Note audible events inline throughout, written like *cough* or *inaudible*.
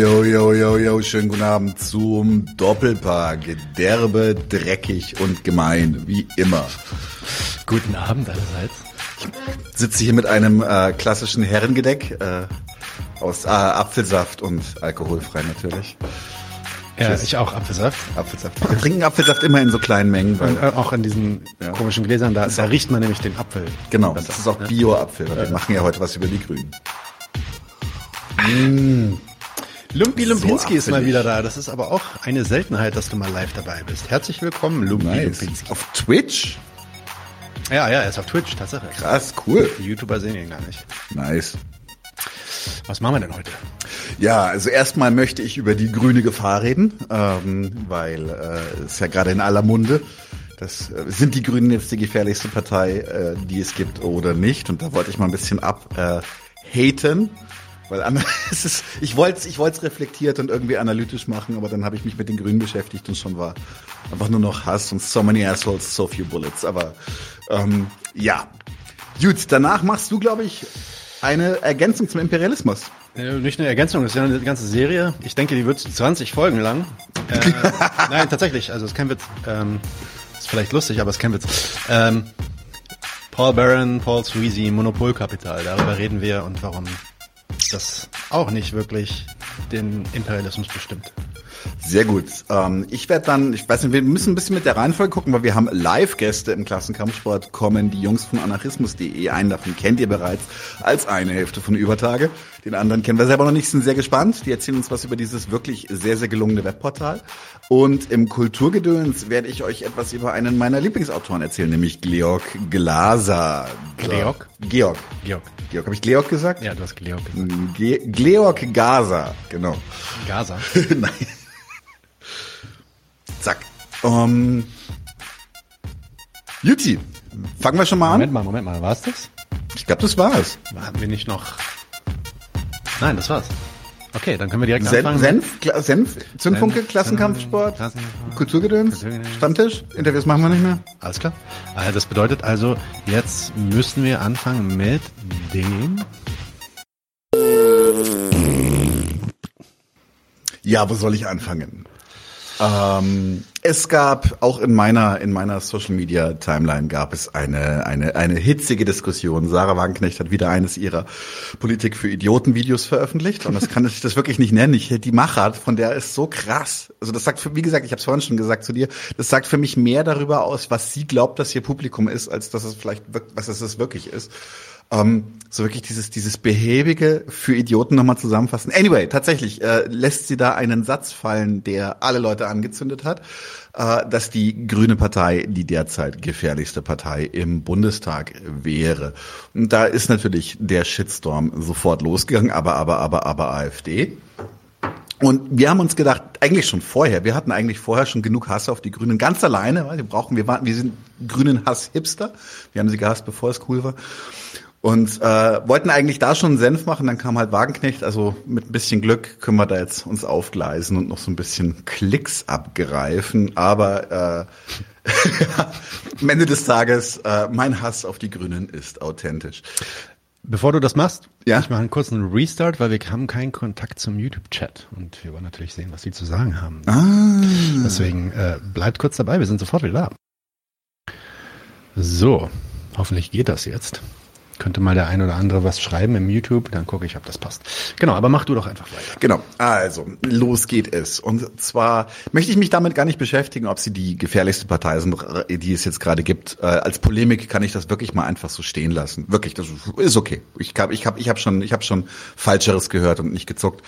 yo, yo, yo, yo, schönen guten Abend zum Doppelpack. Derbe, dreckig und gemein, wie immer. Guten Abend allerseits. Ich sitze hier mit einem äh, klassischen Herrengedeck äh, aus äh, Apfelsaft und alkoholfrei natürlich. Ja, ich auch Apfelsaft. Apfelsaft. Wir trinken Apfelsaft immer in so kleinen Mengen, weil Und äh, auch in diesen Ja. komischen Gläsern, da, da riecht man nämlich den Apfel. genau, das ist auch Bio-Apfel. weil Wir machen ja heute was über die Grünen. Mm. Lumpi Lumpinski So ist mal wieder da. Das ist aber auch eine Seltenheit, dass du mal live dabei bist. Herzlich willkommen, Lumpi Nice. Lumpinski. Auf Twitch? Ja, ja, er ist auf Twitch, Tatsache. Krass, cool. Die YouTuber sehen ihn gar nicht. Nice. Was machen wir denn heute? Ja, also erstmal möchte ich über die grüne Gefahr reden, ähm, weil äh, ist ja gerade in aller Munde. Das, äh, sind die Grünen jetzt die gefährlichste Partei, äh, die es gibt oder nicht? Und da wollte ich mal ein bisschen ab äh, weil *laughs* ist ich wollte es ich wollt's reflektiert und irgendwie analytisch machen, aber dann habe ich mich mit den Grünen beschäftigt und schon war einfach nur noch Hass und so many assholes, so few bullets. Aber ähm, ja, gut, danach machst du, glaube ich, eine Ergänzung zum Imperialismus. Äh, Nicht eine Ergänzung, das ist ja eine ganze Serie. Ich denke, die wird 20 Folgen lang. Äh, *laughs* nein, tatsächlich, also es ist kein Witz. Ähm, ist vielleicht lustig, aber es ist kein Witz. Ähm, Paul Barron, Paul Sweezy, Monopolkapital, darüber reden wir und warum das auch nicht wirklich den Imperialismus bestimmt. Sehr gut. Ähm, ich werde dann, ich weiß nicht, wir müssen ein bisschen mit der Reihenfolge gucken, weil wir haben Live-Gäste im Klassenkampfsport kommen. Die Jungs von anarchismus.de, einen davon kennt ihr bereits als eine Hälfte von Übertage. Den anderen kennen wir selber noch nicht, sind sehr gespannt. Die erzählen uns was über dieses wirklich sehr, sehr gelungene Webportal. Und im Kulturgedöns werde ich euch etwas über einen meiner Lieblingsautoren erzählen, nämlich Georg Glaser. Georg? Georg. Georg. Georg, habe ich Georg gesagt? Ja, du hast Georg gesagt. Ge Georg Gaser, genau. Gaza. *laughs* Nein. Zack. Um, Juti, fangen wir schon mal Moment an. mal, Moment mal, war's das? Ich glaube, das war's. Haben wir nicht noch... Nein, das war's. Okay, dann können wir direkt Sen anfangen. Senf, Kla Senf, Zündfunke, Senf, Klassenkampfsport, Klassenkampfsport, Kulturgedöns, Kulturgedöns. Stammtisch, Interviews machen wir nicht mehr. Alles klar. Äh, Das bedeutet also, jetzt müssen wir anfangen mit dem. Ja, wo soll ich anfangen? Ähm, es gab auch in meiner in meiner Social Media Timeline gab es eine eine eine hitzige Diskussion. Sarah Wagenknecht hat wieder eines ihrer Politik für Idioten Videos veröffentlicht und das kann ich das wirklich nicht nennen. Ich die Machart von der ist so krass. Also das sagt für, wie gesagt, ich habe es vorhin schon gesagt zu dir, das sagt für mich mehr darüber aus, was sie glaubt, dass ihr Publikum ist, als dass es vielleicht was es wirklich ist ähm, so wirklich dieses dieses behäbige für Idioten nochmal zusammenfassen. Anyway, tatsächlich äh, lässt sie da einen Satz fallen, der alle Leute angezündet hat, äh, dass die Grüne Partei die derzeit gefährlichste Partei im Bundestag wäre. Und da ist natürlich der Shitstorm sofort losgegangen, aber aber aber aber AfD. Und wir haben uns gedacht, eigentlich schon vorher, wir hatten eigentlich vorher schon genug Hass auf die Grünen, ganz alleine, weil wir brauchen, wir waren, wir sind grünen Hass-Hipster. Wir haben sie gehasst, bevor es cool war. Und äh, wollten eigentlich da schon einen Senf machen, dann kam halt Wagenknecht, also mit ein bisschen Glück können wir da jetzt uns aufgleisen und noch so ein bisschen Klicks abgreifen, aber äh, *laughs* am Ende des Tages, äh, mein Hass auf die Grünen ist authentisch. Bevor du das machst, Ja? ich mache einen kurzen Restart, weil wir haben keinen Kontakt zum YouTube-Chat und wir wollen natürlich sehen, was die zu sagen haben. Ah, Deswegen äh, bleibt kurz dabei, wir sind sofort wieder da. So, hoffentlich geht das jetzt. Könnte mal der ein oder andere was schreiben im YouTube, dann gucke ich, ob das passt. Genau, aber mach du doch einfach weiter. Genau, also los geht es. Und zwar möchte ich mich damit gar nicht beschäftigen, ob sie die gefährlichste Partei sind, die es jetzt gerade gibt. Äh, als Polemik kann ich das wirklich mal einfach so stehen lassen. Wirklich, das ist okay. Ich habe ich hab, ich hab schon, ich hab schon Falscheres gehört und nicht gezuckt.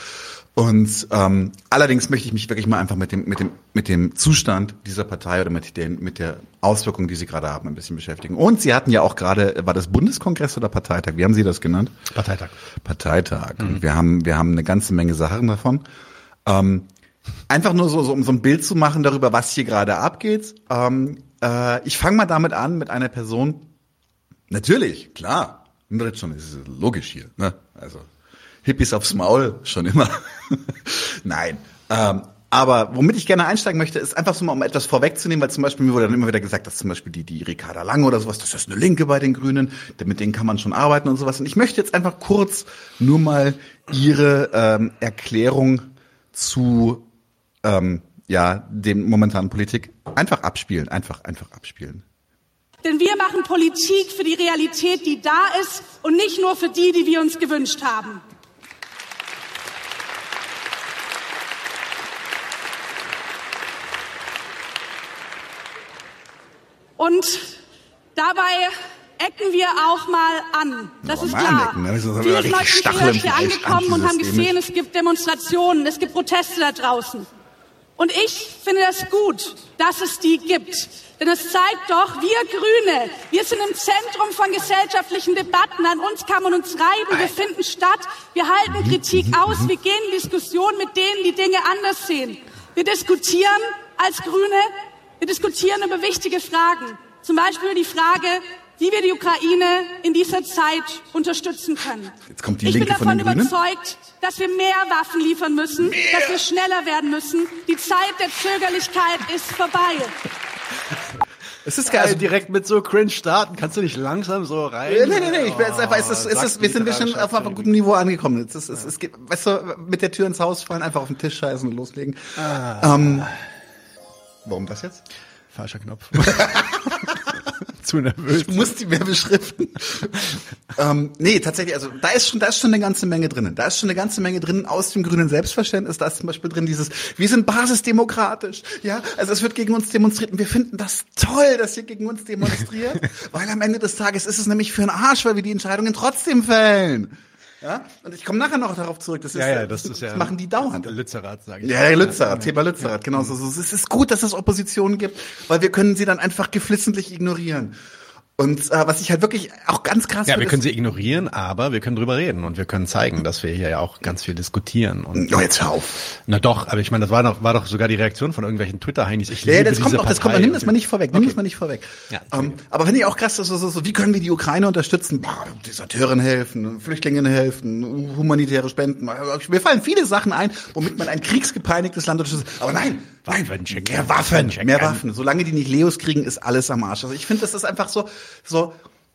Und ähm, allerdings möchte ich mich wirklich mal einfach mit dem, mit dem, mit dem Zustand dieser Partei oder mit, den, mit der Auswirkung, die sie gerade haben, ein bisschen beschäftigen. Und sie hatten ja auch gerade, war das Bundeskongress oder Parteitag? Wie haben Sie das genannt? Parteitag. Parteitag. Und wir haben, wir haben eine ganze Menge Sachen davon. Ähm, einfach nur so, so, um so ein Bild zu machen darüber, was hier gerade abgeht. Ähm, äh, ich fange mal damit an, mit einer Person. Natürlich, klar. Schon, das ist logisch hier. Ne? Also Hippies aufs Maul, schon immer. *laughs* Nein. Ähm, aber womit ich gerne einsteigen möchte, ist einfach so mal, um etwas vorwegzunehmen, weil zum Beispiel mir wurde dann immer wieder gesagt, dass zum Beispiel die, die Ricarda Lange oder sowas, das ist eine Linke bei den Grünen, mit denen kann man schon arbeiten und sowas. Und ich möchte jetzt einfach kurz nur mal ihre ähm, Erklärung zu ähm, ja, dem momentanen Politik einfach abspielen, einfach, einfach abspielen. Denn wir machen Politik für die Realität, die da ist und nicht nur für die, die wir uns gewünscht haben. Und dabei ecken wir auch mal an. Das Aber ist klar. anecken, ne? Das ist aber Viele richtig Leute sind hier angekommen und haben gesehen, es gibt Demonstrationen, es gibt Proteste da draußen. Und ich finde das gut, dass es die gibt. Denn es zeigt doch, wir Grüne, wir sind im Zentrum von gesellschaftlichen Debatten. An uns kann man uns reiben, wir finden statt, wir halten Kritik aus, wir gehen in Diskussion mit denen, die Dinge anders sehen. Wir diskutieren als Grüne, wir diskutieren über wichtige Fragen. Zum Beispiel über die Frage, wie wir die Ukraine in dieser Zeit unterstützen können. Jetzt kommt die ich Linke bin von davon überzeugt, dass wir mehr Waffen liefern müssen, dass wir schneller werden müssen. Die Zeit der Zögerlichkeit ist vorbei. Es ist geil. Also, direkt mit so cringe starten, kannst du nicht langsam so rein? Nee, nee, nee. Ich bin jetzt einfach, es ist, es ist, wir sind schon auf einem guten Niveau angekommen. Es ist, es, es geht, weißt du, mit der Tür ins Haus fallen, einfach auf den Tisch scheißen und loslegen. Ähm, warum das jetzt? Falscher Knopf. *laughs* Zu nervös. Du musst die mehr beschriften. ähm, nee, tatsächlich, also da ist schon, da ist schon eine ganze Menge drin. Da ist schon eine ganze Menge drin aus dem grünen Selbstverständnis. Da ist zum Beispiel drin dieses, wir sind basisdemokratisch. Ja, also es wird gegen uns demonstriert und wir finden das toll, dass ihr gegen uns demonstriert, *laughs* weil am Ende des Tages ist es nämlich für einen Arsch, weil wir die Entscheidungen trotzdem fällen. Ja, und ich komme nachher noch darauf zurück. Das ist, Ja, ja, das ist ja. das machen die dauernd. Lützerath, sage ich. Ja, Lützerath, Thema Lützerath, genau so. so. Es ist gut, dass es Oppositionen gibt, weil wir können sie dann einfach geflissentlich ignorieren. Und äh, was ich halt wirklich auch ganz krass Ja, wir finde, können sie ignorieren, aber wir können drüber reden und wir können zeigen, dass wir hier ja auch ganz viel diskutieren. Und Oh, jetzt hör auf. na doch, aber ich meine, das war doch, war doch sogar die Reaktion von irgendwelchen Twitter-Heinis. Ich Ja, liebe das kommt noch, das kommt nimm das mal nicht vorweg, nimm das mal nicht vorweg. Ja, ähm, aber finde ich auch krass, dass so, so, so, wie können wir die Ukraine unterstützen? Boah, Deserteuren helfen, Flüchtlingen helfen, humanitäre Spenden. Mir fallen viele Sachen ein, womit man ein kriegsgepeinigtes Land unterstützt. Aber nein, nein, Waffenchecken. mehr Waffen, mehr Waffen. Solange die nicht Leos kriegen, ist alles am Arsch. Also ich finde, das ist einfach so, so,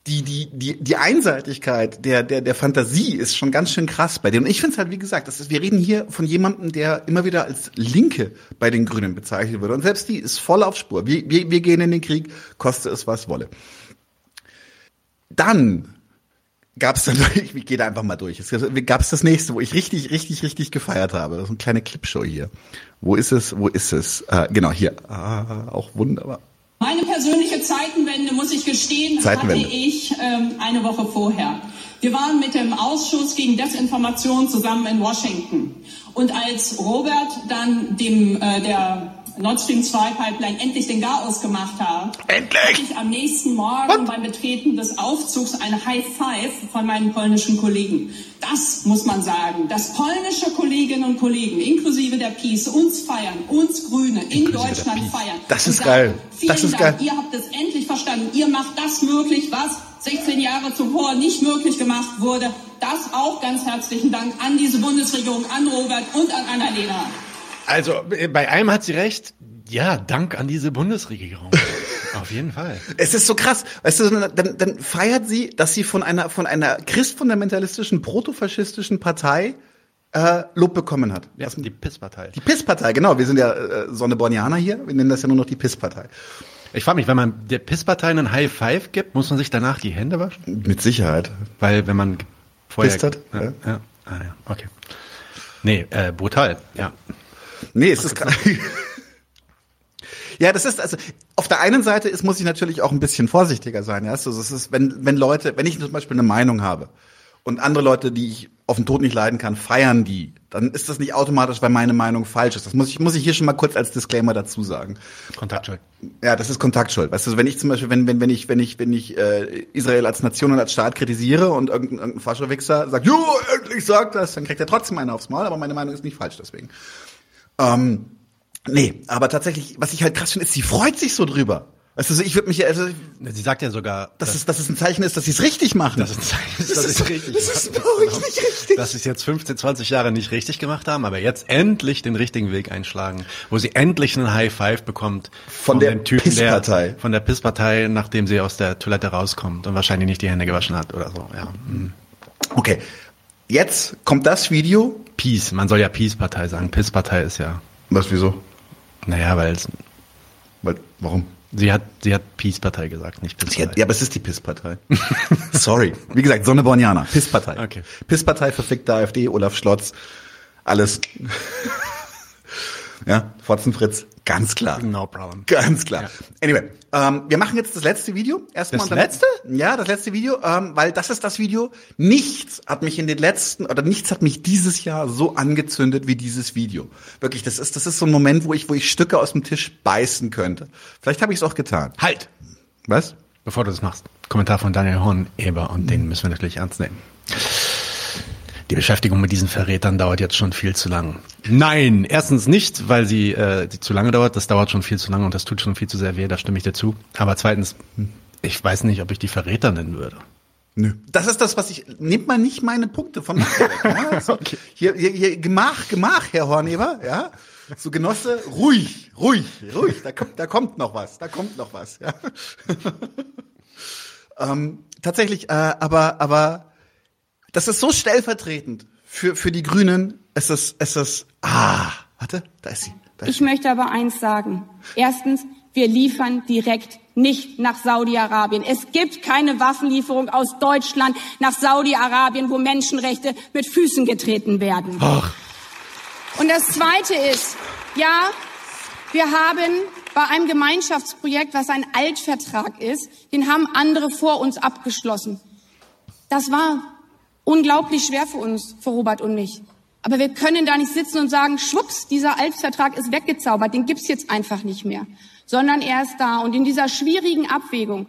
die, die, die, die Einseitigkeit der, der, der Fantasie ist schon ganz schön krass bei denen. Und ich finde es halt, wie gesagt, das ist, wir reden hier von jemandem, der immer wieder als Linke bei den Grünen bezeichnet wird. Und selbst die ist voll auf Spur. Wir, wir, wir gehen in den Krieg, koste es was wolle. Dann gab es dann, *laughs* ich gehe da einfach mal durch. Es gab es das nächste, wo ich richtig, richtig, richtig gefeiert habe. Das ist eine kleine Clipshow hier. Wo ist es? Wo ist es? Äh, genau, hier. Ah, auch wunderbar. Meine persönliche Zeitenwende, muss ich gestehen, Zeitenwende. hatte ich ähm, eine Woche vorher. Wir waren mit dem Ausschuss gegen Desinformation zusammen in Washington. Und als Robert dann dem äh, der Nord Stream 2 Pipeline endlich den Garaus gemacht hat, Endlich! hatte ich am nächsten Morgen beim Betreten des Aufzugs eine High Five von meinen polnischen Kollegen. Das muss man sagen, dass polnische Kolleginnen und Kollegen, inklusive der Peace, uns feiern, uns Grüne in Deutschland feiern. Das ist sagen, geil. Vielen Das ist Dank. geil. Ihr habt es endlich verstanden. Ihr macht das möglich, was 16 Jahre zuvor nicht möglich gemacht wurde. Das auch ganz herzlichen Dank an diese Bundesregierung, an Robert und an Annalena. Also bei einem hat sie recht. Ja, Dank an diese Bundesregierung. *laughs* Auf jeden Fall. Es ist so krass, weißt du, dann, dann feiert sie, dass sie von einer von einer christfundamentalistischen, protofaschistischen Partei äh, Lob bekommen hat. Ja, die Pisspartei. Die PIS-Partei, genau. Wir sind ja äh, Sonnebornianer hier. Wir nennen das ja nur noch die PIS-Partei. Ich frage mich, wenn man der Pisspartei einen High Five gibt, muss man sich danach die Hände waschen? Mit Sicherheit. Weil wenn man vorher... Pisst hat? Ja, Ja. ja. Ah, ja. Okay. Nee, äh, brutal. Ja. Nee, es ist krass. *laughs* Ja, das ist also auf der einen Seite ist muss ich natürlich auch ein bisschen vorsichtiger sein. Ja, also es ist wenn wenn Leute, wenn ich zum Beispiel eine Meinung habe und andere Leute, die ich auf den Tod nicht leiden kann, feiern die, dann ist das nicht automatisch, weil meine Meinung falsch ist. Das muss ich muss ich hier schon mal kurz als Disclaimer dazu sagen. Kontaktschuld. Ja, das ist Kontaktschuld. Weißt du, wenn ich zum Beispiel, wenn, wenn, wenn ich, wenn ich, wenn ich äh, Israel als Nation und als Staat kritisiere und irgendein, irgendein Faschowichser sagt, jo, endlich sagt das, dann kriegt er trotzdem einen aufs Maul, aber meine Meinung ist nicht falsch deswegen. Ähm, nee, aber tatsächlich, was ich halt krass finde, ist, sie freut sich so drüber. Weißt du, ich würde mich, also, Sie sagt ja sogar, dass es, dass es ein Zeichen ist, dass sie es richtig machen. das ist, ein Zeichen, dass das sie es richtig das ist bei euch nicht richtig. dass sie es jetzt 15, 20 Jahre nicht richtig gemacht haben, aber jetzt endlich den richtigen Weg einschlagen, wo sie endlich einen High Five bekommt Von der dem Typen, Pisspartei. der von der Pisspartei, nachdem sie aus der Toilette rauskommt und wahrscheinlich nicht die Hände gewaschen hat oder so. Ja. Mhm. Okay, jetzt kommt das Video, Peace. Man soll ja Peace-Partei sagen. Piss-Partei ist ja. Was, wieso? Naja, weil es, Weil, warum? sie hat, sie hat Peace-Partei gesagt, nicht Piss-Partei. ja, aber es ist die Pisspartei. *laughs* Sorry. Wie gesagt, Sonnebornianer. Pisspartei. Okay. Pisspartei, verfickte AfD, Olaf Schlotz, alles. Ja, Fotzenfritz, ganz klar. No problem. Ganz klar. Anyway, ähm, wir machen jetzt das letzte Video. Erstmal Das letzte? Ja, das letzte Video, ähm, weil das ist das Video. Nichts hat mich in den letzten oder nichts hat mich dieses Jahr so angezündet wie dieses Video. Wirklich, das ist das ist so ein Moment, wo ich wo ich Stücke aus dem Tisch beißen könnte. Vielleicht habe ich es auch getan. Halt! Was? Bevor du das machst, Kommentar von Daniel Horn-Eber und den müssen wir natürlich ernst nehmen. Die Beschäftigung mit diesen Verrätern dauert jetzt schon viel zu lang. Nein, erstens nicht, weil sie, äh, zu lange dauert. Das dauert schon viel zu lange und das tut schon viel zu sehr weh. Da stimme ich dir zu. Aber zweitens, ich weiß nicht, ob ich die Verräter nennen würde. Nö. Das ist das, was ich. Nehmt mal nicht meine Punkte von weg. Ja? *laughs* Also, hier, hier, hier, Gemach, Gemach, Herr Horneber, ja. So Genosse, ruhig, ruhig, ruhig. Da kommt, da kommt noch was, da kommt noch was. Ja? *laughs* ähm, tatsächlich, äh, aber, aber das ist so stellvertretend für für die Grünen. Es ist, es ist. Ah, warte, da ist sie. Da ist Ich möchte aber eins sagen. Erstens, wir liefern direkt nicht nach Saudi-Arabien. Es gibt keine Waffenlieferung aus Deutschland nach Saudi-Arabien, wo Menschenrechte mit Füßen getreten werden. Und das Zweite ist, ja, wir haben bei einem Gemeinschaftsprojekt, was ein Altvertrag ist, den haben andere vor uns abgeschlossen. Das war unglaublich schwer für uns, für Robert und mich. Aber wir können da nicht sitzen und sagen, schwupps, dieser Altvertrag ist weggezaubert, den gibt's jetzt einfach nicht mehr. Sondern er ist da. Und in dieser schwierigen Abwägung,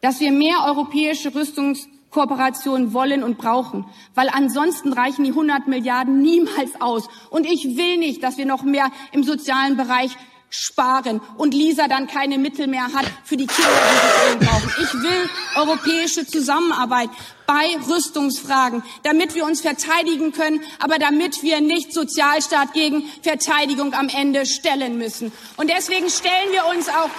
dass wir mehr europäische Rüstungskooperation wollen und brauchen, weil ansonsten reichen die 100 Milliarden niemals aus. Und ich will nicht, dass wir noch mehr im sozialen Bereich sparen und Lisa dann keine Mittel mehr hat für die Kinder, die sie brauchen. Ich will europäische Zusammenarbeit bei Rüstungsfragen, damit wir uns verteidigen können, aber damit wir nicht Sozialstaat gegen Verteidigung am Ende stellen müssen. Und deswegen stellen wir uns auch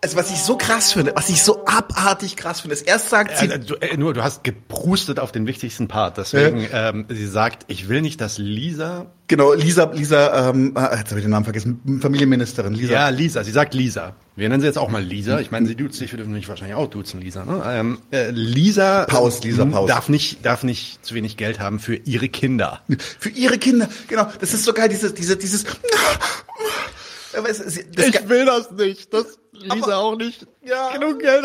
Also was ich so krass finde, was ich so abartig krass finde, ist erst sagt sie, Äh, du, äh, nur, du hast geprustet auf den wichtigsten Part. Deswegen, ähm, sie sagt, ich will nicht, dass Lisa. genau, Lisa, Lisa, ähm, ah, jetzt habe ich den Namen vergessen, Familienministerin, Lisa. Ja, Lisa. Sie sagt Lisa. Wir nennen sie jetzt auch mal Lisa. Ich meine, sie duzt sich, wir dürfen mich wahrscheinlich auch duzen, Lisa. Ne? Ähm, äh, Lisa. Paus, Lisa, Paus. Darf nicht, darf nicht zu wenig Geld haben für ihre Kinder. Für ihre Kinder, genau, das ist so geil, dieses, diese, dieses, Aber es- sie- das, will das nicht. Das Aber- auch nicht. Ja. Genug Geld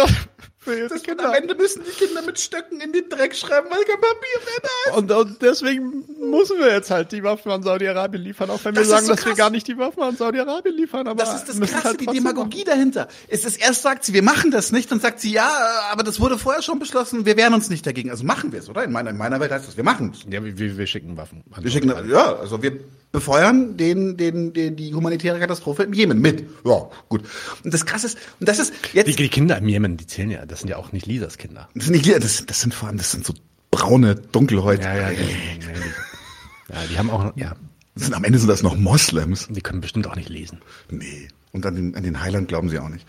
für das am Ende müssen die Kinder mit Stöcken in den Dreck schreiben, weil kein Papier mehr da ist. Und, und deswegen müssen wir jetzt halt die Waffen an Saudi-Arabien liefern, auch wenn wir Das ist sagen, so dass wir gar nicht die Waffen an Saudi-Arabien liefern. Aber Das ist das Krasse, halt die Demagogie dahinter. Es ist erst sagt sie, wir machen das nicht, dann sagt sie, ja, aber das wurde vorher schon beschlossen, wir wehren uns nicht dagegen. Also machen wir es, oder? In meiner, in meiner Welt heißt das, wir machen es. machen. Ja, wir, wir schicken Waffen. an Wir schicken, ja, also wir befeuern den, den, den, die humanitäre Katastrophe im Jemen mit. Ja, gut. Und das Krasse ist, und das ist jetzt, Die, die Kinder im Jemen, die zählen ja, das sind ja auch nicht Lisas Kinder. das sind nicht, das, das sind vor allem, das sind so braune, dunkelhäutige. Ja, ja, die, die, ja, die haben auch, ja, sind, am Ende sind das noch Moslems. die können bestimmt auch nicht lesen. Nee. Und an den, an den Heiland glauben sie auch nicht.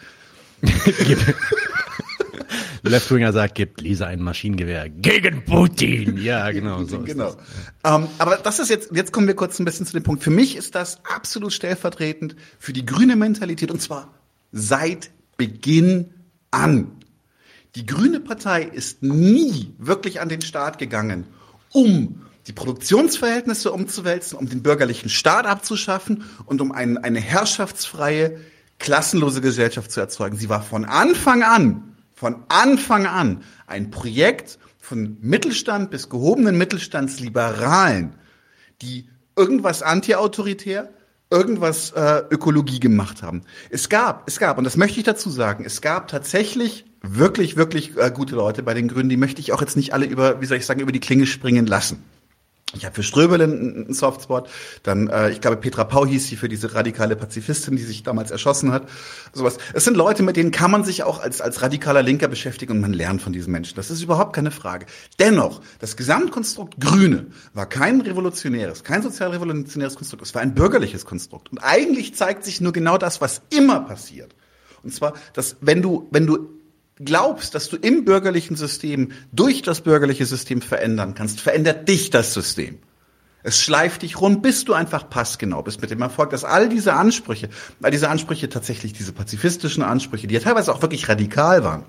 *laughs* *laughs* Left-Winger sagt, gibt Lisa ein Maschinengewehr gegen Putin. Ja, genau. So Genau. das. Ähm, aber das ist jetzt, jetzt kommen wir kurz ein bisschen zu dem Punkt. Für mich ist das absolut stellvertretend für die grüne Mentalität und zwar seit Beginn an. Die grüne Partei ist nie wirklich an den Staat gegangen, um die Produktionsverhältnisse umzuwälzen, um den bürgerlichen Staat abzuschaffen und um ein, eine herrschaftsfreie, klassenlose Gesellschaft zu erzeugen. Sie war von Anfang an, von Anfang an ein Projekt von Mittelstand bis gehobenen Mittelstandsliberalen, die irgendwas antiautoritär, irgendwas äh, Ökologie gemacht haben. Es gab, es gab, und das möchte ich dazu sagen, es gab tatsächlich wirklich, wirklich äh, gute Leute bei den Grünen, die möchte ich auch jetzt nicht alle über, wie soll ich sagen, über die Klinge springen lassen. Ich habe für Ströbele einen einen Softspot, dann, äh, ich glaube, Petra Pau hieß sie für diese radikale Pazifistin, die sich damals erschossen hat. Sowas. Es sind Leute, mit denen kann man sich auch als, als radikaler Linker beschäftigen und man lernt von diesen Menschen. Das ist überhaupt keine Frage. Dennoch, das Gesamtkonstrukt Grüne war kein revolutionäres, kein sozialrevolutionäres Konstrukt, es war ein bürgerliches Konstrukt. Und eigentlich zeigt sich nur genau das, was immer passiert. Und zwar, dass wenn du, wenn du glaubst, dass du im bürgerlichen System durch das bürgerliche System verändern kannst, verändert dich das System. Es schleift dich rund, bis du einfach passgenau bist mit dem Erfolg, dass all diese Ansprüche, all diese Ansprüche tatsächlich diese pazifistischen Ansprüche, die ja teilweise auch wirklich radikal waren,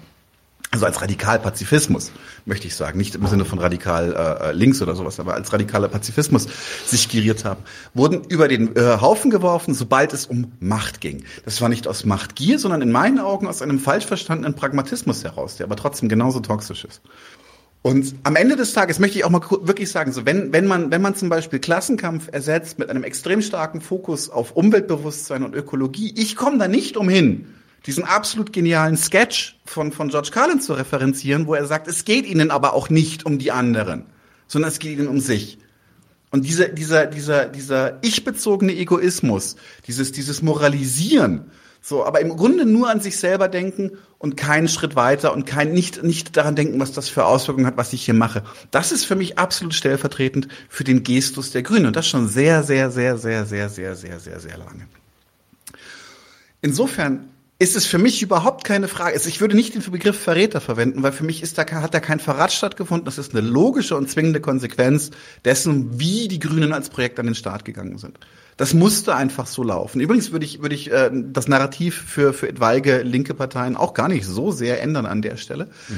also als Radikal-Pazifismus, möchte ich sagen, nicht im Sinne von radikal äh, links oder sowas, aber als radikaler Pazifismus sich geriert haben, wurden über den äh, Haufen geworfen, sobald es um Macht ging. Das war nicht aus Machtgier, sondern in meinen Augen aus einem falsch verstandenen Pragmatismus heraus, der aber trotzdem genauso toxisch ist. Und am Ende des Tages möchte ich auch mal wirklich sagen, so wenn, wenn man, wenn man zum Beispiel Klassenkampf ersetzt mit einem extrem starken Fokus auf Umweltbewusstsein und Ökologie, ich komme da nicht umhin, diesen absolut genialen Sketch von, von George Carlin zu referenzieren, wo er sagt, es geht ihnen aber auch nicht um die anderen, sondern es geht ihnen um sich. Und dieser, dieser, dieser, dieser ich-bezogene Egoismus, dieses, dieses Moralisieren, so, aber im Grunde nur an sich selber denken und keinen Schritt weiter und kein, nicht, nicht daran denken, was das für Auswirkungen hat, was ich hier mache. Das ist für mich absolut stellvertretend für den Gestus der Grünen. Und das schon sehr, sehr, sehr, sehr, sehr, sehr, sehr, sehr, sehr lange. Insofern ist es für mich überhaupt keine Frage. Also ich würde nicht den Begriff Verräter verwenden, weil für mich ist da, hat da kein Verrat stattgefunden. Das ist eine logische und zwingende Konsequenz dessen, wie die Grünen als Projekt an den Start gegangen sind. Das musste einfach so laufen. Übrigens würde ich, würde ich äh, das Narrativ für, für etwaige linke Parteien auch gar nicht so sehr ändern an der Stelle. Ja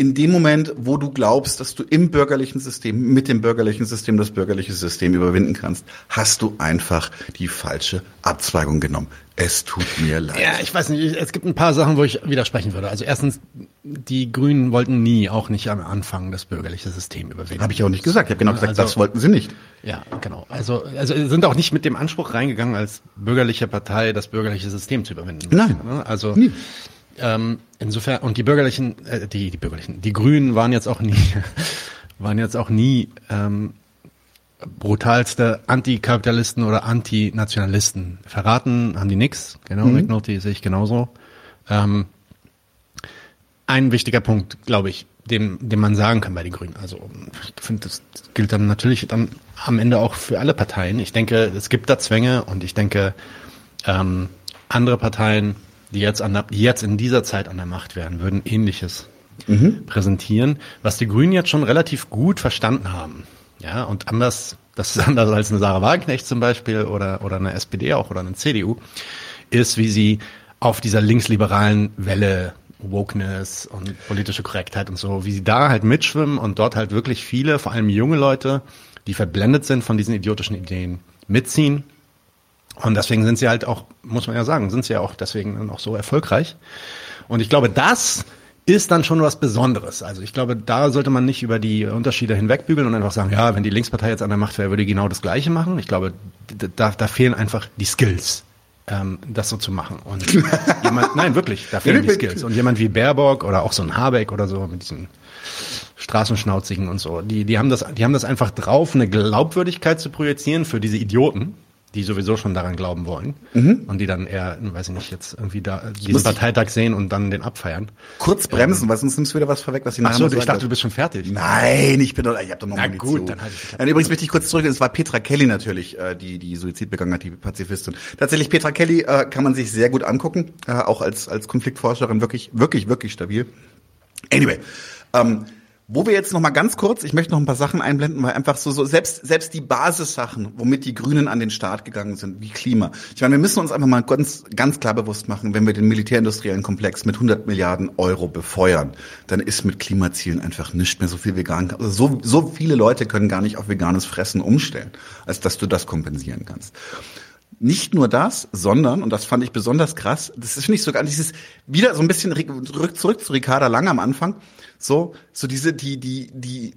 in dem Moment, wo du glaubst, dass du im bürgerlichen System, mit dem bürgerlichen System das bürgerliche System überwinden kannst, hast du einfach die falsche Abzweigung genommen. Es tut mir leid. Ja, ich weiß nicht, es gibt ein paar Sachen, wo ich widersprechen würde. Also erstens, die Grünen wollten nie, auch nicht am Anfang, das bürgerliche System überwinden. Habe ich auch nicht gesagt. Ich habe genau gesagt, also, das wollten sie nicht. Ja, genau. Also, also sind auch nicht mit dem Anspruch reingegangen, als bürgerliche Partei das bürgerliche System zu überwinden. Nein. Also nie. Ähm, insofern, und die bürgerlichen, äh, die, die bürgerlichen, die Grünen waren jetzt auch nie, *laughs* waren jetzt auch nie ähm, brutalste Antikapitalisten oder Antinationalisten. Verraten haben die nix, genau, mhm. McNulty sehe ich genauso. Ähm, ein wichtiger Punkt, glaube ich, den, den man sagen kann bei den Grünen. Also ich finde, das gilt dann natürlich dann am Ende auch für alle Parteien. Ich denke, es gibt da Zwänge und ich denke, ähm, andere Parteien die jetzt, an der, die jetzt in dieser Zeit an der Macht wären, würden Ähnliches mhm. präsentieren, was die Grünen jetzt schon relativ gut verstanden haben. Ja, und anders, das ist *laughs* anders als eine Sarah Wagenknecht zum Beispiel oder, oder eine SPD auch oder eine CDU, ist, wie sie auf dieser linksliberalen Welle Wokeness und politische Korrektheit und so, wie sie da halt mitschwimmen und dort halt wirklich viele, vor allem junge Leute, die verblendet sind von diesen idiotischen Ideen, mitziehen und deswegen sind sie halt auch, muss man ja sagen, sind sie ja auch deswegen dann auch so erfolgreich. Und ich glaube, das ist dann schon was Besonderes. Also ich glaube, da sollte man nicht über die Unterschiede hinwegbügeln und einfach sagen, ja, wenn die Linkspartei jetzt an der Macht wäre, würde die genau das Gleiche machen. Ich glaube, da, da fehlen einfach die Skills, ähm, das so zu machen. Und *laughs* jemand, nein, wirklich, da fehlen die Skills. Und jemand wie Baerbock oder auch so ein Habeck oder so mit diesen Straßenschnauzigen und so, die, die haben das, die haben das einfach drauf, eine Glaubwürdigkeit zu projizieren für diese Idioten die sowieso schon daran glauben wollen mhm. und die dann eher, weiß ich nicht, jetzt irgendwie da diesen Parteitag sehen und dann den abfeiern. Kurz bremsen, ähm, weil sonst nimmst du wieder was vorweg, was nachher Ach so, ich dachte, du bist schon fertig. Nein, ich bin doch, ich habe doch noch Na gut, dann halt ich. Dann übrigens möchte ich kurz zurück, es war Petra Kelly natürlich, äh, die die Suizid begangen hat, die Pazifistin. Tatsächlich Petra Kelly äh, kann man sich sehr gut angucken, äh, auch als als Konfliktforscherin wirklich wirklich wirklich stabil. Anyway, ähm, wo wir jetzt noch mal ganz kurz, ich möchte noch ein paar Sachen einblenden, weil einfach so, so selbst, selbst die Basissachen, womit die Grünen an den Start gegangen sind, wie Klima. Ich meine, wir müssen uns einfach mal ganz, ganz klar bewusst machen, wenn wir den militärindustriellen Komplex mit 100 Milliarden Euro befeuern, dann ist mit Klimazielen einfach nicht mehr so viel vegan. Also so, so viele Leute können gar nicht auf veganes Fressen umstellen, als dass du das kompensieren kannst. Nicht nur das, sondern, und das fand ich besonders krass, das ist nicht sogar dieses, wieder so ein bisschen zurück, zurück zu Ricarda Lang am Anfang, so, so diese, die, die, die,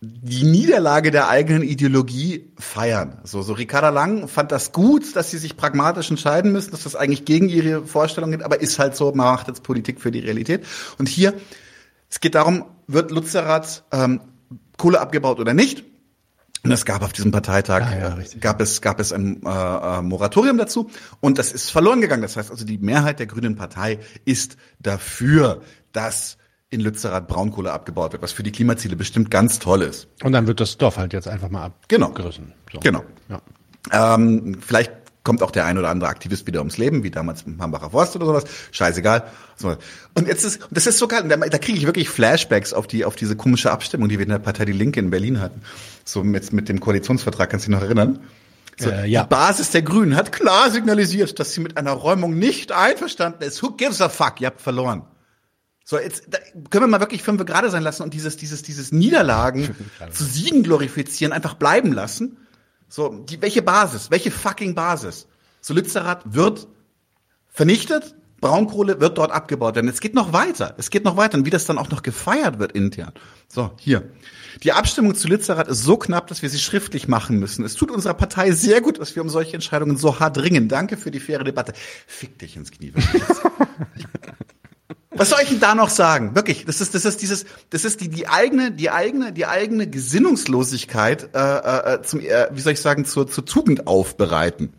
die Niederlage der eigenen Ideologie feiern. So, so Ricarda Lang fand das gut, dass sie sich pragmatisch entscheiden müssen, dass das eigentlich gegen ihre Vorstellung geht, aber ist halt so, man macht jetzt Politik für die Realität. Und hier, es geht darum, wird Lutzerat ähm, Kohle abgebaut oder nicht? Und es gab auf diesem Parteitag ah, ja, gab es gab es ein äh, äh, Moratorium dazu und das ist verloren gegangen. Das heißt also die Mehrheit der Grünen Partei ist dafür, dass in Lützerath Braunkohle abgebaut wird, was für die Klimaziele bestimmt ganz toll ist. Und dann wird das Dorf halt jetzt einfach mal genau. abgerissen. Genau. So. Genau. Ja. Ähm, vielleicht kommt auch der ein oder andere Aktivist wieder ums Leben, wie damals mit Hambacher Forst oder sowas. Scheißegal. Und jetzt ist, das ist so geil, da, da kriege ich wirklich Flashbacks auf die, auf diese komische Abstimmung, die wir in der Partei Die Linke in Berlin hatten. So mit, mit dem Koalitionsvertrag, kannst du dich noch erinnern? So, Äh, ja. Die Basis der Grünen hat klar signalisiert, dass sie mit einer Räumung nicht einverstanden ist. Who gives a fuck? Ihr habt verloren. So, jetzt können wir mal wirklich fünf gerade sein lassen und dieses, dieses, dieses Niederlagen zu Siegen glorifizieren, einfach bleiben lassen. So, die, welche Basis? Welche fucking Basis? So, Lützerath wird vernichtet, Braunkohle wird dort abgebaut. Denn es geht noch weiter. Es geht noch weiter. Und wie das dann auch noch gefeiert wird intern. So, hier. Die Abstimmung zu Lützerath ist so knapp, dass wir sie schriftlich machen müssen. Es tut unserer Partei sehr gut, dass wir um solche Entscheidungen so hart ringen. Danke für die faire Debatte. Fick dich ins Knie. *laughs* Was soll ich denn da noch sagen? Wirklich, das ist, das ist dieses, das ist die, die eigene, die eigene, die eigene Gesinnungslosigkeit, äh, äh, zum, äh, wie soll ich sagen, zur, zur Tugend aufbereiten.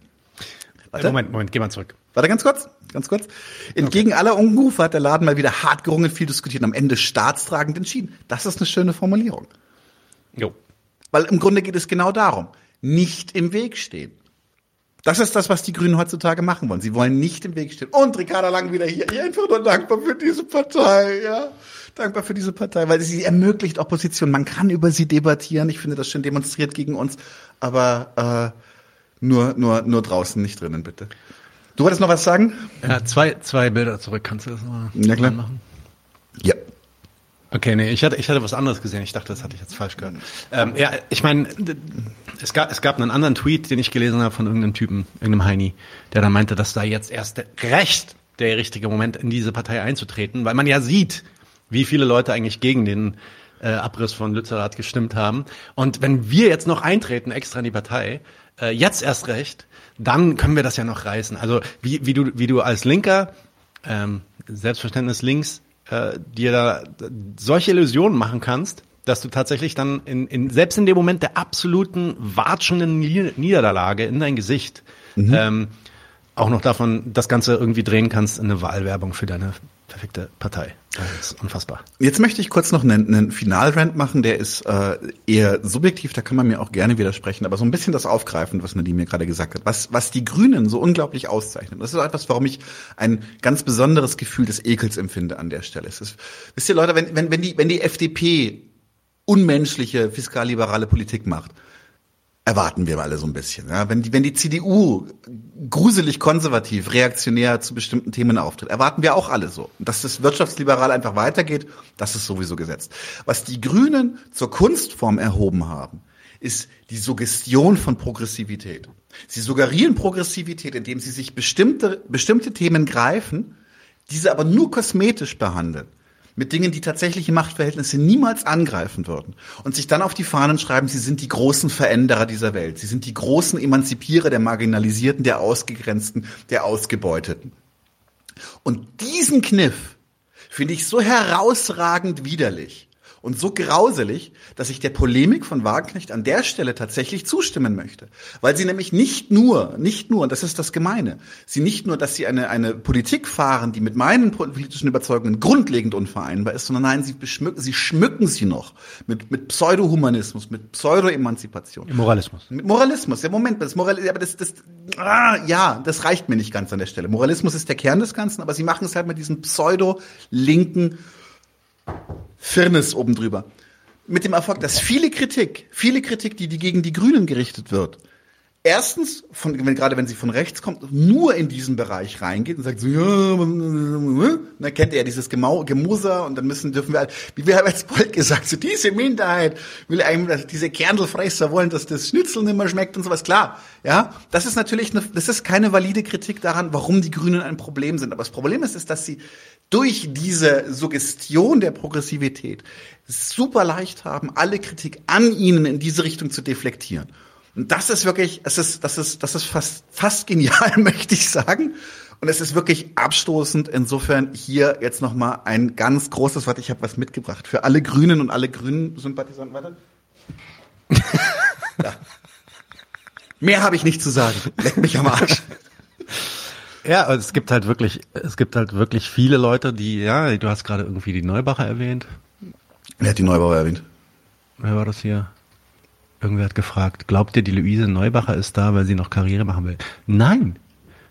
Warte. Moment, Moment, geh mal zurück. Warte ganz kurz, ganz kurz. Entgegen aller Unrufe hat der Laden mal wieder hart gerungen, viel diskutiert und am Ende staatstragend entschieden. Das ist eine schöne Formulierung. Jo. Weil im Grunde geht es genau darum. Nicht im Weg stehen. Das ist das, was die Grünen heutzutage machen wollen. Sie wollen nicht im Weg stehen. Und Ricarda Lang wieder hier. Ich bin einfach nur dankbar für diese Partei, ja. Dankbar für diese Partei, weil sie ermöglicht Opposition. Man kann über sie debattieren. Ich finde das schön demonstriert gegen uns. Aber äh, nur, nur, nur draußen, nicht drinnen, bitte. Du wolltest noch was sagen? Ja, zwei, zwei Bilder zurück. Kannst du das mal Ja, klar. machen? Ja. Okay, nee, ich hatte, ich hatte was anderes gesehen. Ich dachte, das hatte ich jetzt falsch gehört. Ähm, ja, ich meine, es gab, es gab einen anderen Tweet, den ich gelesen habe von irgendeinem Typen, irgendeinem Heini, der dann meinte, dass da jetzt erst recht der richtige Moment in diese Partei einzutreten, weil man ja sieht, wie viele Leute eigentlich gegen den äh, Abriss von Lützerath gestimmt haben. Und wenn wir jetzt noch eintreten, extra in die Partei, äh, jetzt erst recht, dann können wir das ja noch reißen. Also wie, wie du, wie du als Linker ähm, Selbstverständnis links äh, dir da solche Illusionen machen kannst, dass du tatsächlich dann in, in selbst in dem Moment der absoluten watschenden Nieder- Niederlage in dein Gesicht ähm, auch noch davon das Ganze irgendwie drehen kannst in eine Wahlwerbung für deine perfekte Partei. Das ist unfassbar. Jetzt möchte ich kurz noch einen, einen Finalrand machen, der ist äh, eher subjektiv, da kann man mir auch gerne widersprechen, aber so ein bisschen das aufgreifen, was Nadine mir gerade gesagt hat. Was, was die Grünen so unglaublich auszeichnet, das ist etwas, warum ich ein ganz besonderes Gefühl des Ekels empfinde an der Stelle. Es ist, wisst ihr Leute, wenn, wenn, wenn, die, wenn die FDP unmenschliche fiskalliberale Politik macht, erwarten wir alle so ein bisschen. Ja? Wenn, die, wenn die CDU gruselig konservativ, reaktionär zu bestimmten Themen auftritt, erwarten wir auch alle so. Dass das wirtschaftsliberal einfach weitergeht, das ist sowieso gesetzt. Was die Grünen zur Kunstform erhoben haben, ist die Suggestion von Progressivität. Sie suggerieren Progressivität, indem sie sich bestimmte, bestimmte Themen greifen, diese aber nur kosmetisch behandeln mit Dingen, die tatsächliche Machtverhältnisse niemals angreifen würden und sich dann auf die Fahnen schreiben, sie sind die großen Veränderer dieser Welt, sie sind die großen Emanzipierer der Marginalisierten, der Ausgegrenzten, der Ausgebeuteten. Und diesen Kniff finde ich so herausragend widerlich und so grauselig, dass ich der Polemik von Wagenknecht an der Stelle tatsächlich zustimmen möchte. Weil sie nämlich nicht nur, nicht nur, und das ist das Gemeine, sie nicht nur, dass sie eine, eine Politik fahren, die mit meinen politischen Überzeugungen grundlegend unvereinbar ist, sondern nein, sie beschmücken, sie schmücken sie noch mit, mit Pseudo-Humanismus, mit Pseudo-Emanzipation. Moralismus. Mit Moralismus, ja Moment, das Moral, aber das, das, ah, ja, das reicht mir nicht ganz an der Stelle. Moralismus ist der Kern des Ganzen, aber sie machen es halt mit diesem pseudo-linken Firnis oben drüber. Mit dem Erfolg, dass viele Kritik, viele Kritik, die, die gegen die Grünen gerichtet wird, erstens, von, wenn, gerade wenn sie von rechts kommt, nur in diesen Bereich reingeht und sagt so, ja, dann kennt ihr ja dieses Gemau, Gemuser und dann müssen, dürfen wir, halt- wie wir jetzt bald gesagt, so diese Minderheit will eigentlich, diese Kernelfresser wollen, dass das Schnitzel nicht mehr schmeckt und sowas, klar, ja, das ist natürlich, eine, das ist keine valide Kritik daran, warum die Grünen ein Problem sind, aber das Problem ist, ist, dass sie durch diese Suggestion der Progressivität super leicht haben, alle Kritik an ihnen in diese Richtung zu deflektieren. Und das ist wirklich, es ist, das ist, das ist fast, fast genial, *laughs* möchte ich sagen. Und es ist wirklich abstoßend. Insofern hier jetzt noch mal ein ganz großes Wort. Ich habe was mitgebracht für alle Grünen und alle Grünen Sympathisanten. Warte. *laughs* ja. Mehr habe ich nicht zu sagen. Leck mich am Arsch. *laughs* Ja, es gibt halt wirklich, es gibt halt wirklich viele Leute, die, ja, du hast gerade irgendwie die Neubacher erwähnt. Wer hat die Neubauer erwähnt? Wer war das hier? irgendwer hat gefragt, glaubt ihr, die Luise Neubacher ist da, weil sie noch Karriere machen will? Nein.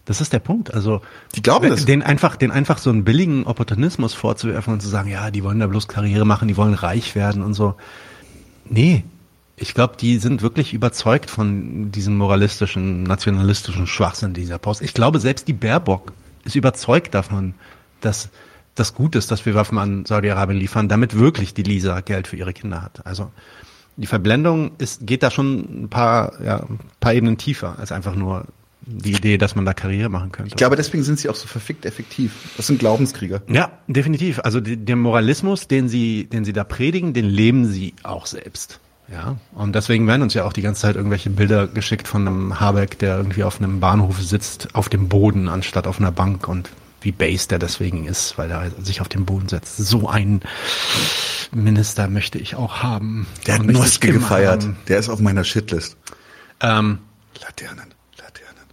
Das ist der Punkt. Also Die glauben das. den einfach, den einfach so einen billigen Opportunismus vorzuwerfen und zu sagen, ja, die wollen da bloß Karriere machen, die wollen reich werden und so. Nee, ich glaube, die sind wirklich überzeugt von diesem moralistischen, nationalistischen Schwachsinn dieser Post. Ich glaube, selbst die Baerbock ist überzeugt davon, dass das gut ist, dass wir Waffen an Saudi-Arabien liefern, damit wirklich die Lisa Geld für ihre Kinder hat. Also die Verblendung ist, geht da schon ein paar, ja, ein paar Ebenen tiefer als einfach nur die Idee, dass man da Karriere machen könnte. Ich glaube, deswegen sind sie auch so verfickt effektiv. Das sind Glaubenskrieger. Ja, definitiv. Also der Moralismus, den sie, den sie da predigen, den leben sie auch selbst. Ja, und deswegen werden uns ja auch die ganze Zeit irgendwelche Bilder geschickt von einem Habeck, der irgendwie auf einem Bahnhof sitzt, auf dem Boden anstatt auf einer Bank und wie base der deswegen ist, weil er sich auf den Boden setzt. So einen Minister möchte ich auch haben. Der hat Noske gefeiert. haben. Der ist auf meiner Shitlist. Ähm, Laternen, Laternen.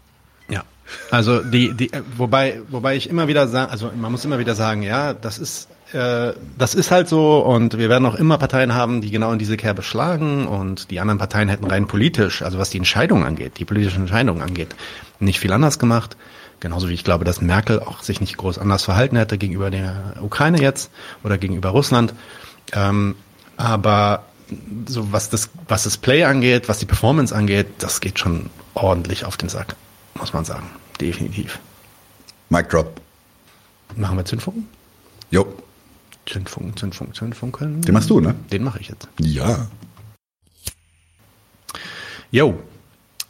Ja, also die, die, äh, wobei, wobei ich immer wieder sagen, also man muss immer wieder sagen, ja, das ist, äh, das ist halt so und wir werden auch immer Parteien haben, die genau in diese Kerbe schlagen und die anderen Parteien hätten rein politisch, also was die Entscheidung angeht, die politischen Entscheidungen angeht, nicht viel anders gemacht. Genauso wie ich glaube, dass Merkel auch sich nicht groß anders verhalten hätte gegenüber der Ukraine jetzt oder gegenüber Russland. Ähm, aber so was das, was das Play angeht, was die Performance angeht, das geht schon ordentlich auf den Sack, muss man sagen. Definitiv. Mic drop. Machen wir Zündfunken? Jo. Zündfunken, Zündfunken, Zündfunken. Den machst du, ne? Den mache ich jetzt. Ja. Jo.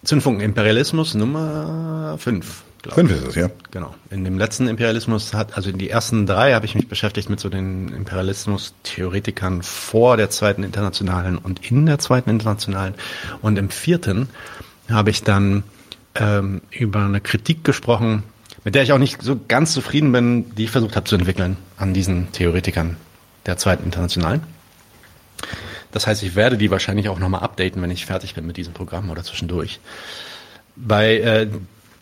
Zündfunken Imperialismus Nummer 5. Fünf ist es, ja. Genau. In dem letzten Imperialismus hat, also in die ersten drei habe ich mich beschäftigt mit so den Imperialismus-Theoretikern vor der zweiten Internationalen und in der zweiten Internationalen. Und im vierten habe ich dann ähm, über eine Kritik gesprochen, mit der ich auch nicht so ganz zufrieden bin, die ich versucht habe zu entwickeln an diesen Theoretikern der zweiten Internationalen. Das heißt, ich werde die wahrscheinlich auch nochmal updaten, wenn ich fertig bin mit diesem Programm oder zwischendurch. Bei äh,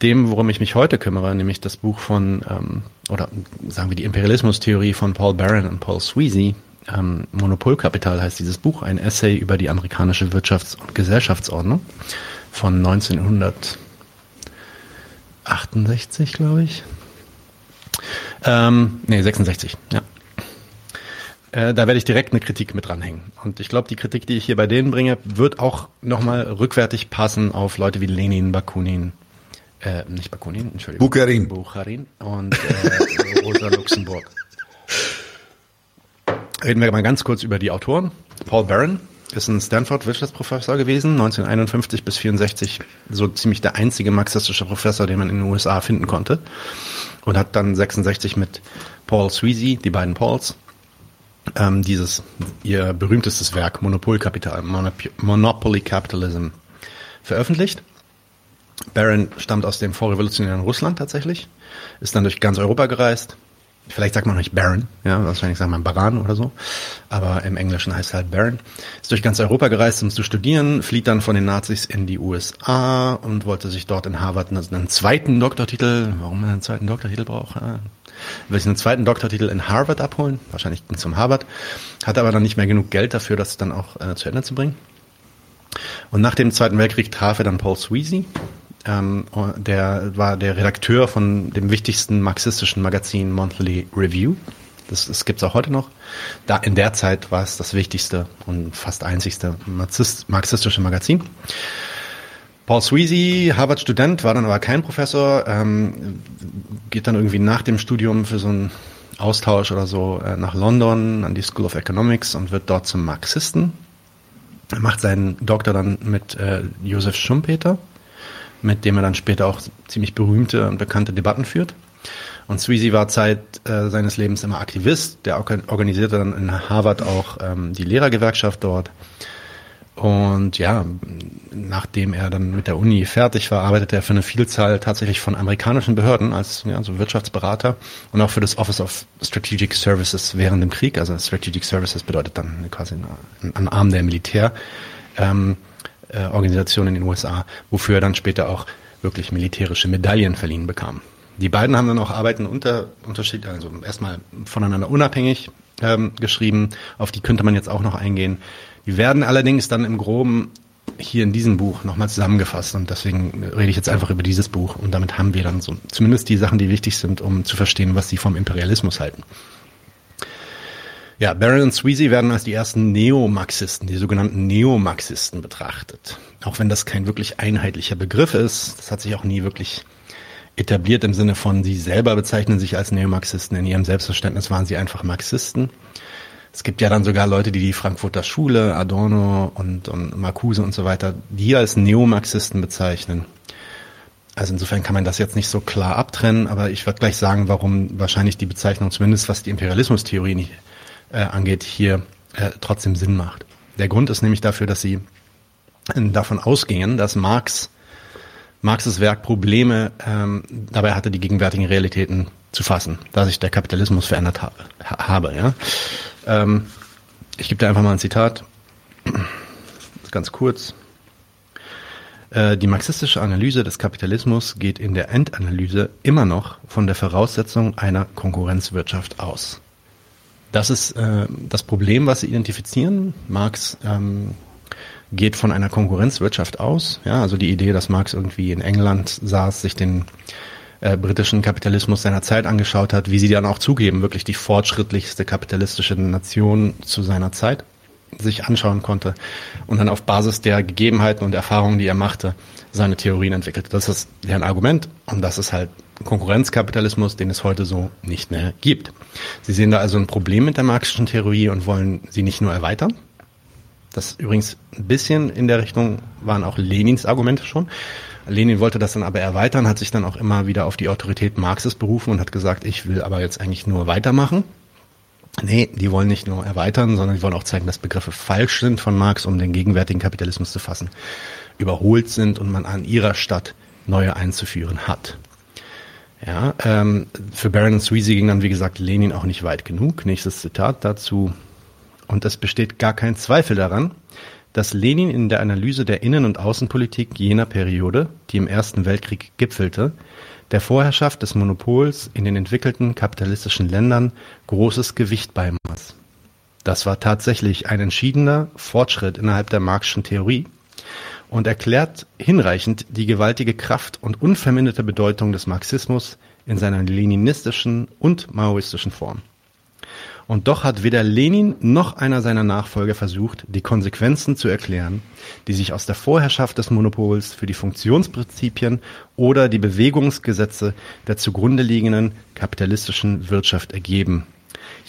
dem, worum ich mich heute kümmere, nämlich das Buch von, ähm, oder sagen wir die Imperialismustheorie von Paul Barron und Paul Sweezy, ähm, Monopolkapital heißt dieses Buch, ein Essay über die amerikanische Wirtschafts- und Gesellschaftsordnung von 1968, glaube ich. Ähm, nee, 66, ja. Äh, da werde ich direkt eine Kritik mit dranhängen. Und ich glaube, die Kritik, die ich hier bei denen bringe, wird auch nochmal rückwärtig passen auf Leute wie Lenin, Bakunin, äh, nicht Bakunin, Entschuldigung. Bukharin. Bukharin und äh, Rosa Luxemburg. *laughs* Reden wir mal ganz kurz über die Autoren. Paul Barron ist ein Stanford-Wirtschaftsprofessor gewesen, 1951 bis 64 so ziemlich der einzige marxistische Professor, den man in den USA finden konnte. Und hat dann 66 mit Paul Sweezy, die beiden Pauls, ähm, dieses ihr berühmtestes Werk Monopolkapital, Monop Monopoly Capitalism veröffentlicht. Barron stammt aus dem vorrevolutionären Russland tatsächlich, ist dann durch ganz Europa gereist. Vielleicht sagt man nicht Baron, ja, wahrscheinlich sagt man Baran oder so, aber im Englischen heißt halt Baron. Ist durch ganz Europa gereist, um zu studieren, flieht dann von den Nazis in die USA und wollte sich dort in Harvard einen, zweiten Doktortitel, warum man einen zweiten Doktortitel braucht, ja, will sich einen zweiten Doktortitel in Harvard abholen, wahrscheinlich zum Harvard, hat aber dann nicht mehr genug Geld dafür, das dann auch äh, zu Ende zu bringen. Und nach dem Zweiten Weltkrieg traf er dann Paul Sweezy, ähm, der war der Redakteur von dem wichtigsten marxistischen Magazin Monthly Review. Das, das gibt es auch heute noch. Da, in der Zeit war es das wichtigste und fast einzigste Marxist, marxistische Magazin. Paul Sweezy, Harvard-Student, war dann aber kein Professor, ähm, geht dann irgendwie nach dem Studium für so einen Austausch oder so äh, nach London an die School of Economics und wird dort zum Marxisten. Er macht seinen Doktor dann mit äh, Josef Schumpeter mit dem er dann später auch ziemlich berühmte und bekannte Debatten führt. Und Sweezy war Zeit äh, seines Lebens immer Aktivist. Der organisierte dann in Harvard auch ähm, die Lehrergewerkschaft dort. Und ja, nachdem er dann mit der Uni fertig war, arbeitete er für eine Vielzahl tatsächlich von amerikanischen Behörden als ja, so Wirtschaftsberater und auch für das Office of Strategic Services während dem Krieg. Also Strategic Services bedeutet dann quasi ein, ein Arm der Militär. Ähm, äh, Organisation in den USA, wofür er dann später auch wirklich militärische Medaillen verliehen bekam. Die beiden haben dann auch Arbeiten unter Unterschied, also erstmal voneinander unabhängig ähm, geschrieben, auf die könnte man jetzt auch noch eingehen. Die werden allerdings dann im Groben hier in diesem Buch nochmal zusammengefasst und deswegen rede ich jetzt einfach über dieses Buch und damit haben wir dann so zumindest die Sachen, die wichtig sind, um zu verstehen, was sie vom Imperialismus halten. Ja, Barron und Sweezy werden als die ersten Neomarxisten, die sogenannten Neomarxisten betrachtet. Auch wenn das kein wirklich einheitlicher Begriff ist, das hat sich auch nie wirklich etabliert im Sinne von, sie selber bezeichnen sich als Neomarxisten. In ihrem Selbstverständnis waren sie einfach Marxisten. Es gibt ja dann sogar Leute, die die Frankfurter Schule, Adorno und, und Marcuse und so weiter, die als Neomarxisten bezeichnen. Also insofern kann man das jetzt nicht so klar abtrennen, aber ich werde gleich sagen, warum wahrscheinlich die Bezeichnung, zumindest was die Imperialismustheorie nicht, äh, angeht, hier äh, trotzdem Sinn macht. Der Grund ist nämlich dafür, dass sie davon ausgehen, dass Marx Marxes Werk Probleme ähm, dabei hatte, die gegenwärtigen Realitäten zu fassen, da sich der Kapitalismus verändert habe. habe ja. Ähm, ich gebe dir einfach mal ein Zitat, ganz kurz. Äh, die marxistische Analyse des Kapitalismus geht in der Endanalyse immer noch von der Voraussetzung einer Konkurrenzwirtschaft aus. Das ist äh, das Problem, was Sie identifizieren. Marx ähm, geht von einer Konkurrenzwirtschaft aus. Ja, also die Idee, dass Marx irgendwie in England saß, sich den äh, britischen Kapitalismus seiner Zeit angeschaut hat, wie sie dann auch zugeben, wirklich die fortschrittlichste kapitalistische Nation zu seiner Zeit sich anschauen konnte und dann auf Basis der Gegebenheiten und Erfahrungen, die er machte, seine Theorien entwickelte. Das ist deren Argument und das ist halt Konkurrenzkapitalismus, den es heute so nicht mehr gibt. Sie sehen da also ein Problem mit der marxischen Theorie und wollen sie nicht nur erweitern. Das übrigens ein bisschen in der Richtung waren auch Lenins Argumente schon, Lenin wollte das dann aber erweitern, hat sich dann auch immer wieder auf die Autorität Marxes berufen und hat gesagt, ich will aber jetzt eigentlich nur weitermachen. Nee, die wollen nicht nur erweitern, sondern die wollen auch zeigen, dass Begriffe falsch sind von Marx, um den gegenwärtigen Kapitalismus zu fassen, überholt sind und man an ihrer Stadt neue einzuführen hat. Ja, ähm, für Baron Sweezy ging dann, wie gesagt, Lenin auch nicht weit genug. Nächstes Zitat dazu. Und es besteht gar kein Zweifel daran, dass Lenin in der Analyse der Innen- und Außenpolitik jener Periode, die im Ersten Weltkrieg gipfelte, der Vorherrschaft des Monopols in den entwickelten kapitalistischen Ländern großes Gewicht beimaß. Das war tatsächlich ein entschiedener Fortschritt innerhalb der Marxischen Theorie und erklärt hinreichend die gewaltige Kraft und unverminderte Bedeutung des Marxismus in seiner leninistischen und maoistischen Form. Und doch hat weder Lenin noch einer seiner Nachfolger versucht, die Konsequenzen zu erklären, die sich aus der Vorherrschaft des Monopols für die Funktionsprinzipien oder die Bewegungsgesetze der zugrunde liegenden kapitalistischen Wirtschaft ergeben.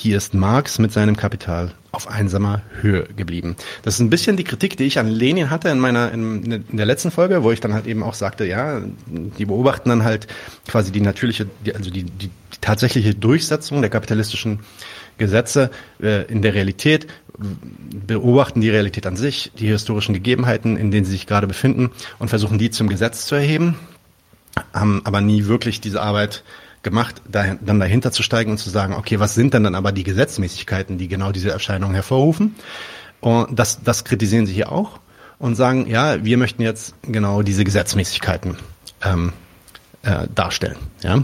Hier ist Marx mit seinem Kapital auf einsamer Höhe geblieben. Das ist ein bisschen die Kritik, die ich an Lenin hatte in meiner in, in der letzten Folge, wo ich dann halt eben auch sagte, ja, die beobachten dann halt quasi die natürliche, also die, die, die tatsächliche Durchsetzung der kapitalistischen Gesetze äh, in der Realität, beobachten die Realität an sich, die historischen Gegebenheiten, in denen sie sich gerade befinden und versuchen die zum Gesetz zu erheben, haben aber nie wirklich diese Arbeit gemacht, da, dann dahinter zu steigen und zu sagen, okay, was sind denn dann aber die Gesetzmäßigkeiten, die genau diese Erscheinungen hervorrufen? Und das, das kritisieren sie hier auch und sagen, ja, wir möchten jetzt genau diese Gesetzmäßigkeiten ähm, äh, darstellen. Ja?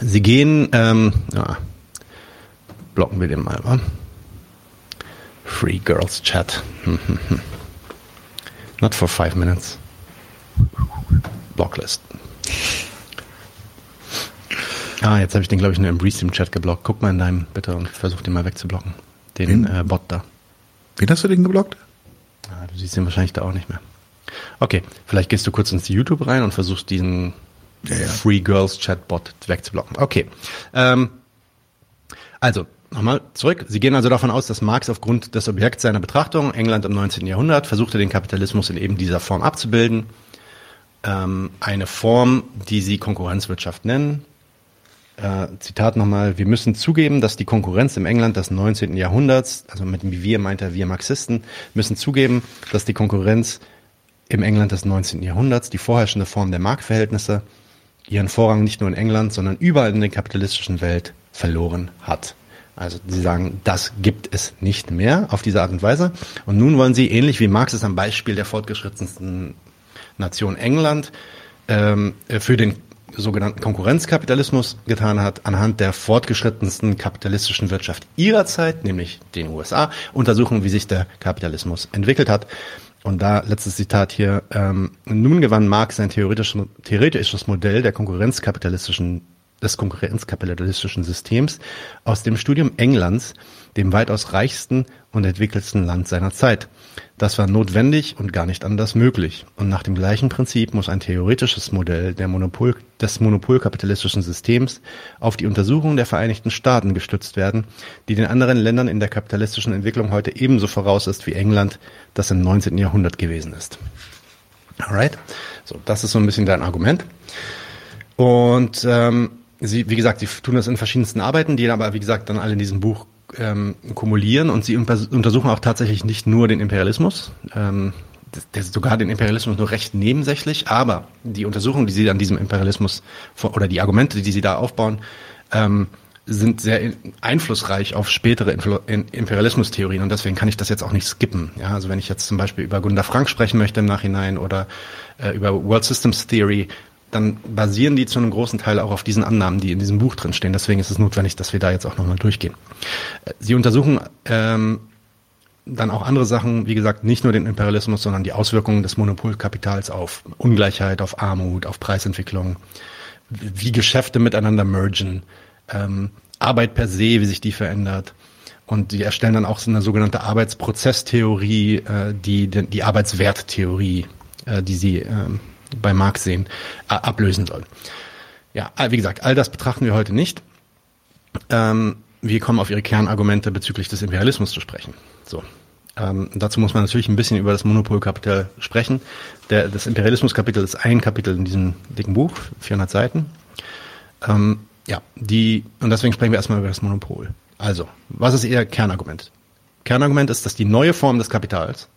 Sie gehen, ähm, ja, blocken wir den mal, wa? Free Girls Chat. *laughs* Not for five minutes. Blocklist. Ah, jetzt habe ich den, glaube ich, nur im Restream-Chat geblockt. Guck mal in deinem, bitte, und versuch den mal wegzublocken. Den äh, Bot da. Wen hast du den geblockt? Ah, du siehst den wahrscheinlich da auch nicht mehr. Okay, vielleicht gehst du kurz ins YouTube rein und versuchst diesen ja, ja. Free Girls Chat Bot wegzublocken. Okay. Ähm, also, Nochmal zurück. Sie gehen also davon aus, dass Marx aufgrund des Objekts seiner Betrachtung, England im 19. Jahrhundert, versuchte den Kapitalismus in eben dieser Form abzubilden. Ähm, eine Form, die sie Konkurrenzwirtschaft nennen. Äh, Zitat nochmal, wir müssen zugeben, dass die Konkurrenz im England des 19. Jahrhunderts, also mit wir meint er wir Marxisten, müssen zugeben, dass die Konkurrenz im England des 19. Jahrhunderts, die vorherrschende Form der Marktverhältnisse, ihren Vorrang nicht nur in England, sondern überall in der kapitalistischen Welt verloren hat. Also sie sagen, das gibt es nicht mehr auf diese Art und Weise. Und nun wollen sie, ähnlich wie Marx es am Beispiel der fortgeschrittensten Nation England ähm, für den sogenannten Konkurrenzkapitalismus getan hat, anhand der fortgeschrittensten kapitalistischen Wirtschaft ihrer Zeit, nämlich den USA, untersuchen, wie sich der Kapitalismus entwickelt hat Und da letztes Zitat hier. Ähm, nun gewann Marx sein theoretisches, theoretisches Modell der konkurrenzkapitalistischen des konkurrenzkapitalistischen Systems aus dem Studium Englands, dem weitaus reichsten und entwickelsten Land seiner Zeit. Das war notwendig und gar nicht anders möglich. Und nach dem gleichen Prinzip muss ein theoretisches Modell Monopol, des monopolkapitalistischen Systems auf die Untersuchungen der Vereinigten Staaten gestützt werden, die den anderen Ländern in der kapitalistischen Entwicklung heute ebenso voraus ist wie England, das im 19. Jahrhundert gewesen ist. Alright? So, das ist so ein bisschen dein Argument. Und ähm, sie, wie gesagt, sie tun das in verschiedensten Arbeiten, die aber, wie gesagt, dann alle in diesem Buch ähm, kumulieren und sie untersuchen auch tatsächlich nicht nur den Imperialismus, ähm, der sogar den Imperialismus nur recht nebensächlich, aber die Untersuchungen, die sie an diesem Imperialismus oder die Argumente, die sie da aufbauen, ähm, sind sehr einflussreich auf spätere Imperialismustheorien und deswegen kann ich das jetzt auch nicht skippen. Ja, also wenn ich jetzt zum Beispiel über Gunda Frank sprechen möchte im Nachhinein oder äh, über World Systems Theory, dann basieren die zu einem großen Teil auch auf diesen Annahmen, die in diesem Buch drin stehen. Deswegen ist es notwendig, dass wir da jetzt auch nochmal durchgehen. Sie untersuchen ähm, dann auch andere Sachen, wie gesagt, nicht nur den Imperialismus, sondern die Auswirkungen des Monopolkapitals auf Ungleichheit, auf Armut, auf Preisentwicklung, wie Geschäfte miteinander mergen, ähm, Arbeit per se, wie sich die verändert. Und die erstellen dann auch so eine sogenannte Arbeitsprozesstheorie, äh, die, die, Arbeitswerttheorie, äh, die sie ähm, bei Marx sehen, äh, ablösen soll. Ja, äh, wie gesagt, all das betrachten wir heute nicht. Ähm, wir kommen auf Ihre Kernargumente bezüglich des Imperialismus zu sprechen. So. Ähm, dazu muss man natürlich ein bisschen über das Monopolkapital sprechen. Der, das Imperialismuskapitel ist ein Kapitel in diesem dicken Buch, 400 Seiten. Ähm, ja, die, und deswegen sprechen wir erstmal über das Monopol. Also, was ist Ihr Kernargument? Kernargument ist, dass die neue Form des Kapitals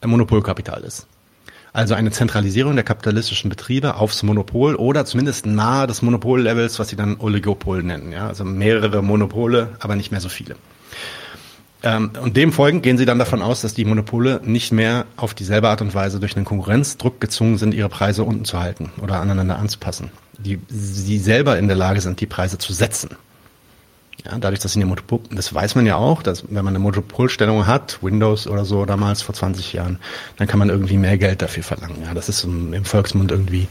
ein Monopolkapital ist. Also eine Zentralisierung der kapitalistischen Betriebe aufs Monopol oder zumindest nahe des Monopollevels, was sie dann Oligopol nennen. Ja? Also mehrere Monopole, aber nicht mehr so viele. Ähm, und dem folgend gehen sie dann davon aus, dass die Monopole nicht mehr auf dieselbe Art und Weise durch einen Konkurrenzdruck gezwungen sind, ihre Preise unten zu halten oder aneinander anzupassen. Die sie selber in der Lage sind, die Preise zu setzen. Ja, dadurch, dass sie eine Monopol, das weiß man ja auch, dass wenn man eine Monopolstellung hat, Windows oder so damals vor 20 Jahren, dann kann man irgendwie mehr Geld dafür verlangen. Ja, das ist im, im Volksmund irgendwie,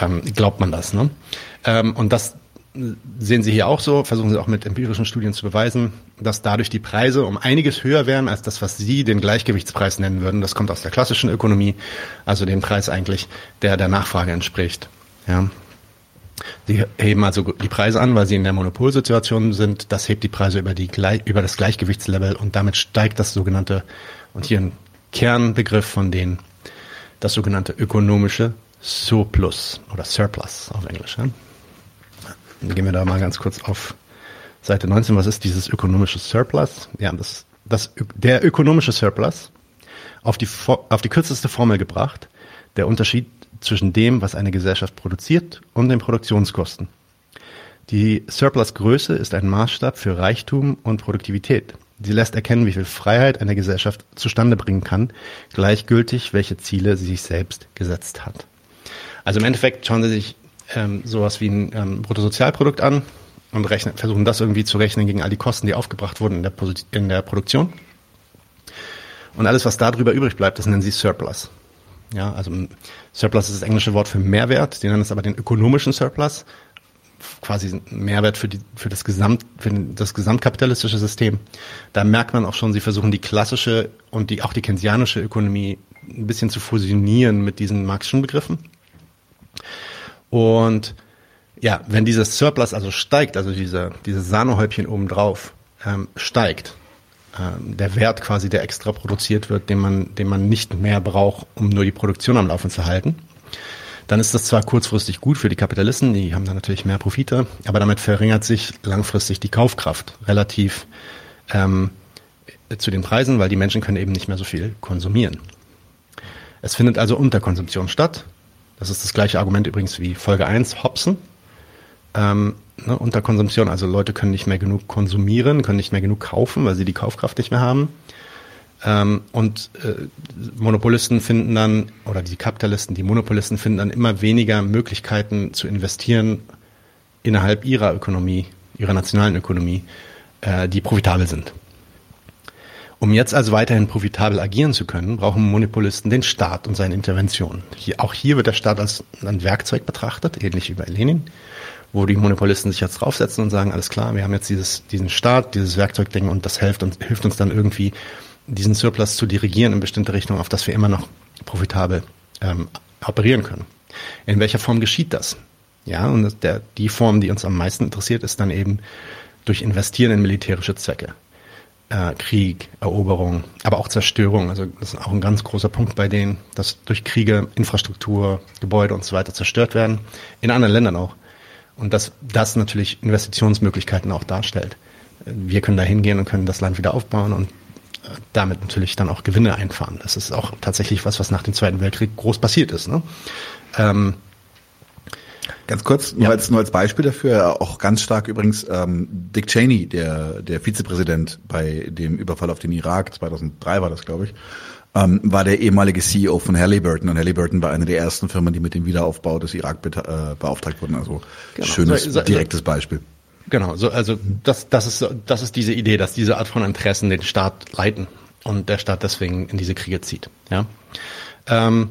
ähm, glaubt man das. Ne? Ähm, und das sehen Sie hier auch so, versuchen Sie auch mit empirischen Studien zu beweisen, dass dadurch die Preise um einiges höher wären als das, was Sie den Gleichgewichtspreis nennen würden. Das kommt aus der klassischen Ökonomie, also dem Preis eigentlich, der der Nachfrage entspricht. Ja, Sie heben also die Preise an, weil sie in der Monopolsituation sind. Das hebt die Preise über, die, über das Gleichgewichtslevel und damit steigt das sogenannte, und hier ein Kernbegriff von denen, das sogenannte ökonomische Surplus oder Surplus auf Englisch. Dann gehen wir da mal ganz kurz auf Seite 19. Was ist dieses ökonomische Surplus? Ja, das, das, der ökonomische Surplus auf die, auf die kürzeste Formel gebracht. Der Unterschied zwischen dem, was eine Gesellschaft produziert und den Produktionskosten. Die Surplusgröße ist ein Maßstab für Reichtum und Produktivität. Sie lässt erkennen, wie viel Freiheit eine Gesellschaft zustande bringen kann, gleichgültig, welche Ziele sie sich selbst gesetzt hat. Also im Endeffekt schauen Sie sich ähm, sowas wie ein ähm, Bruttosozialprodukt an und rechnen, versuchen das irgendwie zu rechnen gegen all die Kosten, die aufgebracht wurden in der, in der Produktion. Und alles, was darüber übrig bleibt, das nennen Sie Surplus. Ja, also Surplus ist das englische Wort für Mehrwert, die nennen es aber den ökonomischen Surplus, quasi Mehrwert für, die, für, das Gesamt, für das gesamtkapitalistische System. Da merkt man auch schon, sie versuchen die klassische und die, auch die keynesianische Ökonomie ein bisschen zu fusionieren mit diesen marxischen Begriffen. Und ja, wenn dieses Surplus also steigt, also diese, diese Sahnehäubchen obendrauf ähm, steigt, der Wert quasi, der extra produziert wird, den man, den man nicht mehr braucht, um nur die Produktion am Laufen zu halten. Dann ist das zwar kurzfristig gut für die Kapitalisten, die haben dann natürlich mehr Profite, aber damit verringert sich langfristig die Kaufkraft relativ ähm, zu den Preisen, weil die Menschen können eben nicht mehr so viel konsumieren. Es findet also Unterkonsumption statt. Das ist das gleiche Argument übrigens wie Folge 1, Hobson. Ähm, ne, Unterkonsumption, also Leute können nicht mehr genug konsumieren, können nicht mehr genug kaufen, weil sie die Kaufkraft nicht mehr haben. Ähm, und äh, Monopolisten finden dann, oder die Kapitalisten, die Monopolisten finden dann immer weniger Möglichkeiten zu investieren innerhalb ihrer Ökonomie, ihrer nationalen Ökonomie, äh, die profitabel sind. Um jetzt also weiterhin profitabel agieren zu können, brauchen Monopolisten den Staat und seine Interventionen. Hier, auch hier wird der Staat als ein Werkzeug betrachtet, ähnlich wie bei Lenin, wo die Monopolisten sich jetzt draufsetzen und sagen, alles klar, wir haben jetzt dieses, diesen Staat, dieses Werkzeugding und das hilft uns, hilft uns dann irgendwie, diesen Surplus zu dirigieren in bestimmte Richtungen, auf dass wir immer noch profitabel ähm, operieren können. In welcher Form geschieht das? Ja, und der, die Form, die uns am meisten interessiert, ist dann eben durch Investieren in militärische Zwecke. Äh, Krieg, Eroberung, aber auch Zerstörung. Also das ist auch ein ganz großer Punkt bei denen, dass durch Kriege Infrastruktur, Gebäude und so weiter zerstört werden. In anderen Ländern auch. Und dass das natürlich Investitionsmöglichkeiten auch darstellt. Wir können da hingehen und können das Land wieder aufbauen und äh, damit natürlich dann auch Gewinne einfahren. Das ist auch tatsächlich was, was nach dem Zweiten Weltkrieg groß passiert ist. Ne? Ähm, Ganz kurz, nur, ja. als, nur als Beispiel dafür, auch ganz stark übrigens ähm, Dick Cheney, der, der Vizepräsident bei dem Überfall auf den Irak, 2003 war das, glaube ich, ähm, war der ehemalige CEO von Halliburton und Halliburton war eine der ersten Firmen, die mit dem Wiederaufbau des Irak äh, beauftragt wurden. Also genau. schönes, so, so, direktes Beispiel. Genau, so, also das, das, ist, das ist diese Idee, dass diese Art von Interessen den Staat leiten und der Staat deswegen in diese Kriege zieht. Ja. Ähm,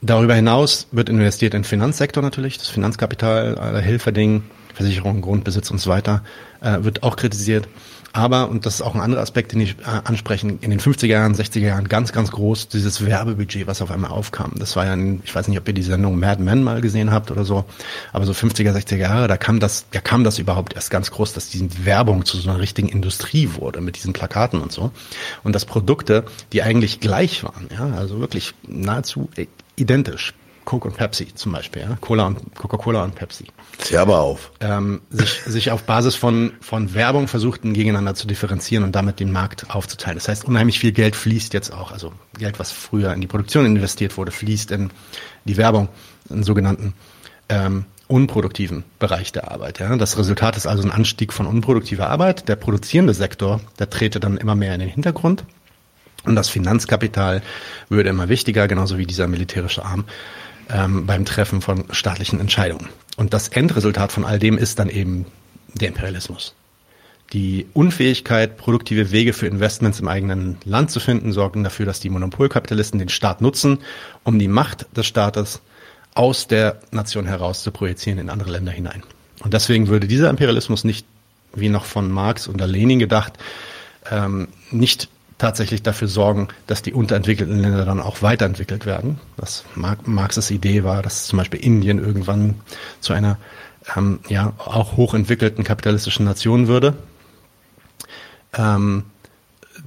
Darüber hinaus wird investiert in Finanzsektor natürlich, das Finanzkapital, äh, Hilferding, Versicherung, Grundbesitz und so weiter, äh, wird auch kritisiert. Aber, und das ist auch ein anderer Aspekt, den ich äh, ansprechen, in den 50er Jahren, 60er Jahren ganz, ganz groß dieses Werbebudget, was auf einmal aufkam. Das war ja, ein, ich weiß nicht, ob ihr die Sendung Mad Men mal gesehen habt oder so, aber so 50er, 60er Jahre, da kam das, da kam das überhaupt erst ganz groß, dass die Werbung zu so einer richtigen Industrie wurde mit diesen Plakaten und so. Und dass Produkte, die eigentlich gleich waren, ja, also wirklich nahezu identisch. Coke und Pepsi zum Beispiel, ja? Cola und Coca-Cola und Pepsi. Tja, aber auf. Ähm, sich, sich auf Basis von, von Werbung versuchten, gegeneinander zu differenzieren und damit den Markt aufzuteilen. Das heißt, unheimlich viel Geld fließt jetzt auch, also Geld, was früher in die Produktion investiert wurde, fließt in die Werbung, in sogenannten ähm, unproduktiven Bereich der Arbeit. Ja? Das Resultat ist also ein Anstieg von unproduktiver Arbeit. Der produzierende Sektor, der trete dann immer mehr in den Hintergrund und das Finanzkapital würde immer wichtiger, genauso wie dieser militärische Arm ähm, beim Treffen von staatlichen Entscheidungen. Und das Endresultat von all dem ist dann eben der Imperialismus. Die Unfähigkeit, produktive Wege für Investments im eigenen Land zu finden, sorgen dafür, dass die Monopolkapitalisten den Staat nutzen, um die Macht des Staates aus der Nation heraus zu projizieren in andere Länder hinein. Und deswegen würde dieser Imperialismus nicht, wie noch von Marx oder Lenin gedacht, ähm, nicht tatsächlich dafür sorgen, dass die unterentwickelten Länder dann auch weiterentwickelt werden. Was Marxes Idee war, dass zum Beispiel Indien irgendwann zu einer ähm, ja auch hochentwickelten kapitalistischen Nation würde. Ähm,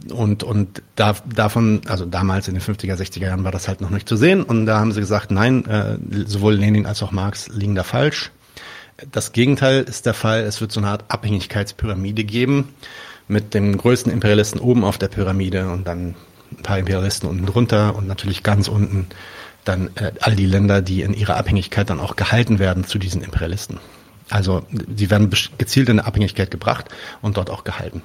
und und da, davon, also damals in den 50er, 60er Jahren war das halt noch nicht zu sehen. Und da haben sie gesagt, nein, äh, sowohl Lenin als auch Marx liegen da falsch. Das Gegenteil ist der Fall. Es wird so eine Art Abhängigkeitspyramide geben mit dem größten Imperialisten oben auf der Pyramide und dann ein paar Imperialisten unten drunter und natürlich ganz unten dann äh, all die Länder, die in ihrer Abhängigkeit dann auch gehalten werden zu diesen Imperialisten. Also sie werden gezielt in eine Abhängigkeit gebracht und dort auch gehalten.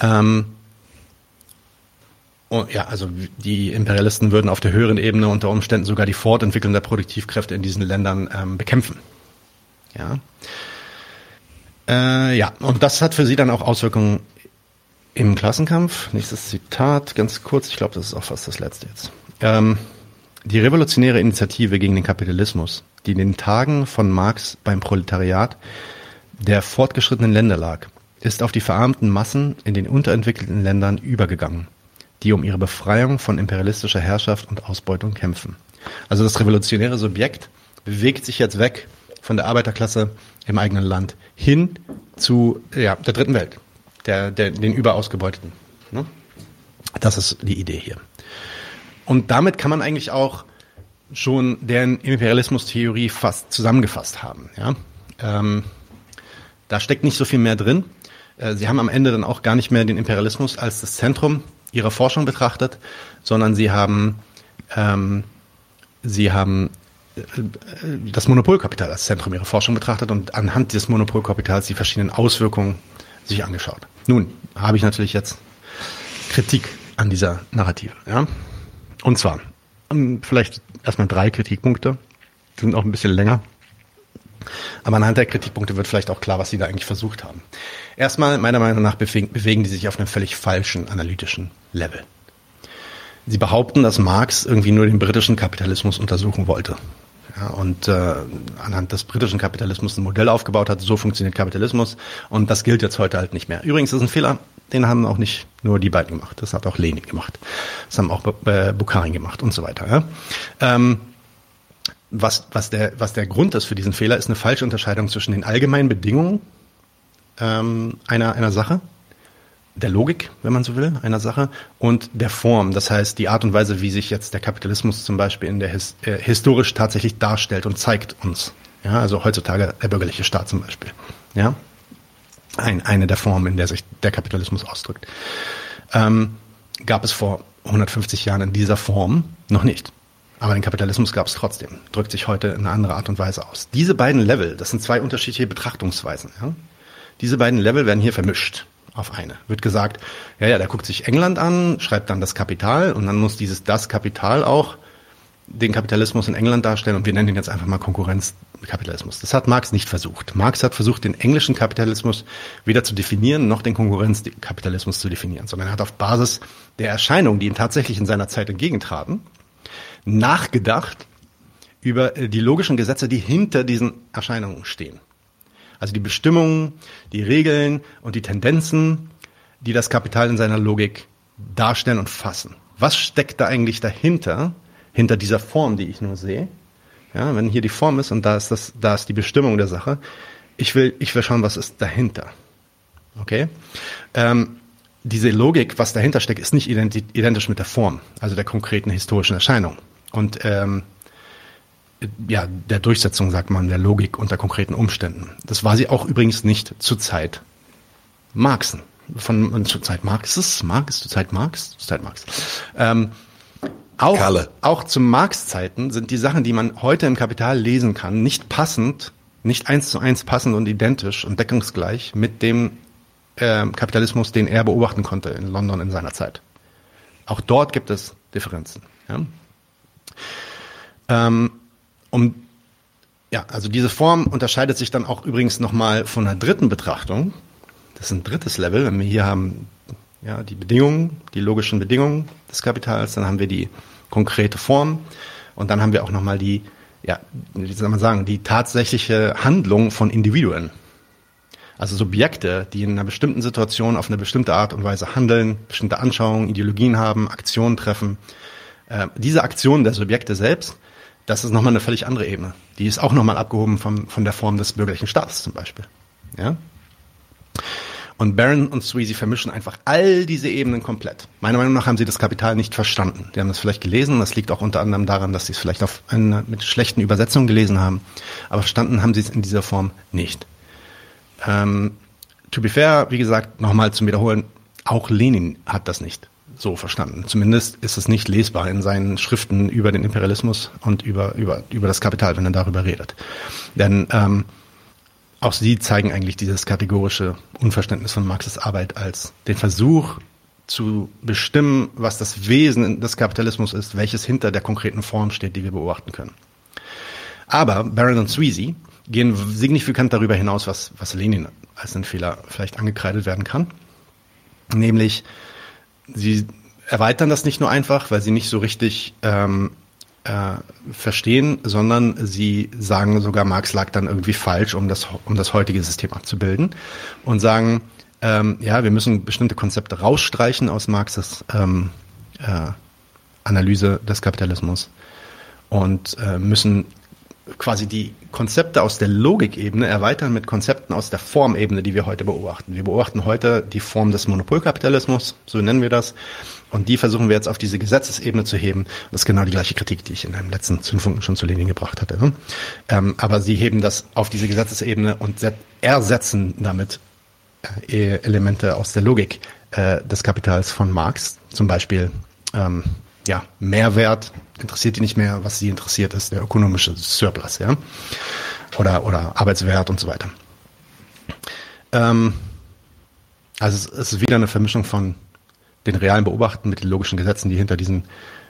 Ähm, und ja, also die Imperialisten würden auf der höheren Ebene unter Umständen sogar die Fortentwicklung der Produktivkräfte in diesen Ländern ähm, bekämpfen. Ja. Äh, ja, und das hat für sie dann auch Auswirkungen im Klassenkampf. Nächstes Zitat, ganz kurz, ich glaube, das ist auch fast das letzte jetzt. Ähm, die revolutionäre Initiative gegen den Kapitalismus, die in den Tagen von Marx beim Proletariat der fortgeschrittenen Länder lag, ist auf die verarmten Massen in den unterentwickelten Ländern übergegangen, die um ihre Befreiung von imperialistischer Herrschaft und Ausbeutung kämpfen. Also das revolutionäre Subjekt bewegt sich jetzt weg von der Arbeiterklasse im eigenen Land hin zu ja, der dritten Welt, der, der, den Überausgebeuteten. Ne? Das ist die Idee hier. Und damit kann man eigentlich auch schon deren Imperialismus-Theorie fast zusammengefasst haben. Ja? Ähm, da steckt nicht so viel mehr drin. Äh, sie haben am Ende dann auch gar nicht mehr den Imperialismus als das Zentrum ihrer Forschung betrachtet, sondern sie haben, ähm, sie haben das Monopolkapital als Zentrum ihrer Forschung betrachtet und anhand des Monopolkapitals die verschiedenen Auswirkungen sich angeschaut. Nun habe ich natürlich jetzt Kritik an dieser Narrative. Ja? Und zwar vielleicht erstmal drei Kritikpunkte, die sind auch ein bisschen länger. Aber anhand der Kritikpunkte wird vielleicht auch klar, was sie da eigentlich versucht haben. Erstmal, meiner Meinung nach, bewegen, bewegen die sich auf einem völlig falschen analytischen Level. Sie behaupten, dass Marx irgendwie nur den britischen Kapitalismus untersuchen wollte. Ja, und äh, anhand des britischen Kapitalismus ein Modell aufgebaut hat, so funktioniert Kapitalismus und das gilt jetzt heute halt nicht mehr. Übrigens ist ein Fehler, den haben auch nicht nur die beiden gemacht, das hat auch Lenin gemacht, das haben auch äh, Bukharin gemacht und so weiter. Ja. Ähm, was, was, der, was der Grund ist für diesen Fehler, ist eine falsche Unterscheidung zwischen den allgemeinen Bedingungen ähm, einer, einer Sache der Logik, wenn man so will, einer Sache und der Form. Das heißt, die Art und Weise, wie sich jetzt der Kapitalismus zum Beispiel in der His äh, historisch tatsächlich darstellt und zeigt uns. Ja, also heutzutage der bürgerliche Staat zum Beispiel. Ja, Ein, eine der Formen, in der sich der Kapitalismus ausdrückt. Ähm, gab es vor 150 Jahren in dieser Form noch nicht. Aber den Kapitalismus gab es trotzdem. Drückt sich heute in eine andere Art und Weise aus. Diese beiden Level, das sind zwei unterschiedliche Betrachtungsweisen. Ja? Diese beiden Level werden hier vermischt auf eine. Wird gesagt, ja, ja, der guckt sich England an, schreibt dann das Kapital und dann muss dieses das Kapital auch den Kapitalismus in England darstellen und wir nennen ihn jetzt einfach mal Konkurrenzkapitalismus. Das hat Marx nicht versucht. Marx hat versucht, den englischen Kapitalismus weder zu definieren, noch den Konkurrenzkapitalismus zu definieren, sondern er hat auf Basis der Erscheinungen, die ihm tatsächlich in seiner Zeit entgegentraten, nachgedacht über die logischen Gesetze, die hinter diesen Erscheinungen stehen. Also die Bestimmungen, die Regeln und die Tendenzen, die das Kapital in seiner Logik darstellen und fassen. Was steckt da eigentlich dahinter, hinter dieser Form, die ich nur sehe? Ja, wenn hier die Form ist und da ist das, da ist die Bestimmung der Sache. Ich will, ich will schauen, was ist dahinter. Okay? Ähm, diese Logik, was dahinter steckt, ist nicht identisch mit der Form, also der konkreten historischen Erscheinung. Und ähm, ja, der Durchsetzung, sagt man, der Logik unter konkreten Umständen. Das war sie auch übrigens nicht zur Zeit Marxen. Von, zur Zeit Marxes, Marx, zur Zeit Marx, zur Zeit Marx. Ähm, auch, Kalle. auch zu Marx-Zeiten sind die Sachen, die man heute im Kapital lesen kann, nicht passend, nicht eins zu eins passend und identisch und deckungsgleich mit dem äh, Kapitalismus, den er beobachten konnte in London in seiner Zeit. Auch dort gibt es Differenzen. Ja? Ähm, um ja, also diese Form unterscheidet sich dann auch übrigens nochmal von einer dritten Betrachtung. Das ist ein drittes Level. Wenn wir hier haben ja, die Bedingungen, die logischen Bedingungen des Kapitals, dann haben wir die konkrete Form und dann haben wir auch nochmal die, ja, wie soll man sagen, die tatsächliche Handlung von Individuen. Also Subjekte, die in einer bestimmten Situation auf eine bestimmte Art und Weise handeln, bestimmte Anschauungen, Ideologien haben, Aktionen treffen. Äh, diese Aktionen der Subjekte selbst das ist nochmal eine völlig andere Ebene. Die ist auch nochmal abgehoben vom, von der Form des bürgerlichen Staates zum Beispiel. Ja? Und Barron und Sweezy vermischen einfach all diese Ebenen komplett. Meiner Meinung nach haben sie das Kapital nicht verstanden. Die haben das vielleicht gelesen, das liegt auch unter anderem daran, dass sie es vielleicht auf eine, mit schlechten Übersetzungen gelesen haben, aber verstanden haben sie es in dieser Form nicht. Ähm, to be fair, wie gesagt, nochmal zum Wiederholen, auch Lenin hat das nicht so verstanden. Zumindest ist es nicht lesbar in seinen Schriften über den Imperialismus und über, über, über das Kapital, wenn er darüber redet. Denn ähm, auch sie zeigen eigentlich dieses kategorische Unverständnis von Marxes Arbeit als den Versuch zu bestimmen, was das Wesen des Kapitalismus ist, welches hinter der konkreten Form steht, die wir beobachten können. Aber Barron und Sweezy gehen signifikant darüber hinaus, was, was Lenin als ein Fehler vielleicht angekreidet werden kann. Nämlich sie erweitern das nicht nur einfach, weil sie nicht so richtig ähm, äh, verstehen, sondern sie sagen sogar, Marx lag dann irgendwie falsch, um das, um das heutige System abzubilden und sagen, ähm, ja, wir müssen bestimmte Konzepte rausstreichen aus Marxes ähm, äh, Analyse des Kapitalismus und äh, müssen quasi die Konzepte aus der Logikebene erweitern mit Konzepten aus der Formebene, die wir heute beobachten. Wir beobachten heute die Form des Monopolkapitalismus, so nennen wir das. Und die versuchen wir jetzt auf diese Gesetzesebene zu heben. Das ist genau die gleiche Kritik, die ich in einem letzten Zündfunken schon zu Lenin gebracht hatte. Ne? Ähm, aber sie heben das auf diese Gesetzesebene und ersetzen damit äh, Elemente aus der Logik äh, des Kapitals von Marx. Zum Beispiel ähm, ja, Mehrwert interessiert die nicht mehr. Was sie interessiert, ist der ökonomische Surplus, ja. Oder, oder Arbeitswert und so weiter. Ähm, also es ist wieder eine Vermischung von den realen Beobachten mit den logischen Gesetzen, die hinter diesen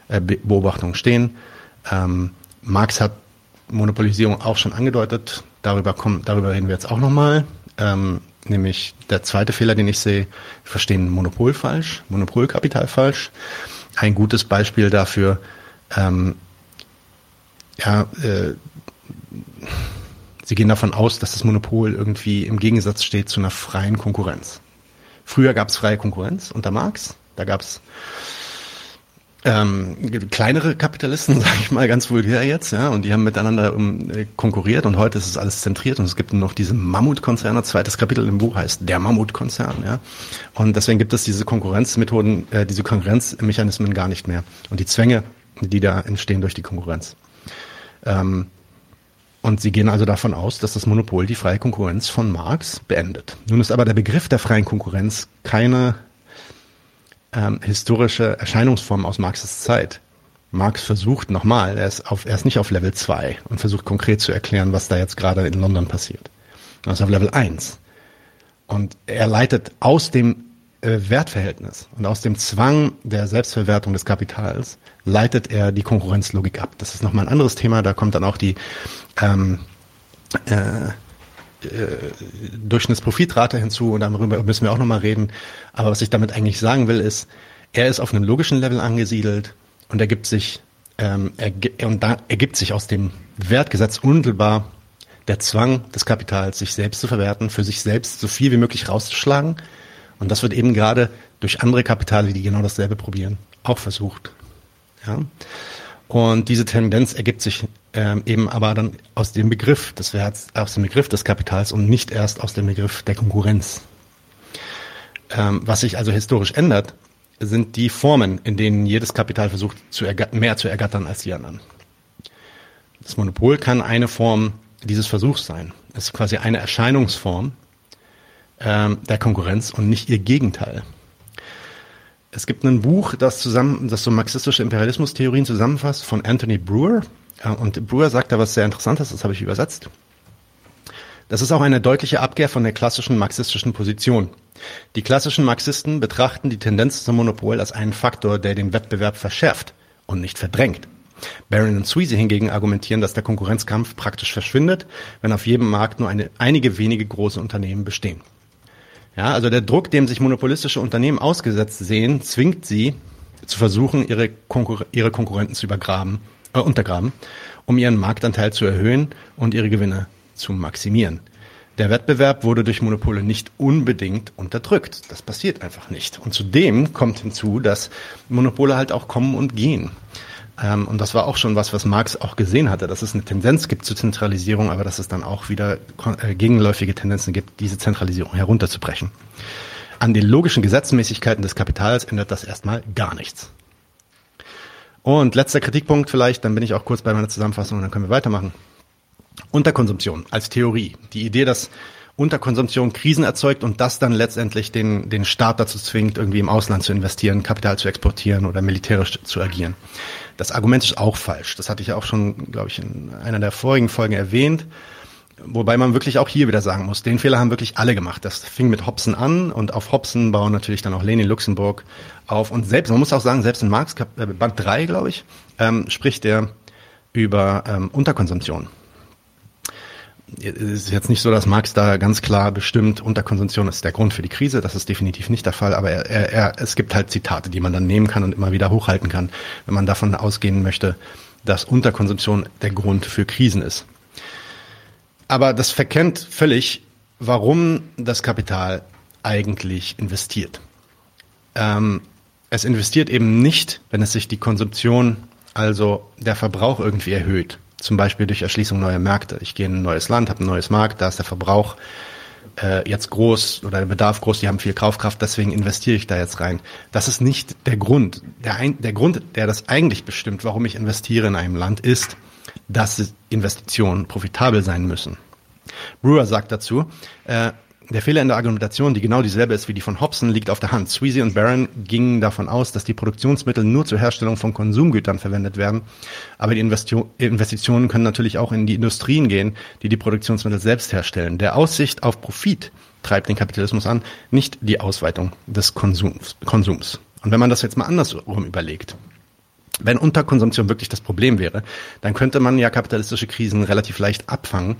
äh, Beobachtungen stehen. Ähm, Marx hat Monopolisierung auch schon angedeutet. Darüber, kommen, darüber reden wir jetzt auch nochmal. Ähm, nämlich der zweite Fehler, den ich sehe, verstehen Monopol falsch, Monopolkapital falsch. Ein gutes Beispiel dafür, ähm, ja, äh, Sie gehen davon aus, dass das Monopol irgendwie im Gegensatz steht zu einer freien Konkurrenz. Früher gab es freie Konkurrenz unter Marx. Da gab es ähm, kleinere Kapitalisten, *laughs* sage ich mal ganz vulgär jetzt, ja, und die haben miteinander um, äh, konkurriert und heute ist es alles zentriert und es gibt noch diese Mammutkonzerne. Zweites Kapitel im Buch heißt der Mammutkonzern, ja, und deswegen gibt es diese Konkurrenzmethoden, äh, diese Konkurrenzmechanismen gar nicht mehr und die Zwänge, die da entstehen durch die Konkurrenz. Ähm, und sie gehen also davon aus, dass das Monopol die freie Konkurrenz von Marx beendet. Nun ist aber der Begriff der freien Konkurrenz keine ähm, historische Erscheinungsform aus Marxes Zeit. Marx versucht nochmal, er ist, auf, er ist nicht auf Level 2 und versucht konkret zu erklären, was da jetzt gerade in London passiert. Er ist auf Level 1. Und er leitet aus dem Wertverhältnis und aus dem Zwang der Selbstverwertung des Kapitals leitet er die Konkurrenzlogik ab. Das ist nochmal ein anderes Thema, da kommt dann auch die ähm, äh, äh, Durchschnittsprofitrate hinzu und darüber müssen wir auch nochmal reden. Aber was ich damit eigentlich sagen will, ist, er ist auf einem logischen Level angesiedelt und ergibt sich, ähm, er, und da ergibt sich aus dem Wertgesetz unmittelbar der Zwang des Kapitals, sich selbst zu verwerten, für sich selbst so viel wie möglich rauszuschlagen. Und das wird eben gerade durch andere Kapitale, die genau dasselbe probieren, auch versucht. Ja? Und diese Tendenz ergibt sich ähm, eben aber dann aus dem Begriff des Werts, aus dem Begriff des Kapitals und nicht erst aus dem Begriff der Konkurrenz. Ähm, was sich also historisch ändert, sind die Formen, in denen jedes Kapital versucht, zu mehr zu ergattern als die anderen. Das Monopol kann eine Form dieses Versuchs sein. Es ist quasi eine Erscheinungsform ähm, der Konkurrenz und nicht ihr Gegenteil. Es gibt ein Buch, das zusammen, das so marxistische Imperialismustheorien zusammenfasst von Anthony Brewer. Und Brewer sagt da was sehr Interessantes, das habe ich übersetzt. Das ist auch eine deutliche Abkehr von der klassischen marxistischen Position. Die klassischen Marxisten betrachten die Tendenz zum Monopol als einen Faktor, der den Wettbewerb verschärft und nicht verdrängt. Barron und Sweezy hingegen argumentieren, dass der Konkurrenzkampf praktisch verschwindet, wenn auf jedem Markt nur eine, einige wenige große Unternehmen bestehen. Ja, also der Druck, dem sich monopolistische Unternehmen ausgesetzt sehen, zwingt sie zu versuchen, ihre, Konkur ihre Konkurrenten zu übergraben, äh, untergraben, um ihren Marktanteil zu erhöhen und ihre Gewinne zu maximieren. Der Wettbewerb wurde durch Monopole nicht unbedingt unterdrückt. Das passiert einfach nicht. Und zudem kommt hinzu, dass Monopole halt auch kommen und gehen. Ähm, und das war auch schon was, was Marx auch gesehen hatte, dass es eine Tendenz gibt zur Zentralisierung, aber dass es dann auch wieder äh, gegenläufige Tendenzen gibt, diese Zentralisierung herunterzubrechen. An den logischen Gesetzmäßigkeiten des Kapitals ändert das erstmal gar nichts. Und letzter Kritikpunkt vielleicht, dann bin ich auch kurz bei meiner Zusammenfassung und dann können wir weitermachen. Unterkonsumption als Theorie. Die Idee, dass Unterkonsumption Krisen erzeugt und das dann letztendlich den, den Staat dazu zwingt, irgendwie im Ausland zu investieren, Kapital zu exportieren oder militärisch zu agieren. Das Argument ist auch falsch. Das hatte ich ja auch schon, glaube ich, in einer der vorigen Folgen erwähnt. Wobei man wirklich auch hier wieder sagen muss, den Fehler haben wirklich alle gemacht. Das fing mit Hobson an und auf Hobson bauen natürlich dann auch Lenin Luxemburg auf. Und selbst, man muss auch sagen, selbst in Marx, äh, Band 3, glaube ich, ähm, spricht er über ähm, Unterkonsumption ist jetzt nicht so, dass Marx da ganz klar bestimmt, Unterkonsumption ist der Grund für die Krise. Das ist definitiv nicht der Fall. Aber er, er, er, es gibt halt Zitate, die man dann nehmen kann und immer wieder hochhalten kann, wenn man davon ausgehen möchte, dass Unterkonsumption der Grund für Krisen ist. Aber das verkennt völlig, warum das Kapital eigentlich investiert. Ähm, es investiert eben nicht, wenn es sich die Konsumption, also der Verbrauch irgendwie erhöht zum Beispiel durch Erschließung neuer Märkte. Ich gehe in ein neues Land, habe ein neues Markt, da ist der Verbrauch äh, jetzt groß oder der Bedarf groß, die haben viel Kaufkraft, deswegen investiere ich da jetzt rein. Das ist nicht der Grund. Der, ein, der Grund, der das eigentlich bestimmt, warum ich investiere in einem Land, ist, dass Investitionen profitabel sein müssen. Brewer sagt dazu, äh, der Fehler in der Argumentation, die genau dieselbe ist wie die von Hobson, liegt auf der Hand. Sweezy und Barron gingen davon aus, dass die Produktionsmittel nur zur Herstellung von Konsumgütern verwendet werden. Aber die Investitionen können natürlich auch in die Industrien gehen, die die Produktionsmittel selbst herstellen. Der Aussicht auf Profit treibt den Kapitalismus an, nicht die Ausweitung des Konsums. Konsums. Und wenn man das jetzt mal andersrum überlegt, wenn Unterkonsumption wirklich das Problem wäre, dann könnte man ja kapitalistische Krisen relativ leicht abfangen,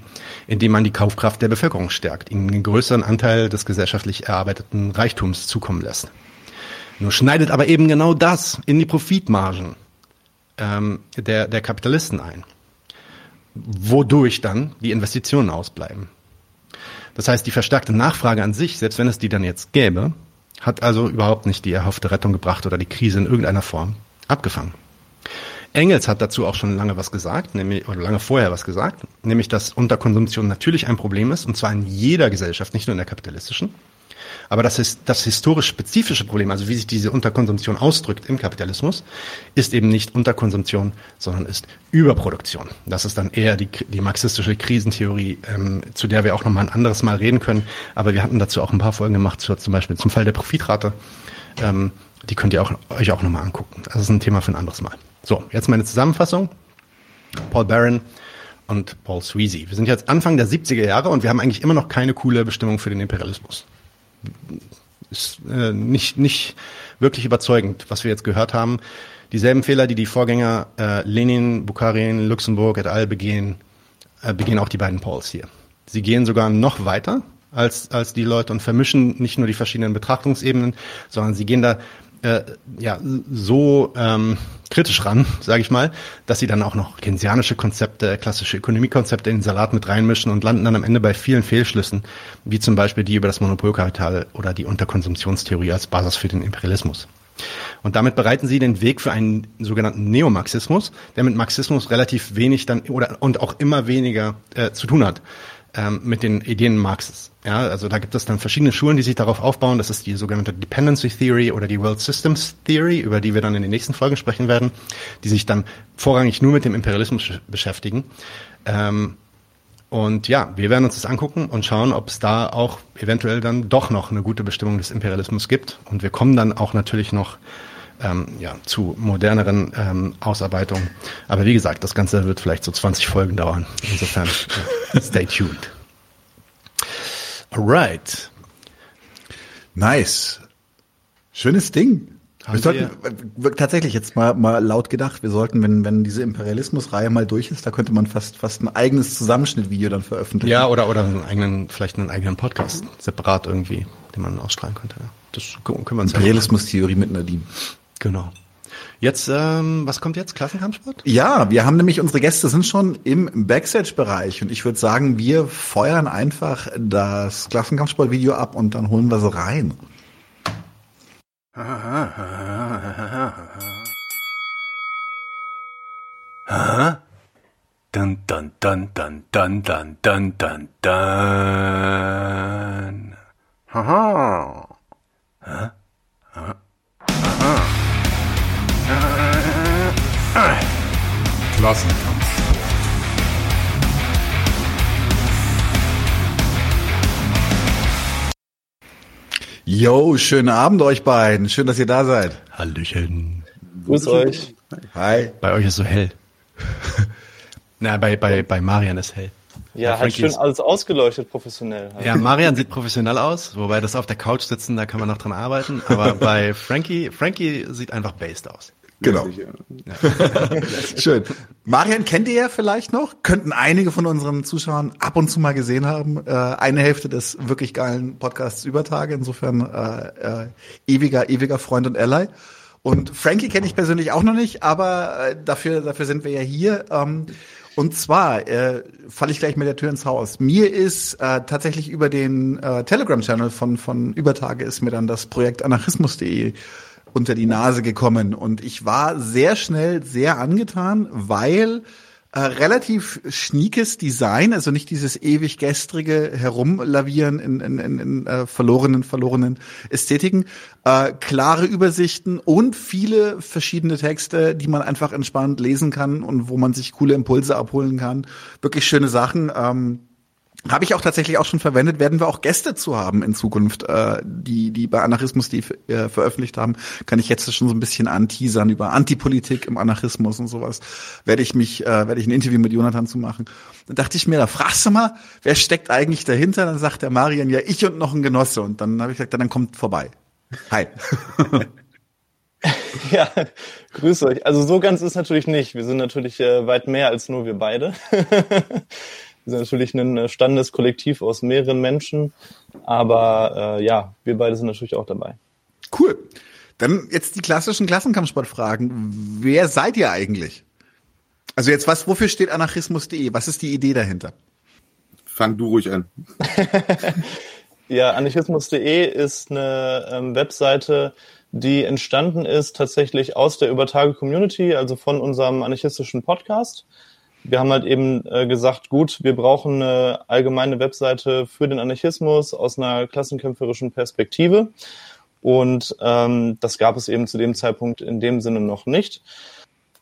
indem man die Kaufkraft der Bevölkerung stärkt, ihnen einen größeren Anteil des gesellschaftlich erarbeiteten Reichtums zukommen lässt. Nur schneidet aber eben genau das in die Profitmargen ähm, der, der Kapitalisten ein, wodurch dann die Investitionen ausbleiben. Das heißt, die verstärkte Nachfrage an sich, selbst wenn es die dann jetzt gäbe, hat also überhaupt nicht die erhoffte Rettung gebracht oder die Krise in irgendeiner Form abgefangen. Engels hat dazu auch schon lange was gesagt, nämlich, oder lange vorher was gesagt, nämlich, dass Unterkonsumption natürlich ein Problem ist, und zwar in jeder Gesellschaft, nicht nur in der kapitalistischen. Aber das ist das historisch spezifische Problem, also wie sich diese Unterkonsumption ausdrückt im Kapitalismus, ist eben nicht Unterkonsumption, sondern ist Überproduktion. Das ist dann eher die, die marxistische Krisentheorie, ähm, zu der wir auch nochmal ein anderes Mal reden können. Aber wir hatten dazu auch ein paar Folgen gemacht, zu, zum Beispiel zum Fall der Profitrate. Ähm, die könnt ihr auch, euch auch nochmal angucken. Das ist ein Thema für ein anderes Mal. So, jetzt meine Zusammenfassung. Paul Barron und Paul Sweezy. Wir sind jetzt Anfang der 70er Jahre und wir haben eigentlich immer noch keine coole Bestimmung für den Imperialismus. Ist äh, nicht, nicht wirklich überzeugend, was wir jetzt gehört haben. Dieselben Fehler, die die Vorgänger äh, Lenin, Bukharin, Luxemburg et al. begehen, äh, begehen auch die beiden Pauls hier. Sie gehen sogar noch weiter als, als die Leute und vermischen nicht nur die verschiedenen Betrachtungsebenen, sondern sie gehen da äh, ja so ähm, kritisch ran, sage ich mal, dass sie dann auch noch keynesianische Konzepte, klassische Ökonomiekonzepte in den Salat mit reinmischen und landen dann am Ende bei vielen Fehlschlüssen, wie zum Beispiel die über das Monopolkapital oder die Unterkonsumptionstheorie als Basis für den Imperialismus. Und damit bereiten sie den Weg für einen sogenannten Neomarxismus, der mit Marxismus relativ wenig dann oder und auch immer weniger äh, zu tun hat ähm, mit den Ideen Marxes. Ja, also da gibt es dann verschiedene Schulen, die sich darauf aufbauen. Das ist die sogenannte Dependency Theory oder die World Systems Theory, über die wir dann in den nächsten Folgen sprechen werden, die sich dann vorrangig nur mit dem Imperialismus beschäftigen. Ähm, und ja, wir werden uns das angucken und schauen, ob es da auch eventuell dann doch noch eine gute Bestimmung des Imperialismus gibt. Und wir kommen dann auch natürlich noch ähm, ja, zu moderneren ähm, Ausarbeitungen. Aber wie gesagt, das Ganze wird vielleicht so 20 Folgen dauern. Insofern stay tuned. Alright. Nice. Schönes Ding. wir sollten wir, tatsächlich jetzt mal, mal laut gedacht, wir sollten, wenn, wenn diese Imperialismus-Reihe mal durch ist, da könnte man fast, fast ein eigenes Zusammenschnittvideo dann veröffentlichen. Ja, oder, oder einen eigenen, vielleicht einen eigenen Podcast, separat irgendwie, den man ausstrahlen könnte. Das können wir uns Imperialismus-Theorie mit Nadine. Genau. Jetzt, ähm, was kommt jetzt? Klassenkampfsport? Ja, wir haben nämlich, unsere Gäste sind schon im Backstage-Bereich und ich würde sagen, wir feuern einfach das Klassenkampfsport-Video ab und dann holen wir sie rein. *laughs* Dun, dun, dun, dun, dun, dun, dun, dun, dun. *laughs* Haha. Huh? Klassenkampf. Yo, schönen Abend euch beiden. Schön, dass ihr da seid. Hallöchen. Grüß euch. Hi. Bei euch ist so hell. *laughs* Na, bei, bei, bei Marian ist hell. Ja, halt schön alles ausgeleuchtet professionell. Halt. Ja, Marian sieht professionell aus, wobei das auf der Couch sitzen, da kann man noch dran arbeiten. Aber *laughs* bei Frankie, Frankie sieht einfach based aus. Genau. *laughs* Schön. Marian kennt ihr ja vielleicht noch, könnten einige von unseren Zuschauern ab und zu mal gesehen haben. Äh, eine Hälfte des wirklich geilen Podcasts Übertage, insofern äh, äh, ewiger, ewiger Freund und Ally. Und Frankie kenne ich persönlich auch noch nicht, aber äh, dafür, dafür sind wir ja hier. Ähm, und zwar äh, falle ich gleich mit der Tür ins Haus. Mir ist äh, tatsächlich über den äh, Telegram-Channel von, von Übertage ist mir dann das Projekt anarchismus.de unter die Nase gekommen. Und ich war sehr schnell sehr angetan, weil äh, relativ schniekes Design, also nicht dieses ewig gestrige Herumlavieren in, in, in, in äh, verlorenen, verlorenen Ästhetiken, äh, klare Übersichten und viele verschiedene Texte, die man einfach entspannt lesen kann und wo man sich coole Impulse abholen kann. Wirklich schöne Sachen. Ähm, habe ich auch tatsächlich auch schon verwendet, werden wir auch Gäste zu haben in Zukunft, äh, die, die bei Anarchismus die äh, veröffentlicht haben, kann ich jetzt schon so ein bisschen anteasern über Antipolitik im Anarchismus und sowas. Werde ich mich, äh, werde ich ein Interview mit Jonathan zu machen. Dann dachte ich mir, da fragst du mal, wer steckt eigentlich dahinter? Dann sagt der Marian, ja, ich und noch ein Genosse. Und dann habe ich gesagt, dann kommt vorbei. Hi. *laughs* ja, grüß euch. Also so ganz ist natürlich nicht. Wir sind natürlich äh, weit mehr als nur wir beide. *laughs* wir sind natürlich ein äh, Standeskollektiv aus mehreren Menschen, aber äh, ja, wir beide sind natürlich auch dabei. Cool. Dann jetzt die klassischen Klassenkampfsportfragen. Wer seid ihr eigentlich? Also jetzt was, wofür steht anarchismus.de? Was ist die Idee dahinter? Fang du ruhig an. *laughs* ja, anarchismus.de ist eine ähm, Webseite, die entstanden ist tatsächlich aus der Übertage-Community, also von unserem anarchistischen Podcast. Wir haben halt eben äh, gesagt, gut, wir brauchen eine allgemeine Webseite für den Anarchismus aus einer klassenkämpferischen Perspektive. Und ähm, das gab es eben zu dem Zeitpunkt in dem Sinne noch nicht.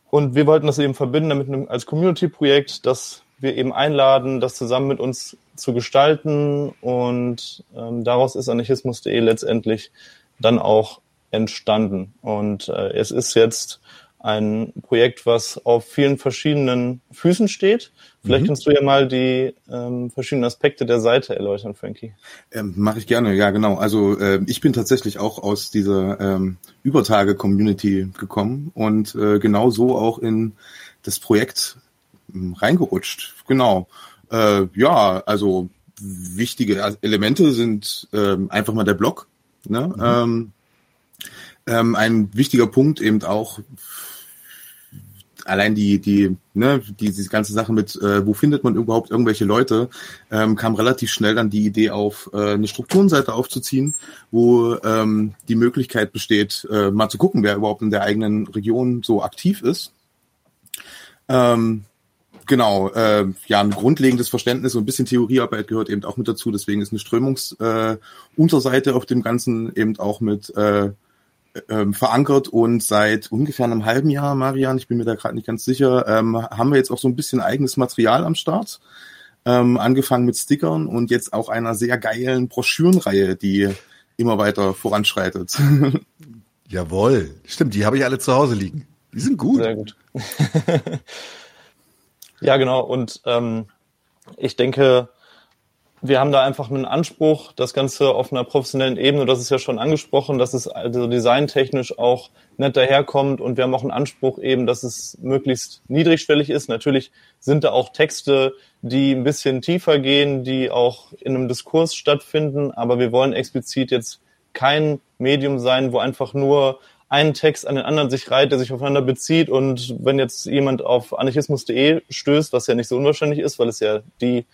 Und wir wollten das eben verbinden damit als Community-Projekt, dass wir eben einladen, das zusammen mit uns zu gestalten. Und ähm, daraus ist anarchismus.de letztendlich dann auch entstanden. Und äh, es ist jetzt ein Projekt, was auf vielen verschiedenen Füßen steht. Vielleicht mhm. kannst du ja mal die ähm, verschiedenen Aspekte der Seite erläutern, Frankie. Ähm, Mache ich gerne, ja genau. Also äh, ich bin tatsächlich auch aus dieser ähm, Übertage-Community gekommen und äh, genau so auch in das Projekt äh, reingerutscht. Genau. Äh, ja, also wichtige Elemente sind äh, einfach mal der Blog. Ne? Mhm. Ähm, ähm, ein wichtiger Punkt eben auch allein die, die, ne, die, diese ganze Sache mit, äh, wo findet man überhaupt irgendwelche Leute, ähm, kam relativ schnell dann die Idee auf, äh, eine Strukturenseite aufzuziehen, wo ähm, die Möglichkeit besteht, äh, mal zu gucken, wer überhaupt in der eigenen Region so aktiv ist. Ähm, genau, äh, ja, ein grundlegendes Verständnis und ein bisschen Theoriearbeit gehört eben auch mit dazu. Deswegen ist eine Strömungsunterseite äh, auf dem Ganzen eben auch mit äh, ähm, verankert und seit ungefähr einem halben Jahr, Marian, ich bin mir da gerade nicht ganz sicher, ähm, haben wir jetzt auch so ein bisschen eigenes Material am Start. Ähm, angefangen mit Stickern und jetzt auch einer sehr geilen Broschürenreihe, die immer weiter voranschreitet. *laughs* Jawohl, stimmt, die habe ich alle zu Hause liegen. Die sind gut. Sehr gut. *laughs* ja, genau. Und ähm, ich denke, wir haben da einfach einen Anspruch, das Ganze auf einer professionellen Ebene, das ist ja schon angesprochen, dass es also designtechnisch auch nett daherkommt. Und wir haben auch einen Anspruch eben, dass es möglichst niedrigschwellig ist. Natürlich sind da auch Texte, die ein bisschen tiefer gehen, die auch in einem Diskurs stattfinden, aber wir wollen explizit jetzt kein Medium sein, wo einfach nur ein Text an den anderen sich reiht, der sich aufeinander bezieht. Und wenn jetzt jemand auf anarchismus.de stößt, was ja nicht so unwahrscheinlich ist, weil es ja die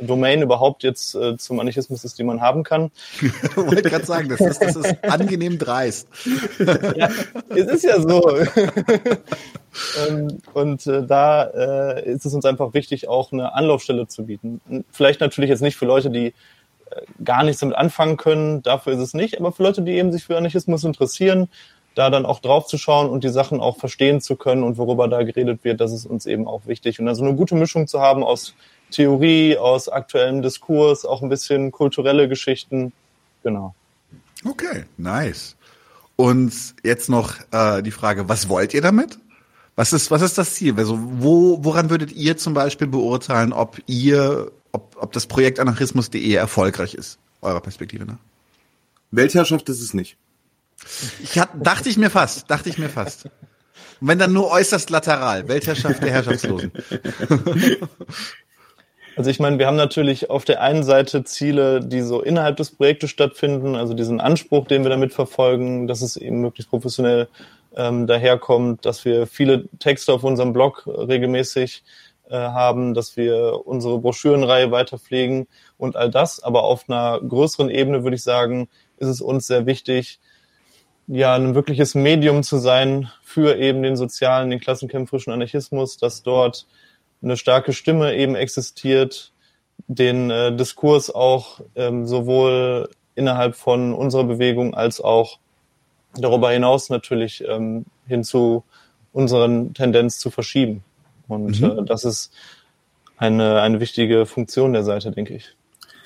Domain überhaupt jetzt äh, zum Anarchismus ist, die man haben kann. *laughs* ich wollte gerade sagen, das ist, das ist angenehm dreist. *laughs* ja, es ist ja so. *laughs* ähm, und äh, da äh, ist es uns einfach wichtig, auch eine Anlaufstelle zu bieten. Vielleicht natürlich jetzt nicht für Leute, die äh, gar nichts damit anfangen können, dafür ist es nicht, aber für Leute, die eben sich für Anarchismus interessieren, da dann auch drauf zu schauen und die Sachen auch verstehen zu können und worüber da geredet wird, das ist uns eben auch wichtig. Und also eine gute Mischung zu haben aus Theorie, aus aktuellem Diskurs, auch ein bisschen kulturelle Geschichten. Genau. Okay, nice. Und jetzt noch äh, die Frage, was wollt ihr damit? Was ist, was ist das Ziel? Also wo, woran würdet ihr zum Beispiel beurteilen, ob ihr, ob, ob das Projekt anarchismus.de erfolgreich ist, eurer Perspektive nach? Weltherrschaft ist es nicht. Ich hat, dachte ich mir fast, dachte ich mir fast. wenn dann nur äußerst lateral, Weltherrschaft der Herrschaftslosen. *laughs* Also ich meine, wir haben natürlich auf der einen Seite Ziele, die so innerhalb des Projektes stattfinden, also diesen Anspruch, den wir damit verfolgen, dass es eben möglichst professionell ähm, daherkommt, dass wir viele Texte auf unserem Blog regelmäßig äh, haben, dass wir unsere Broschürenreihe weiter pflegen und all das. Aber auf einer größeren Ebene würde ich sagen, ist es uns sehr wichtig, ja, ein wirkliches Medium zu sein für eben den sozialen, den klassenkämpferischen Anarchismus, dass dort eine starke Stimme eben existiert, den äh, Diskurs auch ähm, sowohl innerhalb von unserer Bewegung als auch darüber hinaus natürlich ähm, hin zu unseren Tendenz zu verschieben. Und mhm. äh, das ist eine, eine wichtige Funktion der Seite, denke ich.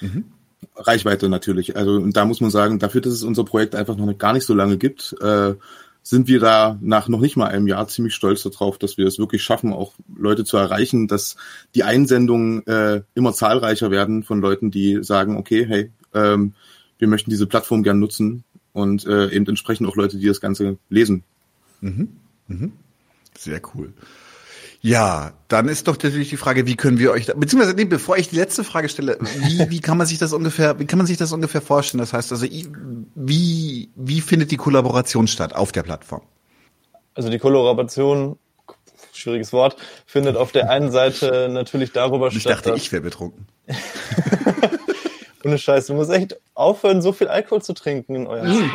Mhm. Reichweite natürlich. Also und da muss man sagen, dafür, dass es unser Projekt einfach noch gar nicht so lange gibt, äh, sind wir da nach noch nicht mal einem Jahr ziemlich stolz darauf, dass wir es wirklich schaffen, auch Leute zu erreichen, dass die Einsendungen äh, immer zahlreicher werden von Leuten, die sagen, okay, hey, ähm, wir möchten diese Plattform gern nutzen. und äh, eben entsprechend auch Leute, die das Ganze lesen. Mhm. Mhm. Sehr cool. Ja, dann ist doch natürlich die Frage, wie können wir euch, da, beziehungsweise nee, bevor ich die letzte Frage stelle, wie, wie kann man sich das ungefähr, wie kann man sich das ungefähr vorstellen? Das heißt also, wie, wie findet die Kollaboration statt auf der Plattform? Also die Kollaboration, schwieriges Wort, findet auf der einen Seite natürlich darüber ich statt. Ich dachte, ich wäre betrunken. *laughs* Ohne Scheiß, du musst echt aufhören, so viel Alkohol zu trinken in eurem Spiel.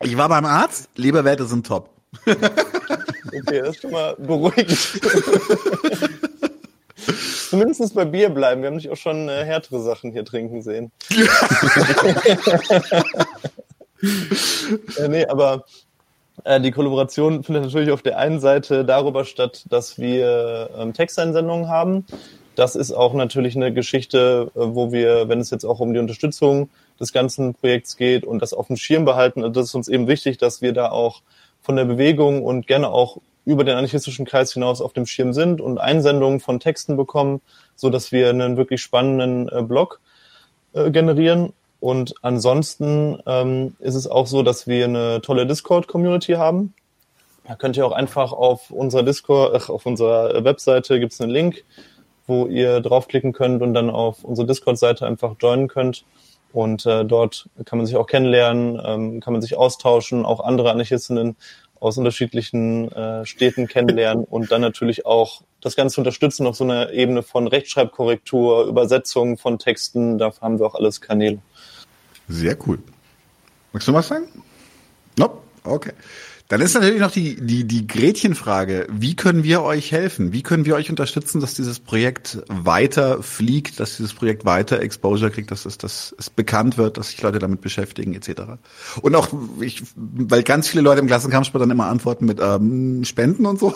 Ich war beim Arzt, Leberwerte sind top. Okay, das ist schon mal beruhigend. Zumindest bei Bier bleiben. Wir haben dich auch schon äh, härtere Sachen hier trinken sehen. *laughs* äh, nee, aber äh, die Kollaboration findet natürlich auf der einen Seite darüber statt, dass wir ähm, Texteinsendungen haben. Das ist auch natürlich eine Geschichte, äh, wo wir, wenn es jetzt auch um die Unterstützung des ganzen Projekts geht und das auf dem Schirm behalten, also das ist uns eben wichtig, dass wir da auch von der Bewegung und gerne auch über den anarchistischen Kreis hinaus auf dem Schirm sind und Einsendungen von Texten bekommen, so dass wir einen wirklich spannenden äh, Blog äh, generieren. Und ansonsten ähm, ist es auch so, dass wir eine tolle Discord-Community haben. Da könnt ihr auch einfach auf unserer Discord, ach, auf unserer Webseite gibt es einen Link, wo ihr draufklicken könnt und dann auf unsere Discord-Seite einfach joinen könnt. Und äh, dort kann man sich auch kennenlernen, ähm, kann man sich austauschen, auch andere Anarchistinnen aus unterschiedlichen äh, Städten kennenlernen und dann natürlich auch das Ganze unterstützen auf so einer Ebene von Rechtschreibkorrektur, Übersetzung von Texten. Dafür haben wir auch alles Kanäle. Sehr cool. Magst du was sagen? Nope. Okay. Dann ist natürlich noch die, die, die Gretchenfrage. Wie können wir euch helfen? Wie können wir euch unterstützen, dass dieses Projekt weiter fliegt, dass dieses Projekt weiter Exposure kriegt, dass es, dass es bekannt wird, dass sich Leute damit beschäftigen, etc. Und auch, ich, weil ganz viele Leute im Klassenkampfsport dann immer antworten mit ähm, Spenden und so,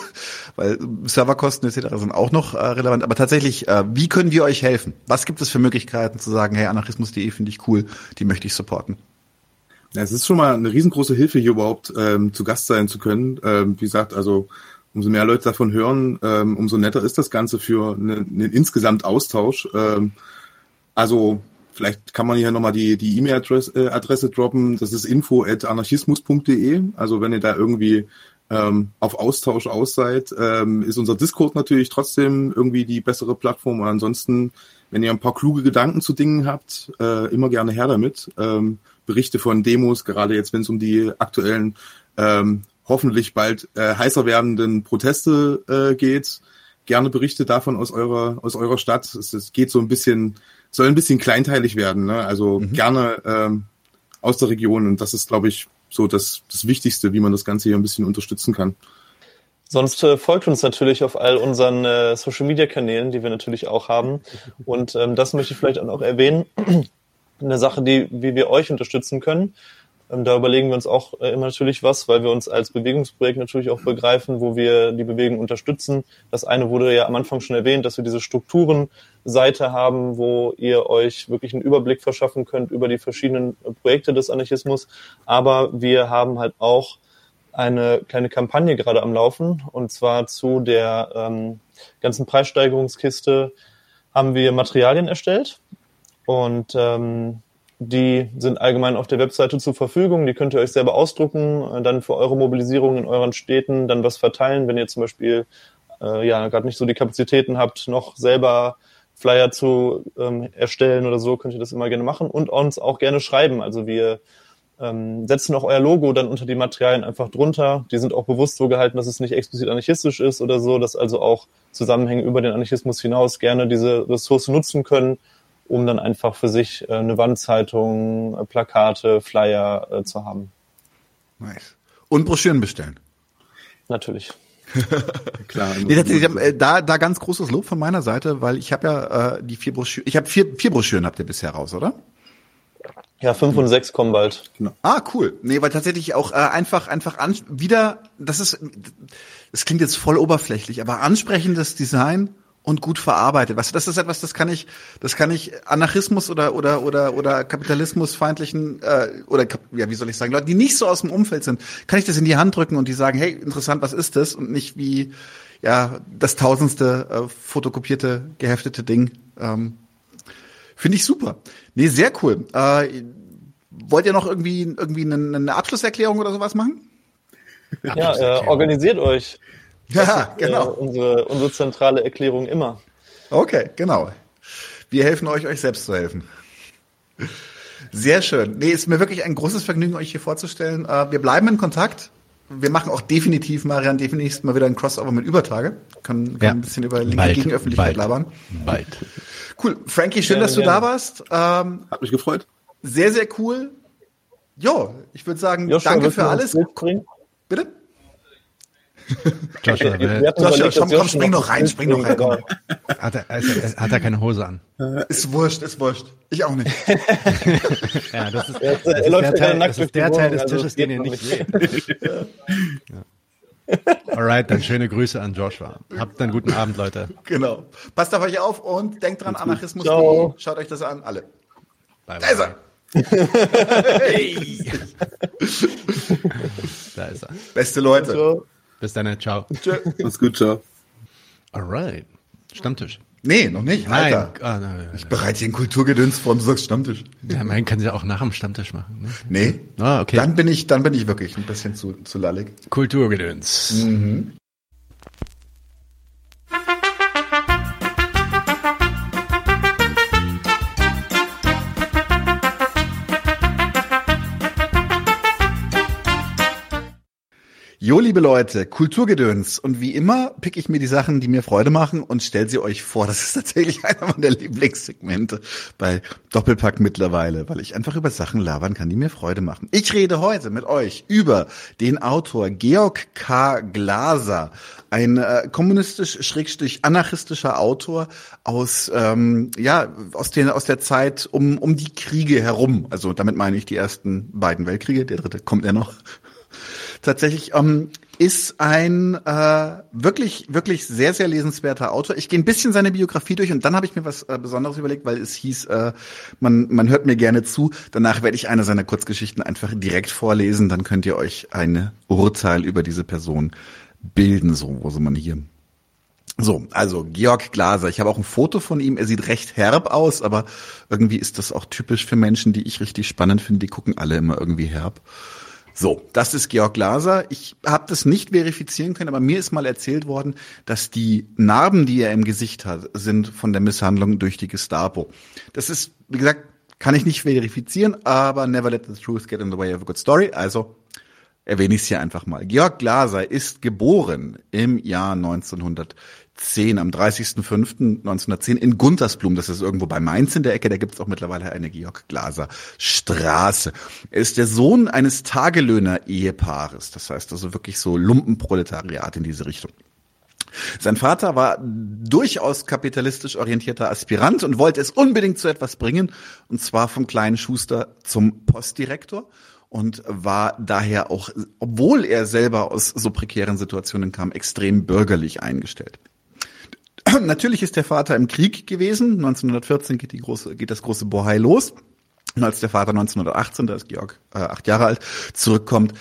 weil Serverkosten etc. sind auch noch äh, relevant. Aber tatsächlich, äh, wie können wir euch helfen? Was gibt es für Möglichkeiten zu sagen, hey, anarchismus.de finde ich cool, die möchte ich supporten? Ja, es ist schon mal eine riesengroße Hilfe, hier überhaupt ähm, zu Gast sein zu können. Ähm, wie gesagt, also umso mehr Leute davon hören, ähm, umso netter ist das Ganze für eine, einen insgesamt Austausch. Ähm, also vielleicht kann man hier nochmal die die E-Mail-Adresse äh, Adresse droppen. Das ist info@anarchismus.de. Also wenn ihr da irgendwie ähm, auf Austausch aus seid, ähm, ist unser Discord natürlich trotzdem irgendwie die bessere Plattform. Ansonsten, wenn ihr ein paar kluge Gedanken zu Dingen habt, äh, immer gerne her damit. Berichte von Demos, gerade jetzt, wenn es um die aktuellen, ähm, hoffentlich bald äh, heißer werdenden Proteste äh, geht. Gerne Berichte davon aus eurer aus eurer Stadt. Es, es geht so ein bisschen, soll ein bisschen kleinteilig werden. Ne? Also gerne ähm, aus der Region. Und das ist, glaube ich, so das, das Wichtigste, wie man das Ganze hier ein bisschen unterstützen kann. Sonst äh, folgt uns natürlich auf all unseren äh, Social Media Kanälen, die wir natürlich auch haben. *laughs* Und ähm, das möchte ich vielleicht auch noch erwähnen. Eine Sache, die, wie wir euch unterstützen können. Ähm, da überlegen wir uns auch äh, immer natürlich was, weil wir uns als Bewegungsprojekt natürlich auch begreifen, wo wir die Bewegung unterstützen. Das eine wurde ja am Anfang schon erwähnt, dass wir diese Strukturenseite haben, wo ihr euch wirklich einen Überblick verschaffen könnt über die verschiedenen äh, Projekte des Anarchismus. Aber wir haben halt auch eine kleine Kampagne gerade am Laufen und zwar zu der ähm, ganzen Preissteigerungskiste haben wir Materialien erstellt und ähm, die sind allgemein auf der Webseite zur Verfügung. Die könnt ihr euch selber ausdrucken, äh, dann für eure Mobilisierung in euren Städten dann was verteilen, wenn ihr zum Beispiel äh, ja gerade nicht so die Kapazitäten habt, noch selber Flyer zu ähm, erstellen oder so, könnt ihr das immer gerne machen und uns auch gerne schreiben. Also wir ähm, setzen auch euer Logo dann unter die Materialien einfach drunter. Die sind auch bewusst so gehalten, dass es nicht explizit anarchistisch ist oder so, dass also auch Zusammenhänge über den Anarchismus hinaus gerne diese Ressource nutzen können, um dann einfach für sich äh, eine Wandzeitung, äh, Plakate, Flyer äh, zu haben. Nice. Und Broschüren bestellen. Natürlich. *laughs* Klar. Nee, tatsächlich, äh, da, da ganz großes Lob von meiner Seite, weil ich habe ja äh, die vier Broschüren, ich habe vier, vier Broschüren habt ihr bisher raus, oder? Ja, fünf und sechs kommen bald. Ah, cool. Nee, weil tatsächlich auch äh, einfach, einfach an, wieder, das ist, das klingt jetzt voll oberflächlich, aber ansprechendes Design und gut verarbeitet. Weißt du, das ist etwas, das kann ich, das kann ich Anarchismus oder oder oder oder Kapitalismusfeindlichen äh, oder ja, wie soll ich sagen, Leute, die nicht so aus dem Umfeld sind, kann ich das in die Hand drücken und die sagen, hey, interessant, was ist das? Und nicht wie ja das tausendste äh, fotokopierte, geheftete Ding. Ähm, Finde ich super. Nee, sehr cool. Äh, wollt ihr noch irgendwie, irgendwie eine, eine Abschlusserklärung oder sowas machen? Ja, äh, organisiert euch. Ja, Äh, genau. unsere, unsere zentrale Erklärung immer. Okay, genau. Wir helfen euch, euch selbst zu helfen. Sehr schön. Nee, ist mir wirklich ein großes Vergnügen, euch hier vorzustellen. Äh, wir bleiben in Kontakt. Wir machen auch definitiv, Marian, definitiv mal wieder ein Crossover mit Übertage. Können, können Ja. ein bisschen über linke Bald, Gegenöffentlichkeit bald. labern. Bald. Cool. Frankie, schön, Gerne, dass du gerne. da warst. Ähm, Hat mich gefreut. sehr, sehr cool. Jo, ich würde sagen, Joshua, danke für alles. Bitte? Joshua, Joshua, überlegt, komm, komm, spring noch doch rein, ein spring doch rein, hat, er, also, hat er keine Hose an? Ist wurscht, ist wurscht. Ich auch nicht. *laughs* Ja, das ist, das ist der ja Teil, das ist der Teil des also Tisches, es den ihr nicht seht. Alright, dann schöne Grüße an Joshua. Habt einen guten Abend, Leute. Genau. Passt auf euch auf und denkt dran, Anarchismus. Ciao. Schaut euch das an, alle. Bye, Da ist er. *laughs* Da ist er. Beste Leute. Bis dann, ciao. Mach's gut, ciao. Alright. Stammtisch. Nee, noch nicht. Nein. Alter. Ah, nein, nein, Ich bereite ein Kulturgedöns vor und du sagst Stammtisch. Ja, man kann sie auch nach dem Stammtisch machen. Ne? Nee. Ah, okay. Dann bin ich, dann bin ich wirklich ein bisschen zu, zu lallig. Kulturgedöns. Jo, liebe Leute, Kulturgedöns. Und wie immer pick ich mir die Sachen, die mir Freude machen und stell sie euch vor. Das ist tatsächlich *laughs* einer meiner Lieblingssegmente bei Doppelpack mittlerweile, weil ich einfach über Sachen labern kann, die mir Freude machen. Ich rede heute mit euch über den Autor Georg K. Glaser, ein äh, kommunistisch-anarchistischer Autor aus, ähm, ja, aus, den, aus der Zeit um, um die Kriege herum. Also damit meine ich die ersten beiden Weltkriege. Der dritte kommt ja noch tatsächlich ähm, ist ein äh, wirklich wirklich sehr sehr lesenswerter Autor. Ich gehe ein bisschen seine Biografie durch und dann habe ich mir was äh, Besonderes überlegt, weil es hieß, äh, man man hört mir gerne zu. Danach werde ich eine seiner Kurzgeschichten einfach direkt vorlesen. Dann könnt ihr euch ein Urteil über diese Person bilden. So, wo soll man hier? So, also Georg Glaser. Ich habe auch ein Foto von ihm. Er sieht recht herb aus, aber irgendwie ist das auch typisch für Menschen, die ich richtig spannend finde. Die gucken alle immer irgendwie herb. So, das ist Georg Glaser. Ich habe das nicht verifizieren können, aber mir ist mal erzählt worden, dass die Narben, die er im Gesicht hat, sind von der Misshandlung durch die Gestapo. Das ist, wie gesagt, kann ich nicht verifizieren, aber never let the truth get in the way of a good story. Also erwähne ich es hier einfach mal. Georg Glaser ist geboren im Jahr 1910, am 30.05.1910 in Guntersblum. Das ist irgendwo bei Mainz in der Ecke. Da gibt es auch mittlerweile eine Georg Glaser Straße. Er ist der Sohn eines Tagelöhner-Ehepaares. Das heißt also wirklich so Lumpenproletariat in diese Richtung. Sein Vater war durchaus kapitalistisch orientierter Aspirant und wollte es unbedingt zu etwas bringen, und zwar vom kleinen Schuster zum Postdirektor und war daher auch, obwohl er selber aus so prekären Situationen kam, extrem bürgerlich eingestellt. *clears throat* Natürlich ist der Vater im Krieg gewesen. 1914 geht, die große, geht das große Bohai los. Und als der Vater 1918, da ist Georg äh, acht Jahre alt, zurückkommt,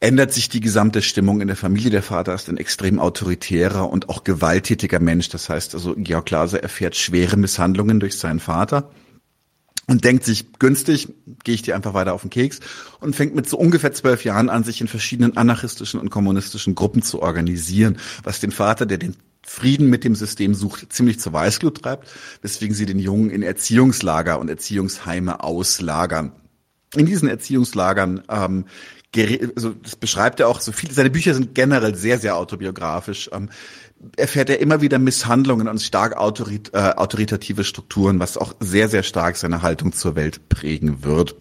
ändert sich die gesamte Stimmung in der Familie. Der Vater ist ein extrem autoritärer und auch gewalttätiger Mensch. Das heißt also, Georg Glaser erfährt schwere Misshandlungen durch seinen Vater und denkt sich, günstig, gehe ich dir einfach weiter auf den Keks und fängt mit so ungefähr zwölf Jahren an, sich in verschiedenen anarchistischen und kommunistischen Gruppen zu organisieren, was den Vater, der den Frieden mit dem System sucht, ziemlich zur Weißglut treibt, weswegen sie den Jungen in Erziehungslager und Erziehungsheime auslagern. In diesen Erziehungslagern ähm, also das beschreibt er auch so viel. Seine Bücher sind generell sehr, sehr autobiografisch. Ähm, erfährt er immer wieder Misshandlungen und stark autorit äh, autoritative Strukturen, was auch sehr, sehr stark seine Haltung zur Welt prägen wird.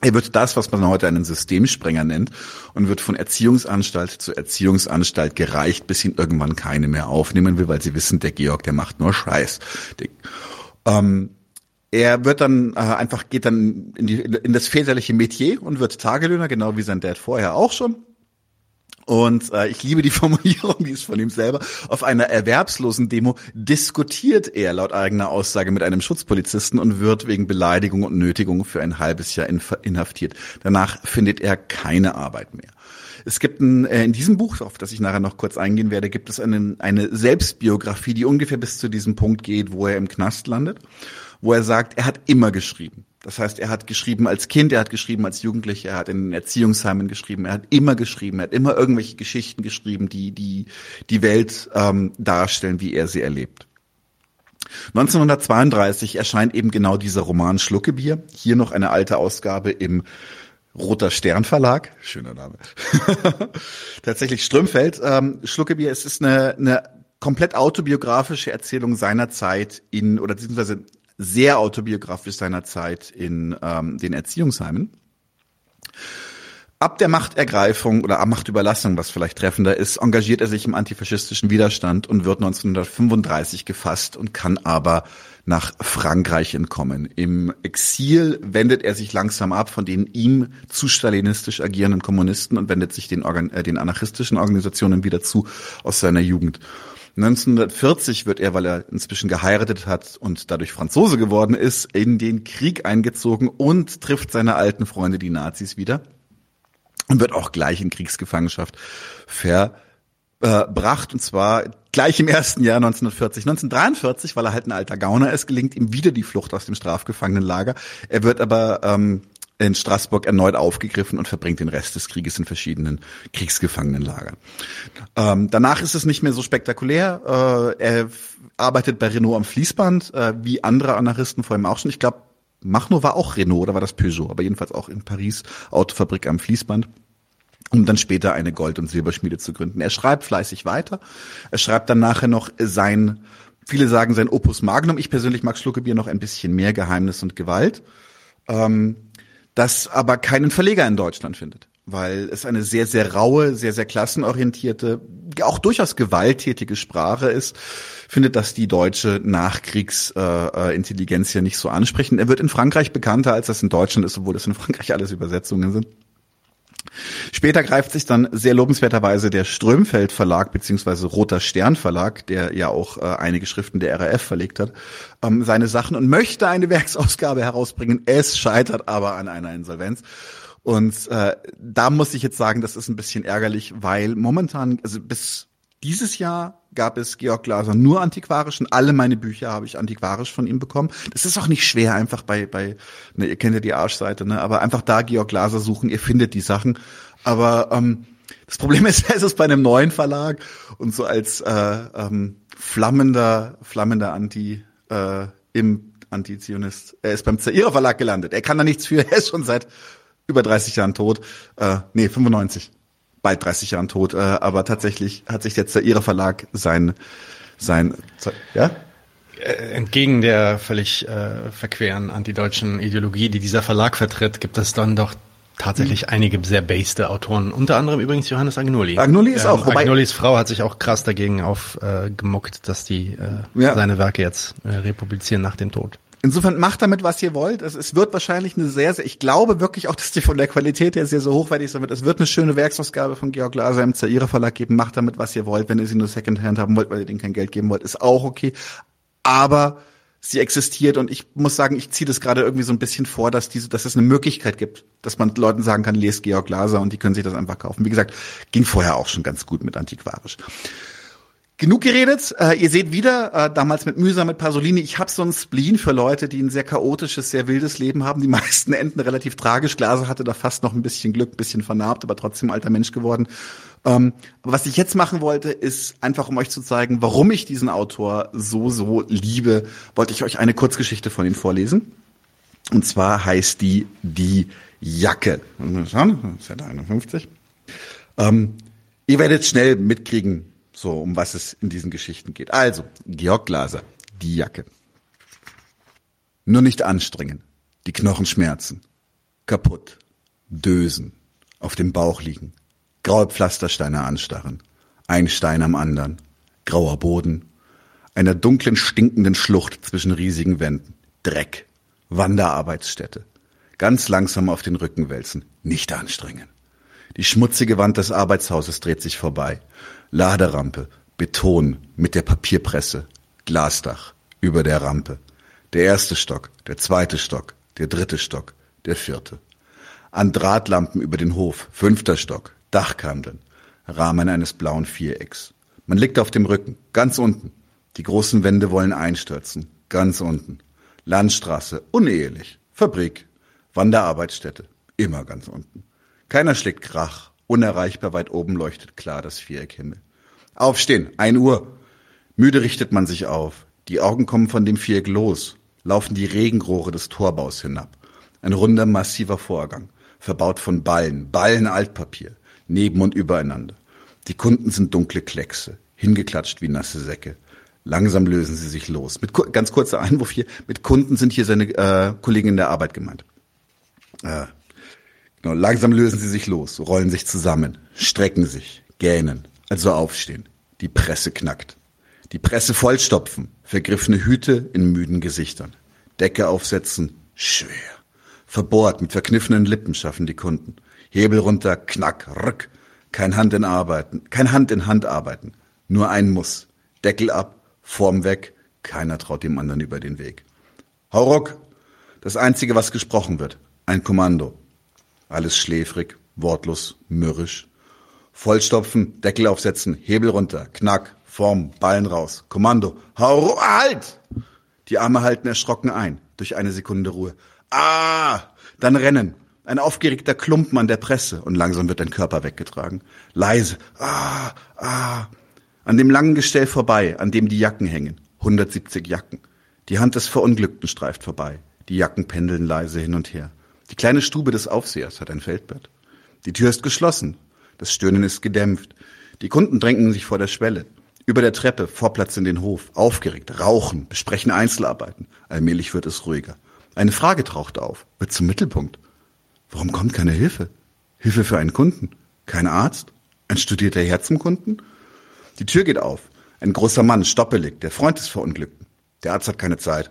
Er wird das, was man heute einen Systemsprenger nennt, und wird von Erziehungsanstalt zu Erziehungsanstalt gereicht, bis ihn irgendwann keine mehr aufnehmen will, weil sie wissen, der Georg, der macht nur Scheiß. Ähm, er wird dann äh, einfach, geht dann in, die, in das väterliche Metier und wird Tagelöhner, genau wie sein Dad vorher auch schon. Und äh, ich liebe die *laughs* Formulierung, die ist von ihm selber. Auf einer erwerbslosen Demo diskutiert er laut eigener Aussage mit einem Schutzpolizisten und wird wegen Beleidigung und Nötigung für ein halbes Jahr inhaftiert. Danach findet er keine Arbeit mehr. Es gibt ein, äh, in diesem Buch, auf das ich nachher noch kurz eingehen werde, gibt es einen, eine Selbstbiografie, die ungefähr bis zu diesem Punkt geht, wo er im Knast landet, wo er sagt, er hat immer geschrieben. Das heißt, er hat geschrieben als Kind, er hat geschrieben als Jugendlicher, er hat in den Erziehungsheimen geschrieben, er hat immer geschrieben, er hat immer irgendwelche Geschichten geschrieben, die die, die Welt ähm, darstellen, wie er sie erlebt. 1932 erscheint eben genau dieser Roman Schluckebier. Hier noch eine alte Ausgabe im Roter Stern Verlag. Schöner Name. *laughs* Tatsächlich Strömfeld. Ähm, Schluckebier, es ist eine, eine komplett autobiografische Erzählung seiner Zeit in, oder beziehungsweise sehr autobiografisch seiner Zeit in ähm, den Erziehungsheimen. Ab der Machtergreifung oder Machtüberlassung, was vielleicht treffender ist, engagiert er sich im antifaschistischen Widerstand und wird 1935 gefasst und kann aber nach Frankreich entkommen. Im Exil wendet er sich langsam ab von den ihm zu stalinistisch agierenden Kommunisten und wendet sich den, Organ äh, den anarchistischen Organisationen wieder zu aus seiner Jugend. 1940 wird er, weil er inzwischen geheiratet hat und dadurch Franzose geworden ist, in den Krieg eingezogen und trifft seine alten Freunde, die Nazis, wieder und wird auch gleich in Kriegsgefangenschaft verbracht und zwar gleich im ersten Jahr 1940. 1943, weil er halt ein alter Gauner ist, gelingt ihm wieder die Flucht aus dem Strafgefangenenlager. Er wird aber ähm, in Straßburg erneut aufgegriffen und verbringt den Rest des Krieges in verschiedenen Kriegsgefangenenlagern. Ähm, danach ist es nicht mehr so spektakulär. Äh, er arbeitet bei Renault am Fließband, äh, wie andere Anarchisten vor ihm auch schon. Ich glaube, Machno war auch Renault oder war das Peugeot, aber jedenfalls auch in Paris Autofabrik am Fließband um dann später eine Gold- und Silberschmiede zu gründen. Er schreibt fleißig weiter. Er schreibt dann nachher noch sein, viele sagen sein Opus Magnum. Ich persönlich mag Schluckebier noch ein bisschen mehr Geheimnis und Gewalt. Ähm, das aber keinen Verleger in Deutschland findet, weil es eine sehr, sehr raue, sehr, sehr klassenorientierte, auch durchaus gewalttätige Sprache ist, findet das die deutsche Nachkriegsintelligenz äh, ja nicht so ansprechend. Er wird in Frankreich bekannter, als das in Deutschland ist, obwohl das in Frankreich alles Übersetzungen sind. Später greift sich dann sehr lobenswerterweise der Strömfeld Verlag beziehungsweise Roter Stern Verlag, der ja auch äh, einige Schriften der RAF verlegt hat, ähm, seine Sachen und möchte eine *laughs* Werksausgabe herausbringen. Es scheitert aber an einer Insolvenz. Und äh, da muss ich jetzt sagen, das ist ein bisschen ärgerlich, weil momentan, also bis dieses Jahr gab es Georg Glaser nur antiquarisch und alle meine Bücher habe ich antiquarisch von ihm bekommen. Das ist auch nicht schwer, einfach bei, bei ne, ihr kennt ja die Arschseite, ne, aber einfach da Georg Glaser suchen, ihr findet die Sachen. Aber ähm, das Problem *laughs* ist, es ist bei einem neuen Verlag und so als äh, ähm, flammender, flammender Anti äh, im Antizionist. Er ist beim Zaira Verlag gelandet. Er kann da nichts für. *laughs* Er ist schon seit über 30 Jahren tot. Äh, nee, 95 bald 30 Jahren tot, äh, aber tatsächlich hat sich jetzt der Ihre Verlag sein, sein, ja? Äh, entgegen der völlig äh, verqueren antideutschen Ideologie, die dieser Verlag vertritt, gibt es dann doch tatsächlich mhm. einige sehr baste Autoren, unter anderem übrigens Johannes Agnoli. Agnoli ist ähm, auch. Wobei Agnolis Frau hat sich auch krass dagegen aufgemuckt, äh, dass die äh, ja. seine Werke jetzt äh, republizieren nach dem Tod. Insofern macht damit, was ihr wollt. Es, es wird wahrscheinlich eine sehr, sehr, ich glaube wirklich auch, dass die von der Qualität her sehr, sehr hochwertig sein wird. Es wird eine schöne Werksausgabe von Georg Glaser im Zaire Verlag geben. Macht damit, was ihr wollt. Wenn ihr sie nur Secondhand haben wollt, weil ihr denen kein Geld geben wollt, ist auch okay. Aber sie existiert und ich muss sagen, ich ziehe das gerade irgendwie so ein bisschen vor, dass diese, dass es eine Möglichkeit gibt, dass man Leuten sagen kann, lest Georg Glaser und die können sich das einfach kaufen. Wie gesagt, ging vorher auch schon ganz gut mit antiquarisch. Genug geredet. Äh, ihr seht wieder, äh, damals mit Mühsam, mit Pasolini, ich habe so ein Spleen für Leute, die ein sehr chaotisches, sehr wildes Leben haben. Die *laughs* meisten enden relativ tragisch. Glaser hatte da fast noch ein bisschen Glück, ein bisschen vernarbt, aber trotzdem alter Mensch geworden. Ähm, was ich jetzt machen wollte, ist einfach, um euch zu zeigen, warum ich diesen Autor so, so liebe, wollte ich euch eine Kurzgeschichte von ihm vorlesen. Und zwar heißt die Die Jacke. Seite 51. Ähm, ihr werdet schnell mitkriegen, so, um was es in diesen Geschichten geht. Also, Georg Glaser, die Jacke. Nur nicht anstrengen. Die Knochen schmerzen. Kaputt. Dösen. Auf dem Bauch liegen. Graue Pflastersteine anstarren. Ein Stein am anderen. Grauer Boden. Einer dunklen, stinkenden Schlucht zwischen riesigen Wänden. Dreck. Wanderarbeitsstätte. Ganz langsam auf den Rücken wälzen. Nicht anstrengen. Die schmutzige Wand des Arbeitshauses dreht sich vorbei. Laderampe, Beton mit der Papierpresse, Glasdach über der Rampe. Der erste Stock, der zweite Stock, der dritte Stock, der vierte. An Drahtlampen über den Hof, fünfter Stock, Dachkanten, Rahmen eines blauen Vierecks. Man liegt auf dem Rücken, ganz unten. Die großen Wände wollen einstürzen, ganz unten. Landstraße, unehelich. Fabrik, Wanderarbeitsstätte, immer ganz unten. Keiner schlägt Krach, unerreichbar weit oben leuchtet klar das Viereckhimmel. Aufstehen, ein Uhr. Müde richtet man sich auf. Die Augen kommen von dem Viereck los, laufen die Regenrohre des Torbaus hinab. Ein runder, massiver Vorgang, verbaut von Ballen, Ballen Altpapier, neben und übereinander. Die Kunden sind dunkle Kleckse, hingeklatscht wie nasse Säcke. Langsam lösen sie sich los. Mit ganz kurzer Einwurf hier: Mit Kunden sind hier seine äh, Kollegen in der Arbeit gemeint. Äh, genau, langsam lösen sie sich los, rollen sich zusammen, strecken sich, gähnen, also aufstehen. Die Presse knackt. Die Presse vollstopfen, vergriffene Hüte in müden Gesichtern. Decke aufsetzen, schwer. Verbohrt mit verkniffenen Lippen schaffen die Kunden. Hebel runter, knack, rück. Kein Hand in Arbeiten, kein Hand in Hand arbeiten. Nur ein Muss. Deckel ab, Form weg. Keiner traut dem anderen über den Weg. Hau ruck! Das einzige, was gesprochen wird. Ein Kommando. Alles schläfrig, wortlos, mürrisch. Vollstopfen, Deckel aufsetzen, Hebel runter, knack, Form, Ballen raus. Kommando. Hau, halt! Die Arme halten erschrocken ein, durch eine Sekunde Ruhe. Ah! Dann rennen. Ein aufgeregter Klumpen an der Presse und langsam wird dein Körper weggetragen. Leise. Ah! Ah! An dem langen Gestell vorbei, an dem die Jacken hängen. 170 Jacken. Die Hand des Verunglückten streift vorbei. Die Jacken pendeln leise hin und her. Die kleine Stube des Aufsehers hat ein Feldbett. Die Tür ist geschlossen. Das Stöhnen ist gedämpft. Die Kunden drängen sich vor der Schwelle. Über der Treppe, Vorplatz in den Hof, aufgeregt, rauchen, besprechen Einzelarbeiten. Allmählich wird es ruhiger. Eine Frage taucht auf, wird zum Mittelpunkt. Warum kommt keine Hilfe? Hilfe für einen Kunden? Kein Arzt? Ein studierter Herr zum Kunden? Die Tür geht auf. Ein großer Mann, stoppelig, der Freund des Verunglückten. Der Arzt hat keine Zeit.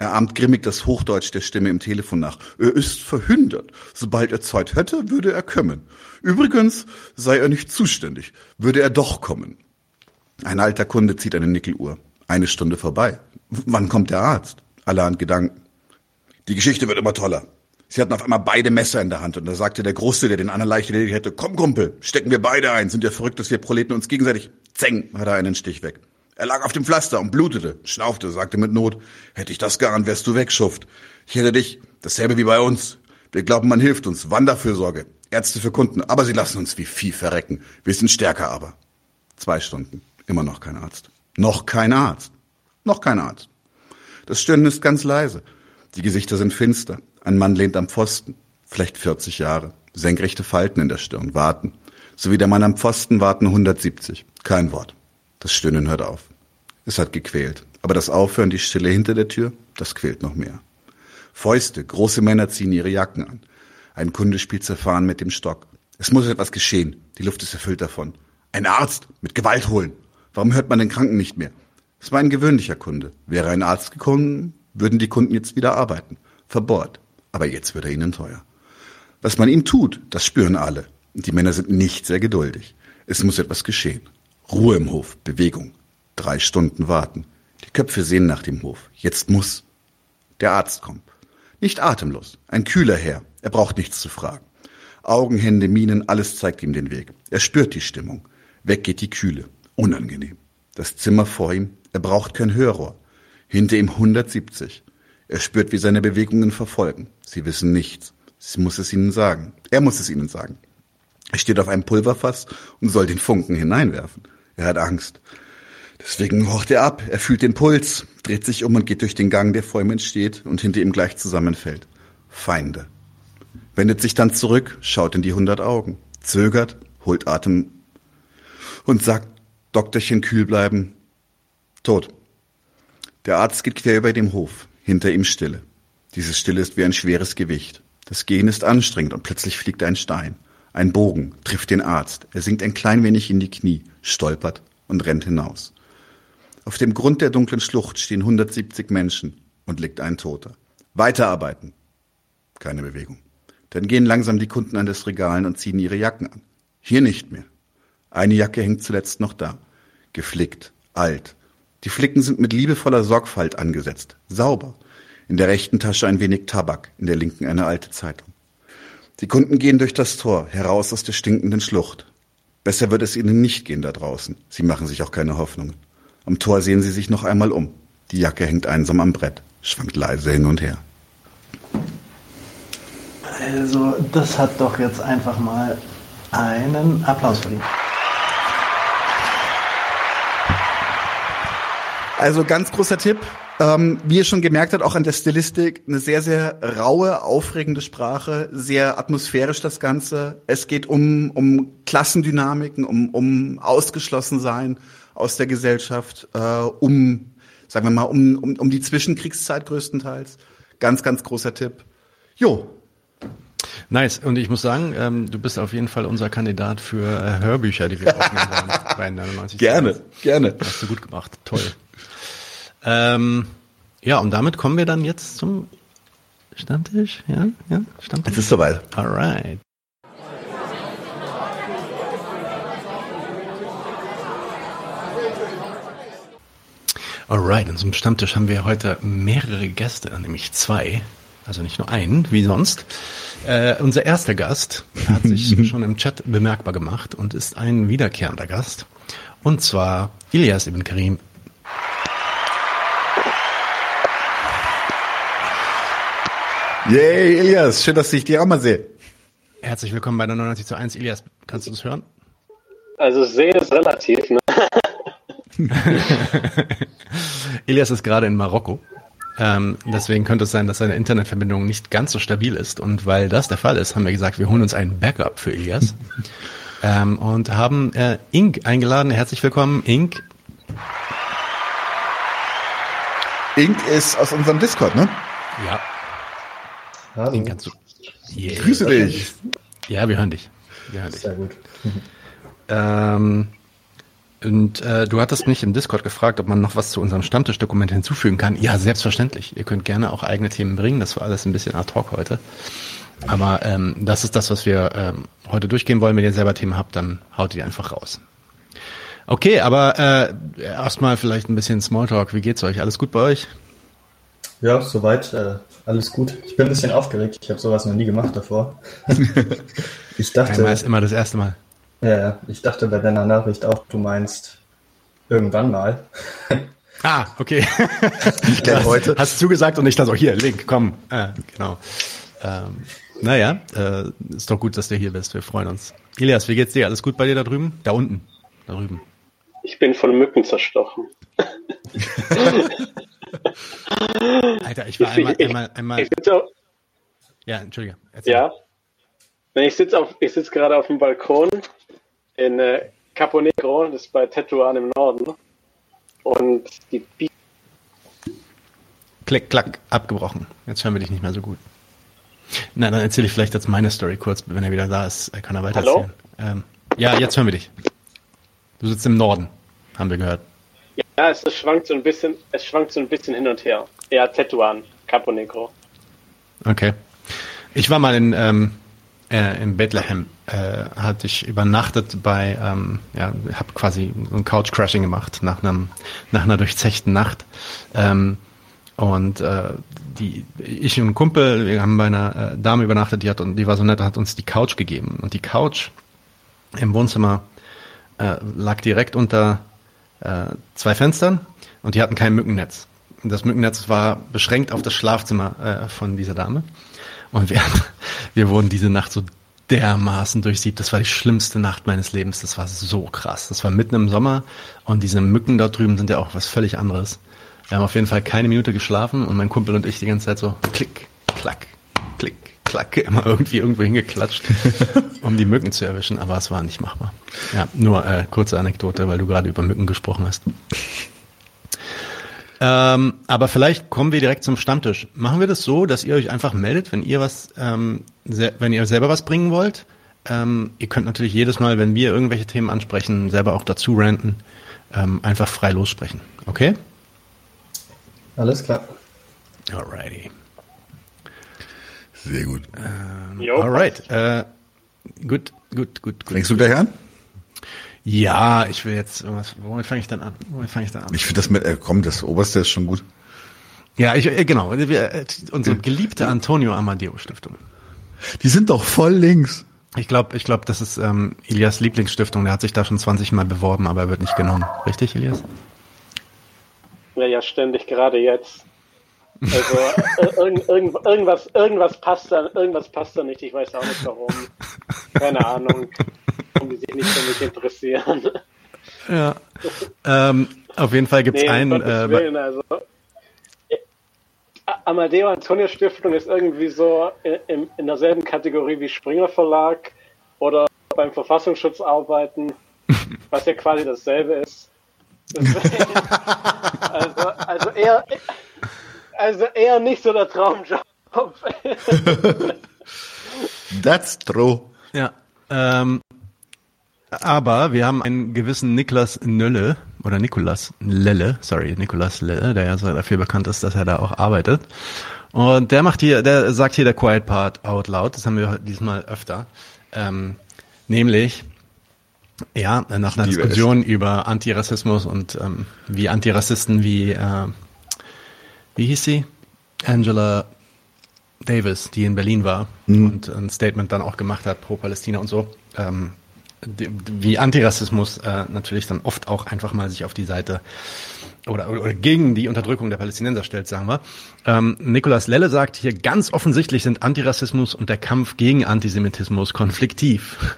Er ahmt grimmig das Hochdeutsch der Stimme im Telefon nach. Er ist verhindert. Sobald er Zeit hätte, würde er kommen. Übrigens sei er nicht zuständig. Würde er doch kommen. Ein alter Kunde zieht eine Nickeluhr. Eine Stunde vorbei. Wann kommt der Arzt? Allerhand Gedanken. Die Geschichte wird immer toller. Sie hatten auf einmal beide Messer in der Hand und da sagte der Große, der den anderen leicht erledigt hätte, komm Kumpel, stecken wir beide ein, sind ja verrückt, dass wir Proleten uns gegenseitig, zeng, hat er einen Stich weg. Er lag auf dem Pflaster und blutete, schnaufte, sagte mit Not, hätte ich das geahnt, wärst du weg, Schuft. Ich hätte dich, dasselbe wie bei uns. Wir glauben, man hilft uns, Wanderfürsorge, Ärzte für Kunden, aber sie lassen uns wie Vieh verrecken. Wir sind stärker aber. Zwei Stunden. Immer noch kein Arzt. Noch kein Arzt. Noch kein Arzt. Das Stöhnen ist ganz leise. Die Gesichter sind finster. Ein Mann lehnt am Pfosten. Vielleicht 40 Jahre. Senkrechte Falten in der Stirn. Warten. So wie der Mann am Pfosten warten 170. Kein Wort. Das Stöhnen hört auf. Es hat gequält. Aber das Aufhören, die Stille hinter der Tür, das quält noch mehr. Fäuste, große Männer ziehen ihre Jacken an. Ein Kunde spielt zerfahren mit dem Stock. Es muss etwas geschehen. Die Luft ist erfüllt davon. Ein Arzt mit Gewalt holen. Warum hört man den Kranken nicht mehr? Es war ein gewöhnlicher Kunde. Wäre ein Arzt gekommen, würden die Kunden jetzt wieder arbeiten. Verbohrt. Aber jetzt wird er ihnen teuer. Was man ihm tut, das spüren alle. Und die Männer sind nicht sehr geduldig. Es muss etwas geschehen. Ruhe im Hof, Bewegung. Drei Stunden warten. Die Köpfe sehen nach dem Hof. Jetzt muss. Der Arzt kommt. Nicht atemlos. Ein kühler Herr. Er braucht nichts zu fragen. Augen, Hände, Mienen, alles zeigt ihm den Weg. Er spürt die Stimmung. Weg geht die Kühle. Unangenehm. Das Zimmer vor ihm, er braucht kein Hörrohr. Hinter ihm 170. Er spürt, wie seine Bewegungen verfolgen. Sie wissen nichts. Sie muss es ihnen sagen. Er muss es ihnen sagen. Er steht auf einem Pulverfass und soll den Funken hineinwerfen. Er hat Angst. Deswegen horcht er ab. Er fühlt den Puls, dreht sich um und geht durch den Gang, der vor ihm entsteht und hinter ihm gleich zusammenfällt. Feinde. Wendet sich dann zurück, schaut in die hundert Augen, zögert, holt Atem und sagt Doktorchen kühl bleiben. Tot. Der Arzt geht quer über dem Hof. Hinter ihm Stille. Diese Stille ist wie ein schweres Gewicht. Das Gehen ist anstrengend und plötzlich fliegt ein Stein. Ein Bogen trifft den Arzt. Er sinkt ein klein wenig in die Knie, stolpert und rennt hinaus. Auf dem Grund der dunklen Schlucht stehen 170 Menschen und liegt ein Toter. Weiterarbeiten. Keine Bewegung. Dann gehen langsam die Kunden an das Regalen und ziehen ihre Jacken an. Hier nicht mehr. Eine Jacke hängt zuletzt noch da geflickt, alt. Die Flicken sind mit liebevoller Sorgfalt angesetzt, sauber. In der rechten Tasche ein wenig Tabak, in der linken eine alte Zeitung. Die Kunden gehen durch das Tor, heraus aus der stinkenden Schlucht. Besser wird es ihnen nicht gehen da draußen. Sie machen sich auch keine Hoffnungen. Am Tor sehen sie sich noch einmal um. Die Jacke hängt einsam am Brett, schwankt leise hin und her. Also, das hat doch jetzt einfach mal einen Applaus verdient. Also ganz großer Tipp. Ähm, wie ihr schon gemerkt habt, auch an der Stilistik, eine sehr, sehr raue, aufregende Sprache, sehr atmosphärisch das Ganze. Es geht um, um Klassendynamiken, um, um Ausgeschlossensein aus der Gesellschaft, äh, um, sagen wir mal, um, um, um die Zwischenkriegszeit größtenteils. Ganz, ganz großer Tipp. Jo, Nice. Und ich muss sagen, ähm, du bist auf jeden Fall unser Kandidat für äh, Hörbücher, die wir aufnehmen *laughs* wollen. bei 99 gerne, gerne. Hast du gut gemacht. Toll. Ähm, ja, und damit kommen wir dann jetzt zum Stammtisch. Ja, ja, Stammtisch. Es ist soweit. Alright. Alright, in unserem Stammtisch haben wir heute mehrere Gäste, nämlich zwei. Also nicht nur einen, wie sonst. Äh, unser erster Gast hat sich *laughs* schon im Chat bemerkbar gemacht und ist ein wiederkehrender Gast. Und zwar Ilias Ibn Karim. Yay, Elias, schön, dass ich dich auch mal sehe. Herzlich willkommen bei der 99 zu 1. Ilias, kannst du das hören? Also sehen ist relativ, ne? *laughs* *laughs* Elias ist gerade in Marokko. Ähm, deswegen könnte es sein, dass seine Internetverbindung nicht ganz so stabil ist. Und weil das der Fall ist, haben wir gesagt, wir holen uns einen Backup für Elias. *laughs* ähm, und haben äh, Ink eingeladen. Herzlich willkommen, Ink. Ink ist aus unserem Discord, ne? Ja. Hallo. Ink kannst du. Yeah. Grüße dich. Ja, wir hören dich. Wir hören dich. Sehr gut. Ähm, und äh, du hattest mich im Discord gefragt, ob man noch was zu unserem Stammtischdokument hinzufügen kann. Ja, selbstverständlich. Ihr könnt gerne auch eigene Themen bringen. Das war alles ein bisschen ad hoc heute. Aber ähm, das ist das, was wir ähm, heute durchgehen wollen. Wenn ihr selber Themen habt, dann haut die einfach raus. Okay, aber äh, erstmal vielleicht ein bisschen Smalltalk. Wie geht's euch? Alles gut bei euch? Ja, soweit äh, alles gut. Ich bin ein bisschen aufgeregt. Ich habe sowas noch nie gemacht davor. *laughs* ich dachte, Einmal ist immer das erste Mal. Ja, ich dachte bei deiner Nachricht auch, du meinst irgendwann mal. *laughs* Ah, okay. *laughs* Ich gleich heute. Hast du zugesagt und ich dann so, hier, Link, komm. Äh, genau. Ähm, naja, äh, ist doch gut, dass du hier bist. Wir freuen uns. Ilias, wie geht's dir? Alles gut bei dir da drüben? Da unten. Da drüben. Ich bin von Mücken zerstochen. *laughs* Alter, ich war Ich- einmal, ich- einmal, einmal. Ich sitze auf, Ja, entschuldige. Erzähl. ja. Ich sitze auf, ich sitze gerade auf dem Balkon in äh, Capo Negro, das ist bei Tetuan im Norden. Und die Bi Klick, klack, abgebrochen. Jetzt hören wir dich nicht mehr so gut. Na, dann erzähle ich vielleicht jetzt meine Story kurz, wenn er wieder da ist, kann er weiter erzählen. Ähm, ja, jetzt hören wir dich. Du sitzt im Norden, haben wir gehört. ja, es, es schwankt so ein bisschen, es schwankt so ein bisschen hin und her. Ja, Tetuan, Capo Negro. Okay. Ich war mal in, ähm, äh, in Bethlehem, äh, hatte ich übernachtet bei, ähm, ja, habe quasi so ein Couch-Crashing gemacht nach einem, nach einer durchzechten Nacht. Ähm, und äh, die, ich und ein Kumpel, wir haben bei einer äh, Dame übernachtet, die hat und die war so nett, hat uns die Couch gegeben. Und die Couch im Wohnzimmer äh, lag direkt unter äh, zwei Fenstern und die hatten kein Mückennetz. Und das Mückennetz war beschränkt auf das Schlafzimmer äh, von dieser Dame. Und wir, wir wurden diese Nacht so dermaßen durchsiebt. Das war die schlimmste Nacht meines Lebens. Das war so krass. Das war mitten im Sommer und diese Mücken da drüben sind ja auch was völlig anderes. Wir haben auf jeden Fall keine Minute geschlafen und mein Kumpel und ich die ganze Zeit so klick, klack, klick, klack, immer irgendwie irgendwo hingeklatscht, *laughs* um die Mücken zu erwischen, aber es war nicht machbar. Ja, nur äh, kurze Anekdote, weil du gerade über Mücken gesprochen hast. Ähm, aber vielleicht kommen wir direkt zum Stammtisch. Machen wir das so, dass ihr euch einfach meldet, wenn ihr was, ähm, wenn ihr selber was bringen wollt. Ähm, ihr könnt natürlich jedes Mal, wenn wir irgendwelche Themen ansprechen, selber auch dazu ranten, ähm, einfach frei lossprechen. Okay? Alles klar. Alrighty. Sehr gut. Jo, Alright. Äh, gut, gut, gut, gut. Fängst du gleich an? Ja, ich will jetzt, was, womit fange ich dann an? Womit fange ich dann an? Ich finde das mit, äh, komm, das oberste ist schon gut. Ja, ich, äh, genau. Wir, äh, unsere geliebte Antonio Amadeo Stiftung. Die sind doch voll links. Ich glaube, ich glaube, das ist ähm, Ilias Lieblingsstiftung. Der hat sich da schon 20 Mal beworben, aber er wird nicht genommen. Richtig, Ilias? Ja, ja, ständig, gerade jetzt. Also äh, irgend, irgend, irgendwas, irgendwas passt da, irgendwas passt da nicht. Ich weiß auch nicht warum. Keine Ahnung, die sich nicht für mich interessieren. Ja. ähm, auf jeden Fall gibt's Nee, um einen. Äh, Willen, also. äh, Amadeo Antonio Stiftung ist irgendwie so in, in, in derselben Kategorie wie Springer Verlag oder beim Verfassungsschutz arbeiten, *laughs* was ja quasi dasselbe ist. Deswegen, *laughs* also, also eher, also eher nicht so der Traumjob. *laughs* That's true. Ja. Ähm, aber wir haben einen gewissen Niklas Nölle oder Nikolas Lelle, sorry, Nikolas Lelle, der ja so dafür bekannt ist, dass er da auch arbeitet. Und der macht hier, der sagt hier der Quiet Part out loud. Das haben wir diesmal öfter. Ähm, nämlich, ja, nach einer Diskussion über Antirassismus und ähm, wie Antirassisten wie, äh, wie hieß sie? Angela Davis, die in Berlin war und ein Statement dann auch gemacht hat pro Palästina und so. Ähm, wie Antirassismus äh, natürlich dann oft auch einfach mal sich auf die Seite oder, oder gegen die Unterdrückung der Palästinenser stellt, sagen wir. Ähm, Nikolaus Lelle sagt hier, ganz offensichtlich sind Antirassismus und der Kampf gegen Antisemitismus konfliktiv.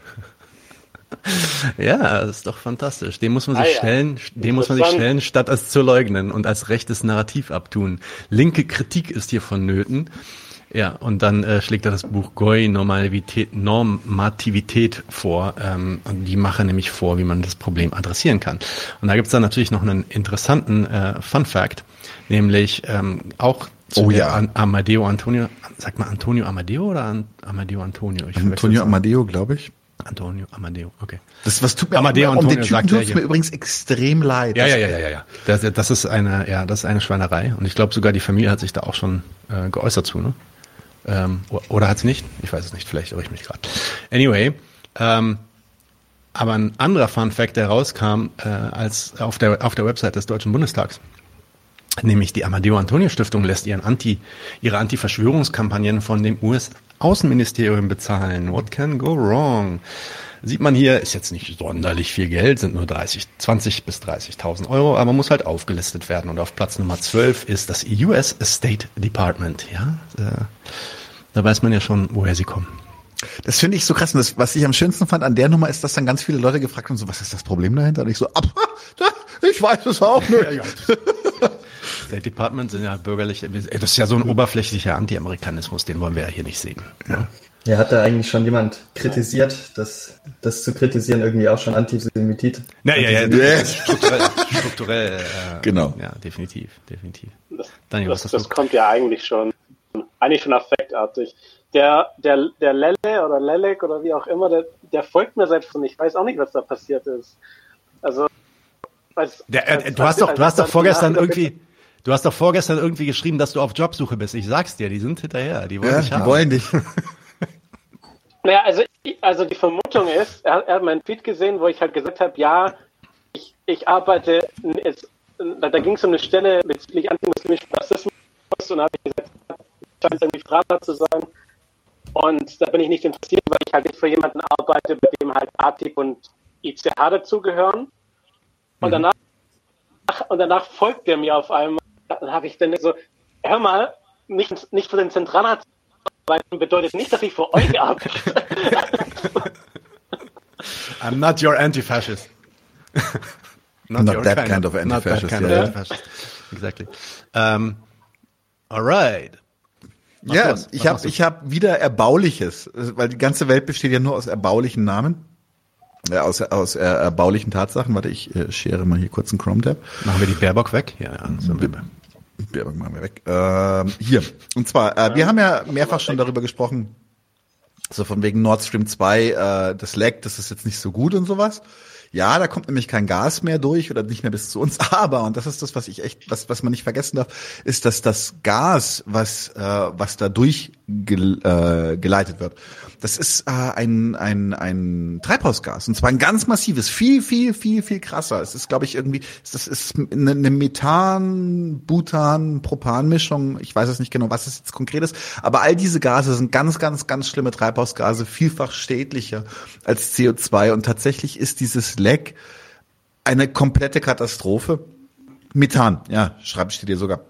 *laughs* ja, das ist doch fantastisch. Dem muss man sich Ah ja. stellen, dem muss man sich stellen, statt es zu leugnen und als rechtes Narrativ abtun. Linke Kritik ist hier vonnöten. Ja, und dann äh, schlägt er das Buch Goy Normalität, Normativität vor. Ähm, und die mache nämlich vor, wie man das Problem adressieren kann. Und da gibt's dann natürlich noch einen interessanten äh, Fun Fact, nämlich ähm, auch zu Oh ja. An Amadeo Antonio, sagt man Antonio Amadeo oder An Amadeo Antonio? Ich Antonio. Amadeo, glaube ich. Antonio Amadeo, okay. Das was tut mir Amadeo um Antonio den Typen hier. mir übrigens extrem leid. Ja, ja, ja, ja, ja, ja. Das, das ist eine, ja, das ist eine Schweinerei. Und ich glaube sogar die Familie hat sich da auch schon äh, geäußert zu, ne? Ähm, oder hat sie nicht? Ich weiß es nicht, vielleicht irre ich mich gerade. Anyway, ähm, aber ein anderer Fun Fact, der rauskam, äh, als auf der auf der Website des Deutschen Bundestags, nämlich die Amadeo Antonio Stiftung lässt ihren Anti, ihre Anti-Verschwörungskampagnen von dem US-Außenministerium bezahlen. What can go wrong? Sieht man hier, ist jetzt nicht sonderlich viel Geld, sind nur 30, 20 bis 30.000 Euro, aber muss halt aufgelistet werden. Und auf Platz Nummer 12 ist das US State Department. Ja, äh, da weiß man ja schon, woher sie kommen. Das finde ich so krass. Und das, was ich am schönsten fand an der Nummer ist, dass dann ganz viele Leute gefragt haben, so, was ist das Problem dahinter? Und ich so, *laughs* ab, ich weiß es auch nicht. State Department sind ja bürgerliche, das ist ja so ein oberflächlicher Anti-Amerikanismus, den wollen wir ja hier nicht sehen. Ja. Ja, hat da eigentlich schon jemand kritisiert, dass das zu kritisieren irgendwie auch schon Antisemitit? Ja, ja, ja, Ja. strukturell, strukturell äh, Genau. Ja, definitiv, definitiv. Das, Daniel, was das, du? das kommt ja eigentlich schon, eigentlich schon affektartig. Der, der, der Lelle oder Lelek oder wie auch immer, der, der folgt mir seit von, ich weiß auch nicht, was da passiert ist. Also, als, Der, äh, als- du hast doch, als- du hast doch als- vorgestern als- irgendwie, du hast doch vorgestern irgendwie geschrieben, dass du auf Jobsuche bist. Ich sag's dir, die sind hinterher, die wollen Ja, dich die haben. wollen dich. *laughs* Naja, also, ich- also die Vermutung ist, er, er hat meinen Tweet gesehen, wo ich halt gesagt habe, ja, ich, ich arbeite, es, da, da ging es um eine Stelle bezüglich antimuslimischem Rassismus und da habe ich gesagt, scheint irgendwie Frager zu sein. Und da bin ich nicht interessiert, weil ich halt nicht für jemanden arbeite, bei dem halt ATIP und ICH dazugehören. Und danach, und danach folgt der mir auf einmal. Dann habe ich dann so, hör mal, nicht, nicht für den Zentralrat arbeiten bedeutet nicht, dass ich für euch arbeite. *laughs* I'm not your anti-fascist. *laughs* Not that kind of not that anti-fascist, kind of ja, ja. anti-fascist. Exactly. Um, alright. Was ja, los? ich habe ich hab wieder Erbauliches, weil die ganze Welt besteht ja nur aus erbaulichen Namen. Ja, aus, aus äh, erbaulichen Tatsachen. Warte, ich äh, schere mal hier kurz einen Chrome-Tab. Machen wir die Baerbock weg? Ja, ja. So Ja, machen wir weg. Ähm, hier. Und zwar, äh, wir haben ja mehrfach schon darüber gesprochen, so von wegen Nord Stream 2, äh, das leckt, das ist jetzt nicht so gut und sowas. Ja, da kommt nämlich kein Gas mehr durch oder nicht mehr bis zu uns. *laughs* Aber, und das ist das, was ich echt, was, was man nicht vergessen darf, ist, dass das Gas, was, äh, was da äh, geleitet wird. Das ist äh, ein, ein, ein Treibhausgas und zwar ein ganz massives, viel, viel, viel, viel krasser. Es ist, glaube ich, irgendwie, das ist eine, eine Methan, Butan, Propan-Mischung. Ich weiß jetzt nicht genau, was es jetzt konkret ist, aber all diese Gase sind ganz, ganz, ganz schlimme Treibhausgase, vielfach schädlicher als CO2 und tatsächlich ist dieses Leck eine komplette Katastrophe. Methan, ja, schreibe ich dir sogar.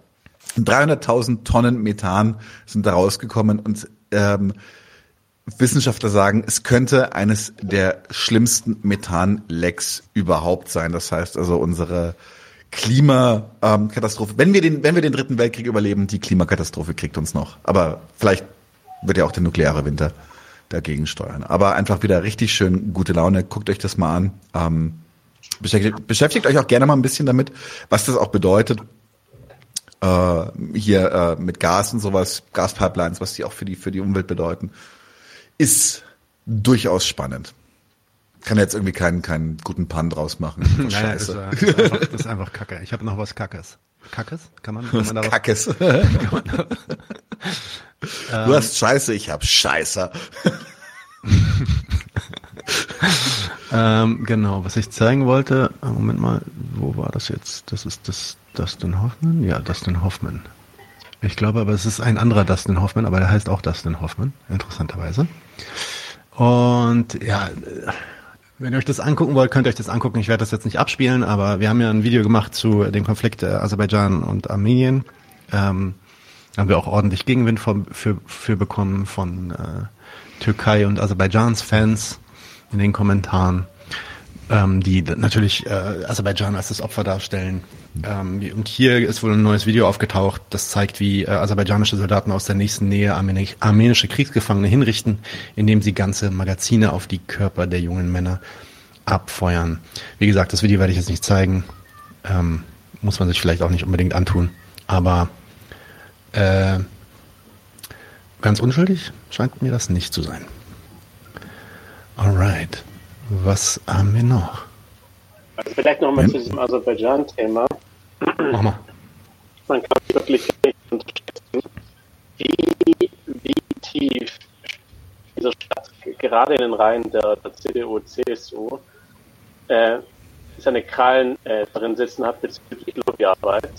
300.000 Tonnen Methan sind da rausgekommen und ähm, Wissenschaftler sagen, es könnte eines der schlimmsten Methanlecks überhaupt sein. Das heißt also unsere Klimakatastrophe. wenn wir den, wenn wir den dritten Weltkrieg überleben, die Klimakatastrophe kriegt uns noch. Aber vielleicht wird ja auch der nukleare Winter dagegen steuern. Aber einfach wieder richtig schön gute Laune. Guckt euch das mal an. Ähm, beschäftigt, beschäftigt euch auch gerne mal ein bisschen damit, was das auch bedeutet äh, hier äh, mit Gas und sowas, Gaspipelines, was die auch für die für die Umwelt bedeuten, ist durchaus spannend. Kann jetzt irgendwie keinen keinen guten Pan draus machen. *laughs* Nein, nein, das, ist, das, einfach, das ist einfach Kacke. Ich habe noch was Kackes. Kackes? Kann man, kann man darauf? Kackes. *laughs* *laughs* du hast Scheiße, ich hab Scheiße. ähm, genau, was ich zeigen wollte, äh, Moment mal, wo war das jetzt? Das ist das Dustin Hoffman? Ja, Dustin Hoffman. Ich glaube aber, es ist ein anderer Dustin Hoffman, aber der heißt auch Dustin Hoffman, interessanterweise. Und ja, äh, wenn ihr euch das angucken wollt, könnt ihr euch das angucken. Ich werde das jetzt nicht abspielen, aber wir haben ja ein Video gemacht zu dem Konflikt Aserbaidschan und Armenien. Ähm, haben wir auch ordentlich Gegenwind für, für, für bekommen von äh, Türkei und Aserbaidschans Fans in den Kommentaren, ähm, die natürlich äh, Aserbaidschan als das Opfer darstellen. Ähm, und hier ist wohl ein neues Video aufgetaucht, das zeigt, wie äh, aserbaidschanische Soldaten aus der nächsten Nähe armenische Kriegsgefangene hinrichten, indem sie ganze Magazine auf die Körper der jungen Männer abfeuern. Wie gesagt, das Video werde ich jetzt nicht zeigen. Ähm, muss man sich vielleicht auch nicht unbedingt antun. Aber äh, ganz unschuldig scheint mir das nicht zu sein. Alright. Was haben wir noch? Also vielleicht nochmal zu diesem Aserbaidschan-Thema. Mach mal. Man kann wirklich nicht unterschätzen, wie, wie tief diese Stadt, gerade in den Reihen der, der CDU, CSU, äh, seine Krallen äh, drin sitzen hat bezüglich Lobbyarbeit.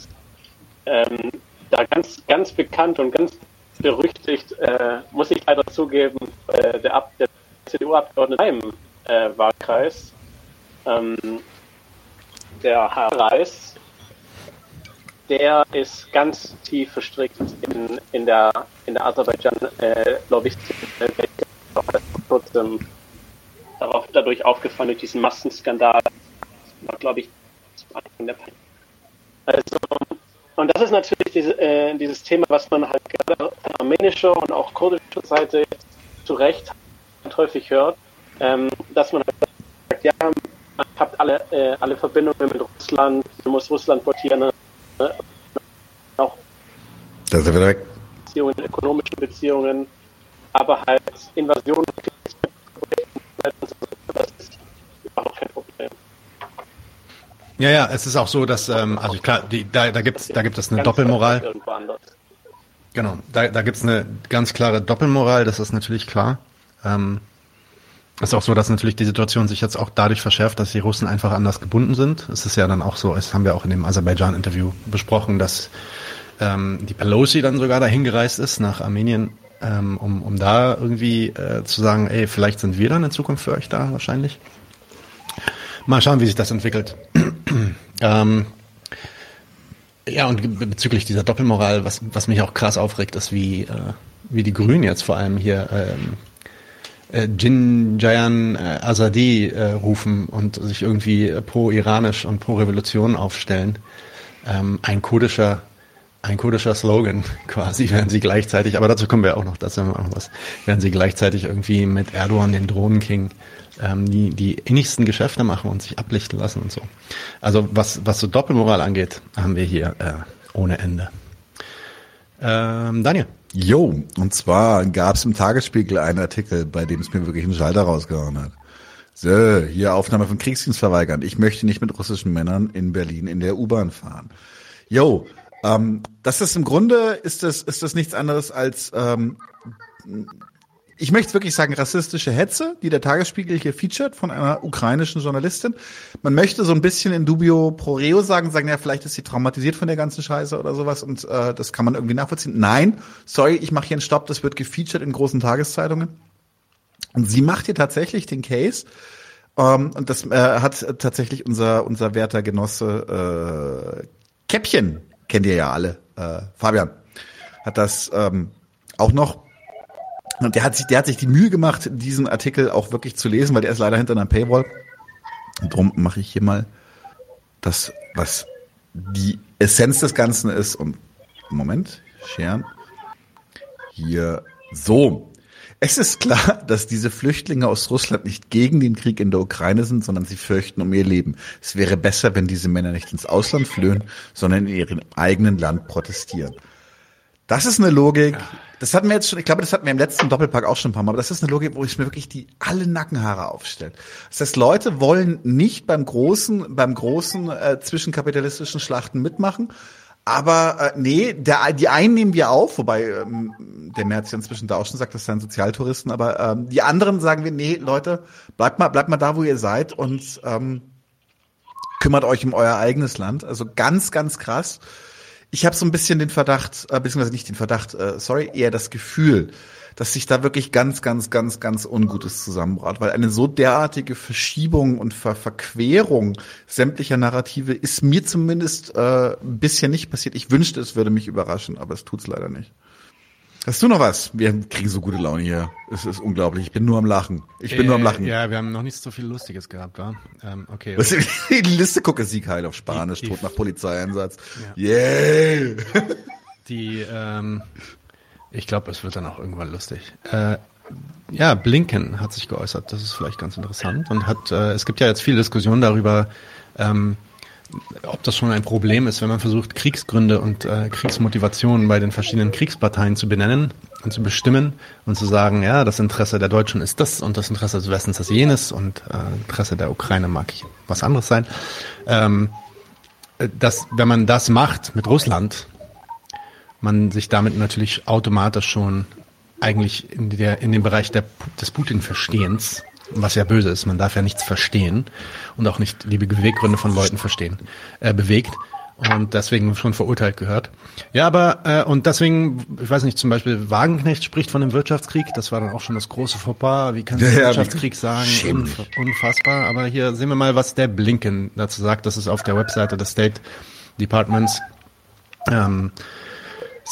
Ähm, da ganz, ganz bekannt und ganz berüchtigt, äh, muss ich leider zugeben, äh, der, Ab der CDU-Abgeordnete im äh, Wahlkreis, ähm, der Herr Reis, der ist ganz tief verstrickt in, in der, in der Aserbaidschan-Lobbyszene, äh, kurzem darauf, dadurch aufgefallen durch diesen Massenskandal, war, glaube ich, also, und das ist natürlich diese, äh, dieses Thema, was man halt gerade auf armenischer und auch kurdischer Seite zu Recht häufig hört, ähm, dass man halt sagt, ja, habt alle, äh, alle Verbindungen mit Russland, man muss Russland blockieren, ne? auch da sind wir weg. Beziehungen, ökonomische Beziehungen, aber halt Invasion, das ist überhaupt kein Problem. Ja, ja, es ist auch so, dass, ähm, also klar, die, da, da, gibt's, da gibt es eine Doppelmoral. Genau, da, da gibt es eine ganz klare Doppelmoral, das ist natürlich klar. Ähm, ist auch so, dass natürlich die Situation sich jetzt auch dadurch verschärft, dass die Russen einfach anders gebunden sind. Es ist ja dann auch so, das haben wir auch in dem Aserbaidschan-Interview besprochen, dass ähm, die Pelosi dann sogar dahin gereist ist nach Armenien, ähm, um, um da irgendwie äh, zu sagen, ey, vielleicht sind wir dann in Zukunft für euch da wahrscheinlich. Mal schauen, wie sich das entwickelt. *clears throat* ähm, ja, und be- bezüglich dieser Doppelmoral, was, was mich auch krass aufregt, ist, wie, äh, wie die Grünen jetzt vor allem hier ähm, äh, Jin Jayan äh, Azadi äh, rufen und sich irgendwie pro-iranisch und pro-Revolution aufstellen. Ähm, ein kurdischer ein kurdischer Slogan *laughs* quasi, während sie gleichzeitig, aber dazu kommen wir auch noch, dazu haben wir auch noch was, während sie gleichzeitig irgendwie mit Erdogan, den Drohnenking, ähm, die, die innigsten Geschäfte machen und sich ablichten lassen und so. Also was, was so Doppelmoral angeht, haben wir hier äh, ohne Ende. Ähm, Daniel. Jo, und zwar gab es im Tagesspiegel einen Artikel, bei dem es mir wirklich einen Schalter rausgehauen hat. So, hier Aufnahme von Kriegsdienst verweigern. Ich möchte nicht mit russischen Männern in Berlin in der U-Bahn fahren. Jo, ähm, das ist im Grunde ist das ist das nichts anderes als ähm, ich möchte wirklich sagen, rassistische Hetze, die der Tagesspiegel hier featured von einer ukrainischen Journalistin. Man möchte so ein bisschen in dubio pro reo sagen, sagen, ja, vielleicht ist sie traumatisiert von der ganzen Scheiße oder sowas und äh, das kann man irgendwie nachvollziehen. Nein, sorry, ich mache hier einen Stopp, das wird gefeatured in großen Tageszeitungen. Und sie macht hier tatsächlich den Case, ähm, und das äh, hat tatsächlich unser, unser werter Genosse äh, Käppchen, kennt ihr ja alle, äh, Fabian, hat das ähm, auch noch und der hat sich, der hat sich die Mühe gemacht, diesen Artikel auch wirklich zu lesen, weil der ist leider hinter einer Paywall. Und drum mache ich hier mal das, was die Essenz des Ganzen ist. Und Moment, scheren. Hier so. Es ist klar, dass diese Flüchtlinge aus Russland nicht gegen den Krieg in der Ukraine sind, sondern sie fürchten um ihr Leben. Es wäre besser, wenn diese Männer nicht ins Ausland flöhen, sondern in ihrem eigenen Land protestieren. Das ist eine Logik. Das hatten wir jetzt schon, ich glaube, das hatten wir im letzten Doppelpack auch schon ein paar Mal, aber das ist eine Logik, wo ich mir wirklich die alle Nackenhaare aufstellt. Das heißt, Leute wollen nicht beim großen, beim großen äh, zwischenkapitalistischen Schlachten mitmachen. Aber äh, nee, der, die einen nehmen wir auf, wobei ähm, der Merz ja inzwischen da auch schon sagt, das seien Sozialtouristen, aber ähm, die anderen sagen wir, nee, Leute, bleibt mal, bleibt mal da, wo ihr seid und ähm, kümmert euch um euer eigenes Land. Also ganz, ganz krass. Ich habe so ein bisschen den Verdacht, äh, beziehungsweise nicht den Verdacht, äh, sorry, eher das Gefühl, dass sich da wirklich ganz, ganz, ganz, ganz Ungutes zusammenbraut, weil eine so derartige Verschiebung und Ver Verquerung sämtlicher Narrative ist mir zumindest äh, bisher nicht passiert. Ich wünschte, es würde mich überraschen, aber es tut's leider nicht. Hast du noch was? Wir kriegen so gute Laune hier. Es ist unglaublich. Ich bin nur am Lachen. Ich bin äh, nur am Lachen. Ja, wir haben noch nicht so viel Lustiges gehabt, wa? Ähm, okay. Was, die Liste gucke Sieg halt auf Spanisch, Die- Tod nach Polizeieinsatz. Yeah! Die, ähm, ich glaube, es wird dann auch irgendwann lustig. Äh, ja, Blinken hat sich geäußert. Das ist vielleicht ganz interessant und hat. Äh, es gibt ja jetzt viel Diskussion darüber, ähm, ob das schon ein Problem ist, wenn man versucht, Kriegsgründe und äh, Kriegsmotivationen bei den verschiedenen Kriegsparteien zu benennen und zu bestimmen und zu sagen, ja, das Interesse der Deutschen ist das und das Interesse des Westens ist jenes und äh, Interesse der Ukraine mag was anderes sein. Ähm, äh, dass, wenn man das macht mit Russland, man sich damit natürlich automatisch schon eigentlich in, der, in dem Bereich der, des Putin-Verstehens, was ja böse ist, man darf ja nichts verstehen und auch nicht die Beweggründe von Leuten verstehen, äh, bewegt und deswegen schon verurteilt gehört. Ja, aber äh, und deswegen, ich weiß nicht, zum Beispiel Wagenknecht spricht von einem Wirtschaftskrieg, das war dann auch schon das große Fauxpas, wie kann Ja, Wirtschaftskrieg sagen? Unf unfassbar, aber hier sehen wir mal, was der Blinken dazu sagt, das ist auf der Webseite des State Departments. Ähm,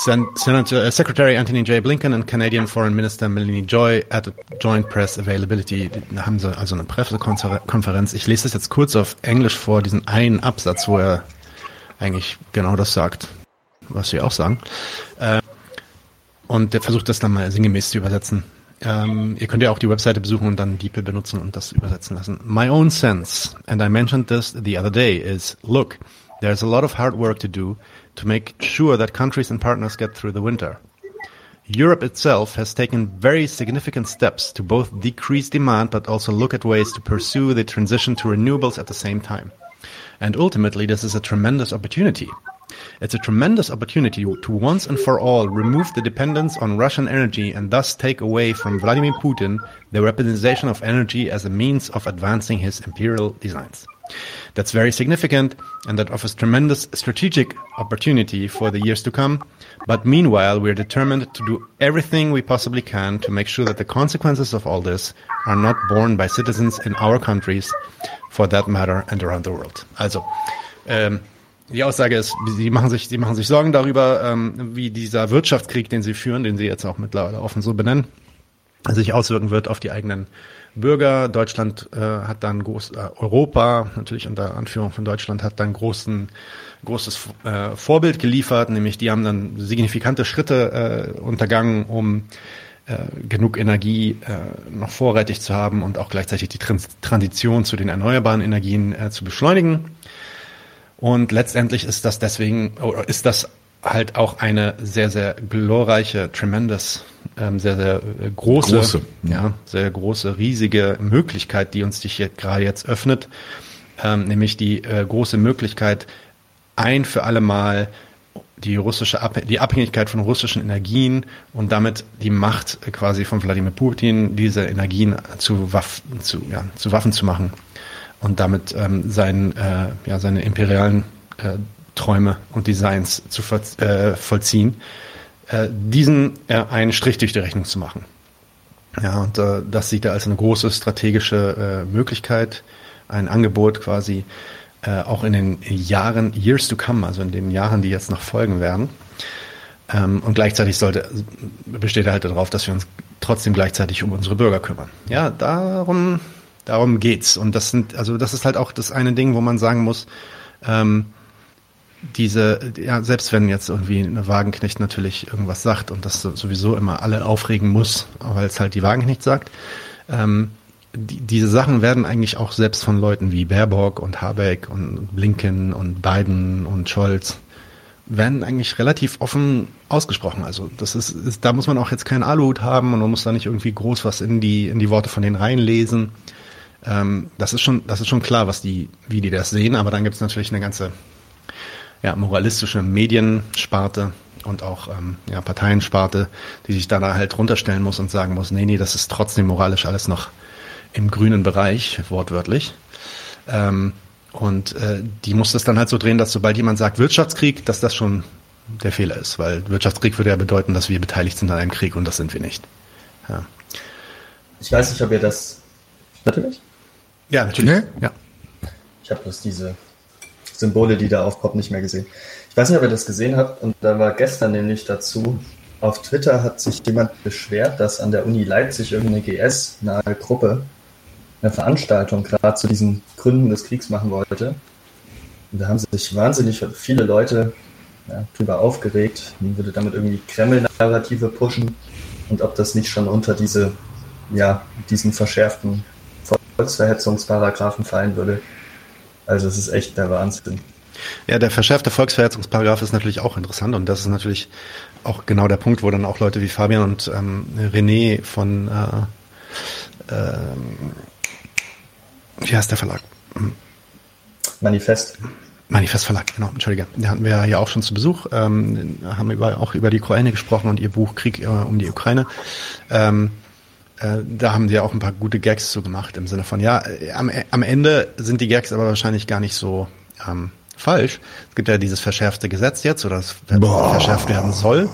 Sen Senator, uh, Secretary Anthony J. Blinken and Canadian Foreign Minister Melanie Joy at a joint press availability. Da haben sie also eine Pressekonferenz. Ich lese das jetzt kurz auf Englisch vor, diesen einen Absatz, wo er eigentlich genau das sagt, was sie auch sagen. Äh, und der versucht das dann mal sinngemäß zu übersetzen. Ähm, ihr könnt ja auch die Webseite besuchen und dann DeepL benutzen und das übersetzen lassen. My own sense, and I mentioned this the other day, is look, there's a lot of hard work to do to make sure that countries and partners get through the winter. Europe itself has taken very significant steps to both decrease demand but also look at ways to pursue the transition to renewables at the same time. And ultimately, this is a tremendous opportunity. It's a tremendous opportunity to once and for all remove the dependence on Russian energy and thus take away from Vladimir Putin the weaponization of energy as a means of advancing his imperial designs. That's very significant and that offers tremendous strategic opportunity for the years to come. But meanwhile, we're determined to do everything we possibly can to make sure that the consequences of all this are not borne by citizens in our countries, for that matter, and around the world. Also, ähm, die Aussage ist, sie machen sich, sie machen sich Sorgen darüber, ähm, wie dieser Wirtschaftskrieg, den sie führen, den sie jetzt auch mittlerweile offen so benennen, sich auswirken wird auf die eigenen Bürger. Deutschland äh, hat dann groß, äh, Europa, natürlich unter Anführung von Deutschland, hat dann großen, großes äh, Vorbild geliefert, nämlich die haben dann signifikante Schritte äh, untergangen, um äh, genug Energie äh, noch vorrätig zu haben und auch gleichzeitig die Trans Transition zu den erneuerbaren Energien äh, zu beschleunigen. Und letztendlich ist das deswegen, oder ist das halt auch eine sehr, sehr glorreiche, tremendous, ähm, sehr, sehr äh, große, Große, ja, sehr große, riesige Möglichkeit, die uns sich hier gerade jetzt öffnet, ähm, nämlich die äh, große Möglichkeit, ein für alle Mal die russische Abh die Abhängigkeit von russischen Energien und damit die Macht quasi von Wladimir Putin, diese Energien zu Waffen zu, ja, zu Waffen zu machen und damit ähm, sein, äh, ja, seine imperialen äh, Träume und Designs zu äh, vollziehen, äh, diesen äh, einen Strich durch die Rechnung zu machen. Ja, und äh, das sieht er als eine große strategische äh, Möglichkeit, ein Angebot quasi äh, auch in den Jahren, years to come, also in den Jahren, die jetzt noch folgen werden. Ähm, und gleichzeitig sollte, besteht er halt darauf, dass wir uns trotzdem gleichzeitig um unsere Bürger kümmern. Ja, darum, darum geht's. Und das sind, also das ist halt auch das eine Ding, wo man sagen muss, ähm, diese, ja, selbst wenn jetzt irgendwie eine Wagenknecht natürlich irgendwas sagt und das sowieso immer alle aufregen muss, weil es halt die Wagenknecht sagt, ähm, die, diese Sachen werden eigentlich auch selbst von Leuten wie Baerbock und Habeck und Blinken und Biden und Scholz werden eigentlich relativ offen ausgesprochen. Also das ist, ist da muss man auch jetzt keinen Aluhut haben und man muss da nicht irgendwie groß was in die in die Worte von denen reinlesen. Ähm, das ist schon das ist schon klar, was die wie die das sehen. Aber dann gibt es natürlich eine ganze ja, moralistische Mediensparte und auch ähm, ja, Parteiensparte, die sich da halt runterstellen muss und sagen muss, nee, nee, das ist trotzdem moralisch alles noch im grünen Bereich, wortwörtlich. Ähm, und äh, die muss das dann halt so drehen, dass sobald jemand sagt Wirtschaftskrieg, dass das schon der Fehler ist, weil Wirtschaftskrieg würde ja bedeuten, dass wir beteiligt sind an einem Krieg und das sind wir nicht. Ja. Ich weiß nicht, ob ihr das. Natürlich? Ja, natürlich. Nee? Ja. Ich habe bloß diese Symbole, die da aufpoppen, nicht mehr gesehen. Ich weiß nicht, ob ihr das gesehen habt, und da war gestern nämlich dazu, auf Twitter hat sich jemand beschwert, dass an der Uni Leipzig irgendeine GS-nahe Gruppe eine Veranstaltung gerade zu diesen Gründen des Kriegs machen wollte. Und da haben sich wahnsinnig viele Leute ja, drüber aufgeregt. Man würde damit irgendwie Kreml-Narrative pushen und ob das nicht schon unter diese, ja, diesen verschärften Volksverhetzungsparagraphen fallen würde. Also es ist echt der Wahnsinn. Ja, der verschärfte Volksverhetzungsparagraph ist natürlich auch interessant und das ist natürlich auch genau der Punkt, wo dann auch Leute wie Fabian und ähm, René von äh, äh, wie heißt der Verlag? Hm. Manifest. Manifest Verlag, genau, entschuldige. Den hatten wir ja hier auch schon zu Besuch, ähm, haben über, auch über die Ukraine gesprochen und ihr Buch Krieg äh, um die Ukraine. Ähm, äh, da haben die ja auch ein paar gute Gags so gemacht im Sinne von, ja, äh, am, am Ende sind die Gags aber wahrscheinlich gar nicht so ähm, falsch. Es gibt ja dieses verschärfte Gesetz jetzt, oder es verschärft werden soll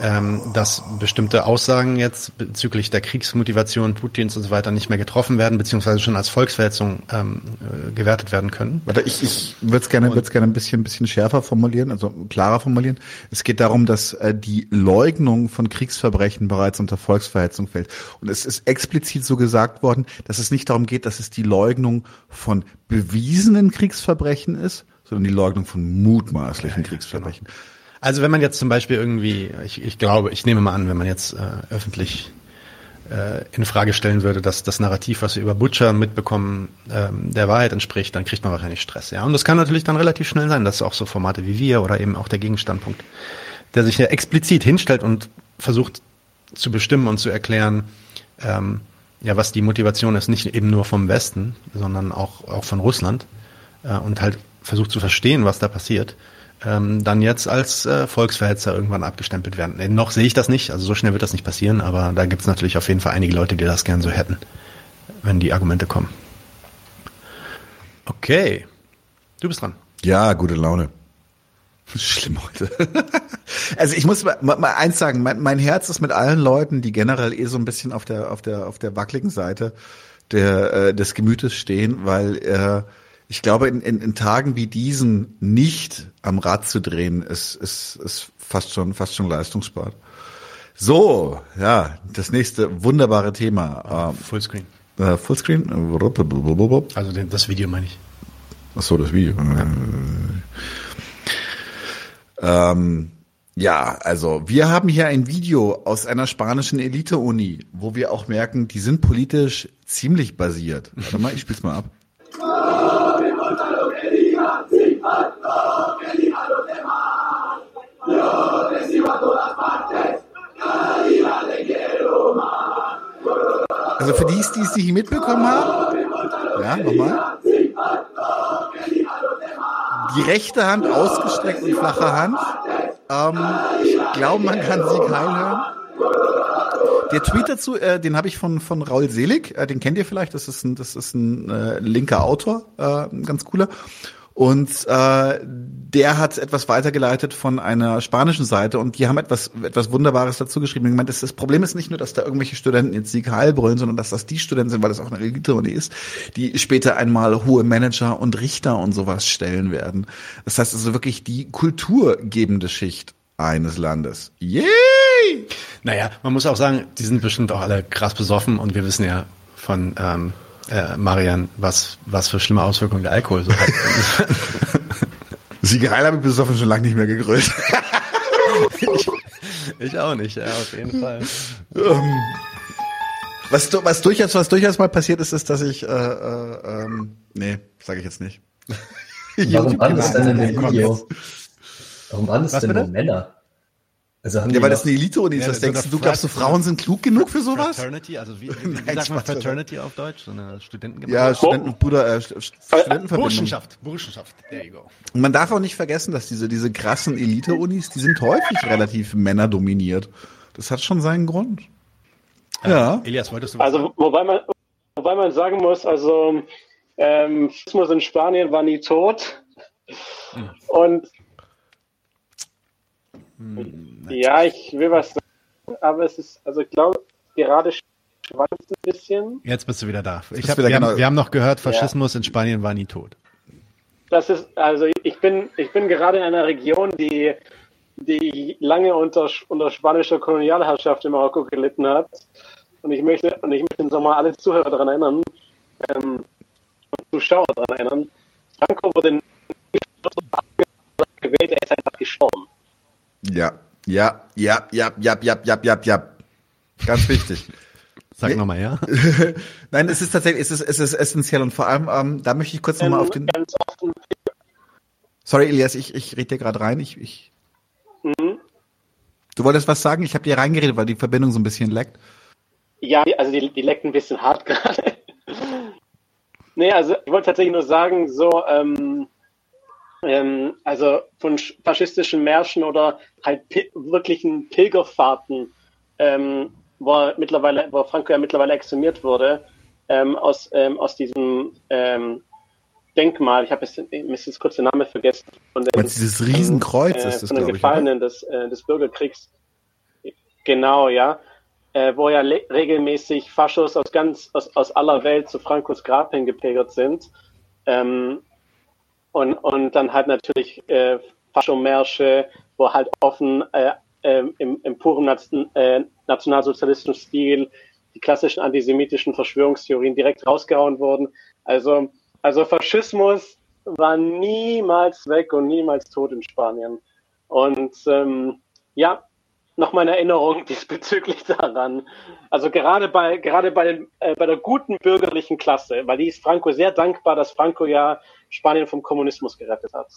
ähm, dass bestimmte Aussagen jetzt bezüglich der Kriegsmotivation Putins und so weiter nicht mehr getroffen werden, beziehungsweise schon als Volksverhetzung ähm, äh, gewertet werden können. Warte, ich, ich würde es gerne, würd's gerne ein bisschen, ein bisschen schärfer formulieren, also klarer formulieren. Es geht darum, dass äh, die Leugnung von Kriegsverbrechen bereits unter Volksverhetzung fällt. Und es ist explizit so gesagt worden, dass es nicht darum geht, dass es die Leugnung von bewiesenen Kriegsverbrechen ist, sondern die Leugnung von mutmaßlichen ja, Kriegsverbrechen. Genau. Also wenn man jetzt zum Beispiel irgendwie, ich, ich glaube, ich nehme mal an, wenn man jetzt äh, öffentlich äh, in Frage stellen würde, dass das Narrativ, was wir über Butcher mitbekommen, ähm, der Wahrheit entspricht, dann kriegt man wahrscheinlich Stress. Ja, und das kann natürlich dann relativ schnell sein, dass auch so Formate wie wir oder eben auch der Gegenstandpunkt, der sich ja explizit hinstellt und versucht zu bestimmen und zu erklären, ähm, ja, was die Motivation ist, nicht eben nur vom Westen, sondern auch auch von Russland äh, und halt versucht zu verstehen, was da passiert ähm, dann jetzt als äh, Volksverhetzer irgendwann abgestempelt werden. Äh, noch sehe ich das nicht, also so schnell wird das nicht passieren, aber da gibt es natürlich auf jeden Fall einige Leute, die das gern so hätten, wenn die Argumente kommen. Okay, du bist dran. Ja, gute Laune. *laughs* Schlimm heute. *laughs* also ich muss mal, mal eins sagen, mein, mein, Herz ist mit allen Leuten, die generell eh so ein bisschen auf der auf der auf der wackeligen Seite der äh, des Gemütes stehen, weil äh, ich glaube, in, in, in Tagen wie diesen nicht am Rad zu drehen, ist, ist, ist fast schon, fast schon leistungsbar. So, ja, das nächste wunderbare Thema. Ähm, Fullscreen. Äh, Fullscreen? Also das Video meine ich. Ach so, das Video. Ja. Ähm, ja, also wir haben hier ein Video aus einer spanischen Elite-Uni, wo wir auch merken, die sind politisch ziemlich basiert. Warte mal, ich spiel's mal ab. *laughs* Also für die, die es nicht mitbekommen haben, ja, nochmal. Die rechte Hand ausgestreckt und flache Hand. Ähm, ich glaube, man kann Sieg Heil hören. Der Tweet dazu, äh, den habe ich von von Raul Selig, äh, den kennt ihr vielleicht, das ist ein das ist ein äh, linker Autor, äh, ein ganz cooler. Und äh, der hat etwas weitergeleitet von einer spanischen Seite und die haben etwas etwas Wunderbares dazu geschrieben. Ich meine, das, das Problem ist nicht nur, dass da irgendwelche Studenten jetzt Sieg Heil brüllen, sondern dass das die Studenten sind, weil das auch eine Elite-Uni ist, die später einmal hohe Manager und Richter und sowas stellen werden. Das heißt also wirklich die kulturgebende Schicht eines Landes. Yay! Naja, man muss auch sagen, die sind bestimmt auch alle krass besoffen und wir wissen ja von ähm, äh, Marian, was, was für schlimme Auswirkungen der Alkohol so hat. *laughs* Siegerei habe ich besoffen schon lange nicht mehr gegrölt. ich, *laughs* ich auch nicht, ja, auf jeden Fall. Ähm, was, du- was, durchaus, was durchaus mal passiert ist, ist, dass ich, äh, äh, ähm, nee, sage ich jetzt nicht. Warum waren das denn in dem Video? Warum waren das denn nur Männer? Also haben Ja, weil das eine Elite-Uni ist. Ja, Was so denkst du, du glaubst, du Frauen sind klug genug für sowas? Fraternity, also wie, wie, *laughs* wie Nein, sagt man. Fraternity auf Deutsch? So eine Ja, Studentengemeinschaft? Studentenbruder, äh, St- Studentenverbindung. Burschenschaft, Burschenschaft, there you go. Und man darf auch nicht vergessen, dass diese, diese krassen Elite-Unis, die sind häufig relativ männerdominiert. Das hat schon seinen Grund. Ja. Elias, wolltest du was Also wobei man, wobei man sagen muss, also ähm, Faschismus in Spanien war nie tot. Und ja, ich will was sagen, aber es ist, also ich glaube, gerade schwankt es ein bisschen. Jetzt bist du wieder da. Ich hab, wieder wir, genau- haben, wir haben noch gehört, Faschismus in Spanien war nie tot. Das ist, also ich bin, ich bin gerade in einer Region, die, die lange unter, unter spanischer Kolonialherrschaft in Marokko gelitten hat. Und ich möchte, und ich möchte nochmal alle Zuhörer daran erinnern, ähm, und Zuschauer daran erinnern, Franco wurde nicht gewählt, er ist einfach gestorben. Ja, ja, ja, ja, ja, ja, ja, ja, ja. Ganz wichtig. *laughs* Sag Nee. nochmal, ja? *laughs* Nein, es ist tatsächlich, es ist, es ist essentiell und vor allem, ähm, da möchte ich kurz nochmal auf den. Ganz offen, Sorry, Elias, ich, ich rede dir gerade rein. Ich, ich. Mhm. Du wolltest was sagen? Ich habe dir reingeredet, weil die Verbindung so ein bisschen leckt. Ja, also die, die leckt ein bisschen hart *laughs* gerade. nee, also ich wollte tatsächlich nur sagen, so, ähm, ähm, also von sch- faschistischen Märschen oder halt pi wirklichen Pilgerfahrten, ähm, wo er mittlerweile, wo Franco ja mittlerweile exhumiert wurde, ähm, aus, ähm, aus diesem ähm, Denkmal, ich habe jetzt, jetzt kurz den Namen vergessen, von den, Meinst du, dieses Riesenkreuz äh, ist das, von den glaube ich? Gefallenen des, äh, des Bürgerkriegs. Genau, ja. Äh, wo ja regelmäßig Faschos aus ganz aus, aus aller Welt zu Frankos Grab hingepilgert sind. Ähm, und, und dann halt natürlich äh, Faschomärsche, wo halt offen äh, ähm, im, im puren Nation, äh, nationalsozialistischen Stil die klassischen antisemitischen Verschwörungstheorien direkt rausgehauen wurden. Also, also Faschismus war niemals weg und niemals tot in Spanien. Und ähm, ja, nochmal eine Erinnerung *laughs* diesbezüglich daran. Also gerade bei gerade bei, den, äh, bei der guten bürgerlichen Klasse, weil die ist Franco sehr dankbar, dass Franco ja Spanien vom Kommunismus gerettet hat.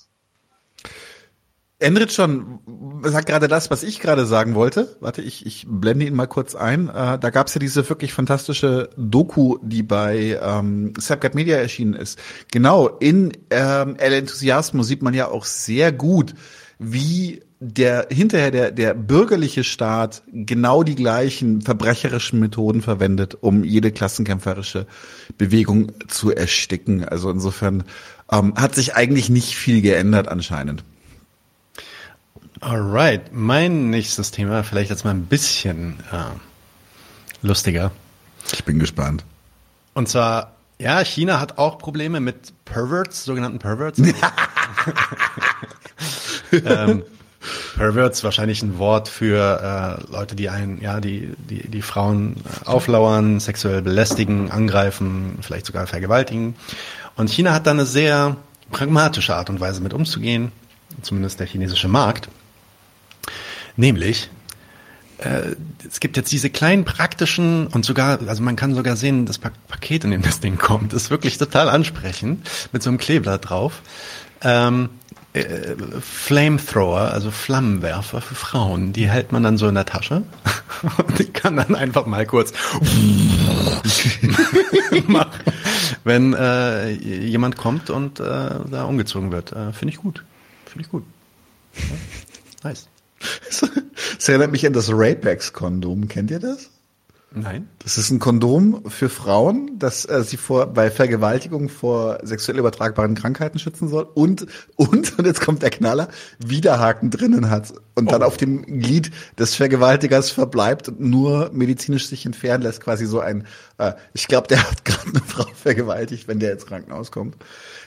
Enrit schon sagt gerade das, was ich gerade sagen wollte. Warte, ich, ich blende ihn mal kurz ein. Äh, da gab es ja diese wirklich fantastische Doku, die bei ähm, Sapcat Media erschienen ist. Genau, in ähm, El Enthusiasmo sieht man ja auch sehr gut, wie der hinterher der, der bürgerliche Staat genau die gleichen verbrecherischen Methoden verwendet, um jede klassenkämpferische Bewegung zu ersticken. Also insofern ähm, hat sich eigentlich nicht viel geändert anscheinend. Alright, mein nächstes Thema, vielleicht jetzt mal ein bisschen äh, lustiger. Ich bin gespannt. Und zwar, ja, China hat auch Probleme mit Perverts, sogenannten Perverts. *laughs* *laughs* ähm, Perverts wahrscheinlich ein Wort für äh, Leute, die einen, ja, die, die, die Frauen äh, auflauern, sexuell belästigen, angreifen, vielleicht sogar vergewaltigen. Und China hat da eine sehr pragmatische Art und Weise mit umzugehen, zumindest der chinesische Markt. Nämlich, äh, es gibt jetzt diese kleinen praktischen und sogar, also man kann sogar sehen, das pa Paket, in dem das Ding kommt, ist wirklich total ansprechend, mit so einem Kleeblatt drauf. Ähm, äh, Flamethrower, also Flammenwerfer für Frauen, die hält man dann so in der Tasche *laughs* und die kann dann einfach mal kurz *laughs* machen, wenn äh, jemand kommt und äh, da umgezogen wird. Äh, Finde ich gut. Finde ich gut. Ja, nice. *laughs* Das erinnert mich an das Rapex-Kondom. Kennt ihr das? Nein. Das ist ein Kondom für Frauen, das äh, sie vor bei Vergewaltigung vor sexuell übertragbaren Krankheiten schützen soll und und und jetzt kommt der Knaller, Widerhaken drinnen hat und dann auf dem Glied des Vergewaltigers verbleibt und nur medizinisch sich entfernen lässt, quasi so ein ich glaube, der hat *laughs* gerade eine Frau vergewaltigt, wenn der ins Krankenhaus kommt.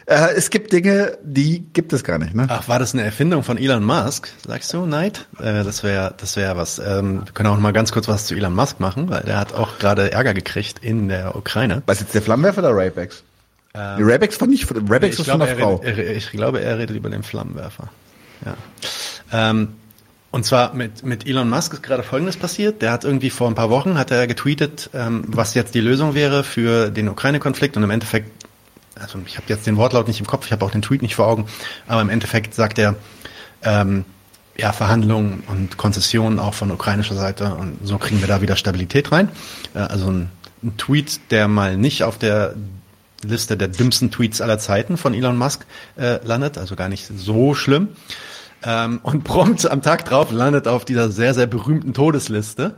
Äh, es gibt Dinge, die gibt es gar nicht, ne? Ach, war das eine Erfindung von Elon Musk? Sagst du, Neid? Äh, das wäre, das wäre was. Ähm, wir können auch noch mal ganz kurz was zu Elon Musk machen, weil der hat auch gerade Ärger gekriegt in der Ukraine. Was jetzt der Flammenwerfer oder Rapex? Ähm, Die Rapex war nicht von Rapex ist von der er Frau. redet, ich glaube, er redet über den Flammenwerfer. Ja. Ähm, und zwar mit, mit Elon Musk ist gerade Folgendes passiert. Der hat irgendwie vor ein paar Wochen hat er getweetet, ähm, was jetzt die Lösung wäre für den Ukraine-Konflikt und im Endeffekt, also ich habe jetzt den Wortlaut nicht im Kopf, ich habe auch den Tweet nicht vor Augen, aber im Endeffekt sagt er, ähm, ja, Verhandlungen und Konzessionen auch von ukrainischer Seite und so kriegen wir da wieder Stabilität rein. Äh, also ein, ein Tweet, der mal nicht auf der Liste der dümmsten Tweets aller Zeiten von Elon Musk äh, landet, also gar nicht so schlimm. Ähm, und prompt am Tag drauf landet auf dieser sehr, sehr berühmten Todesliste.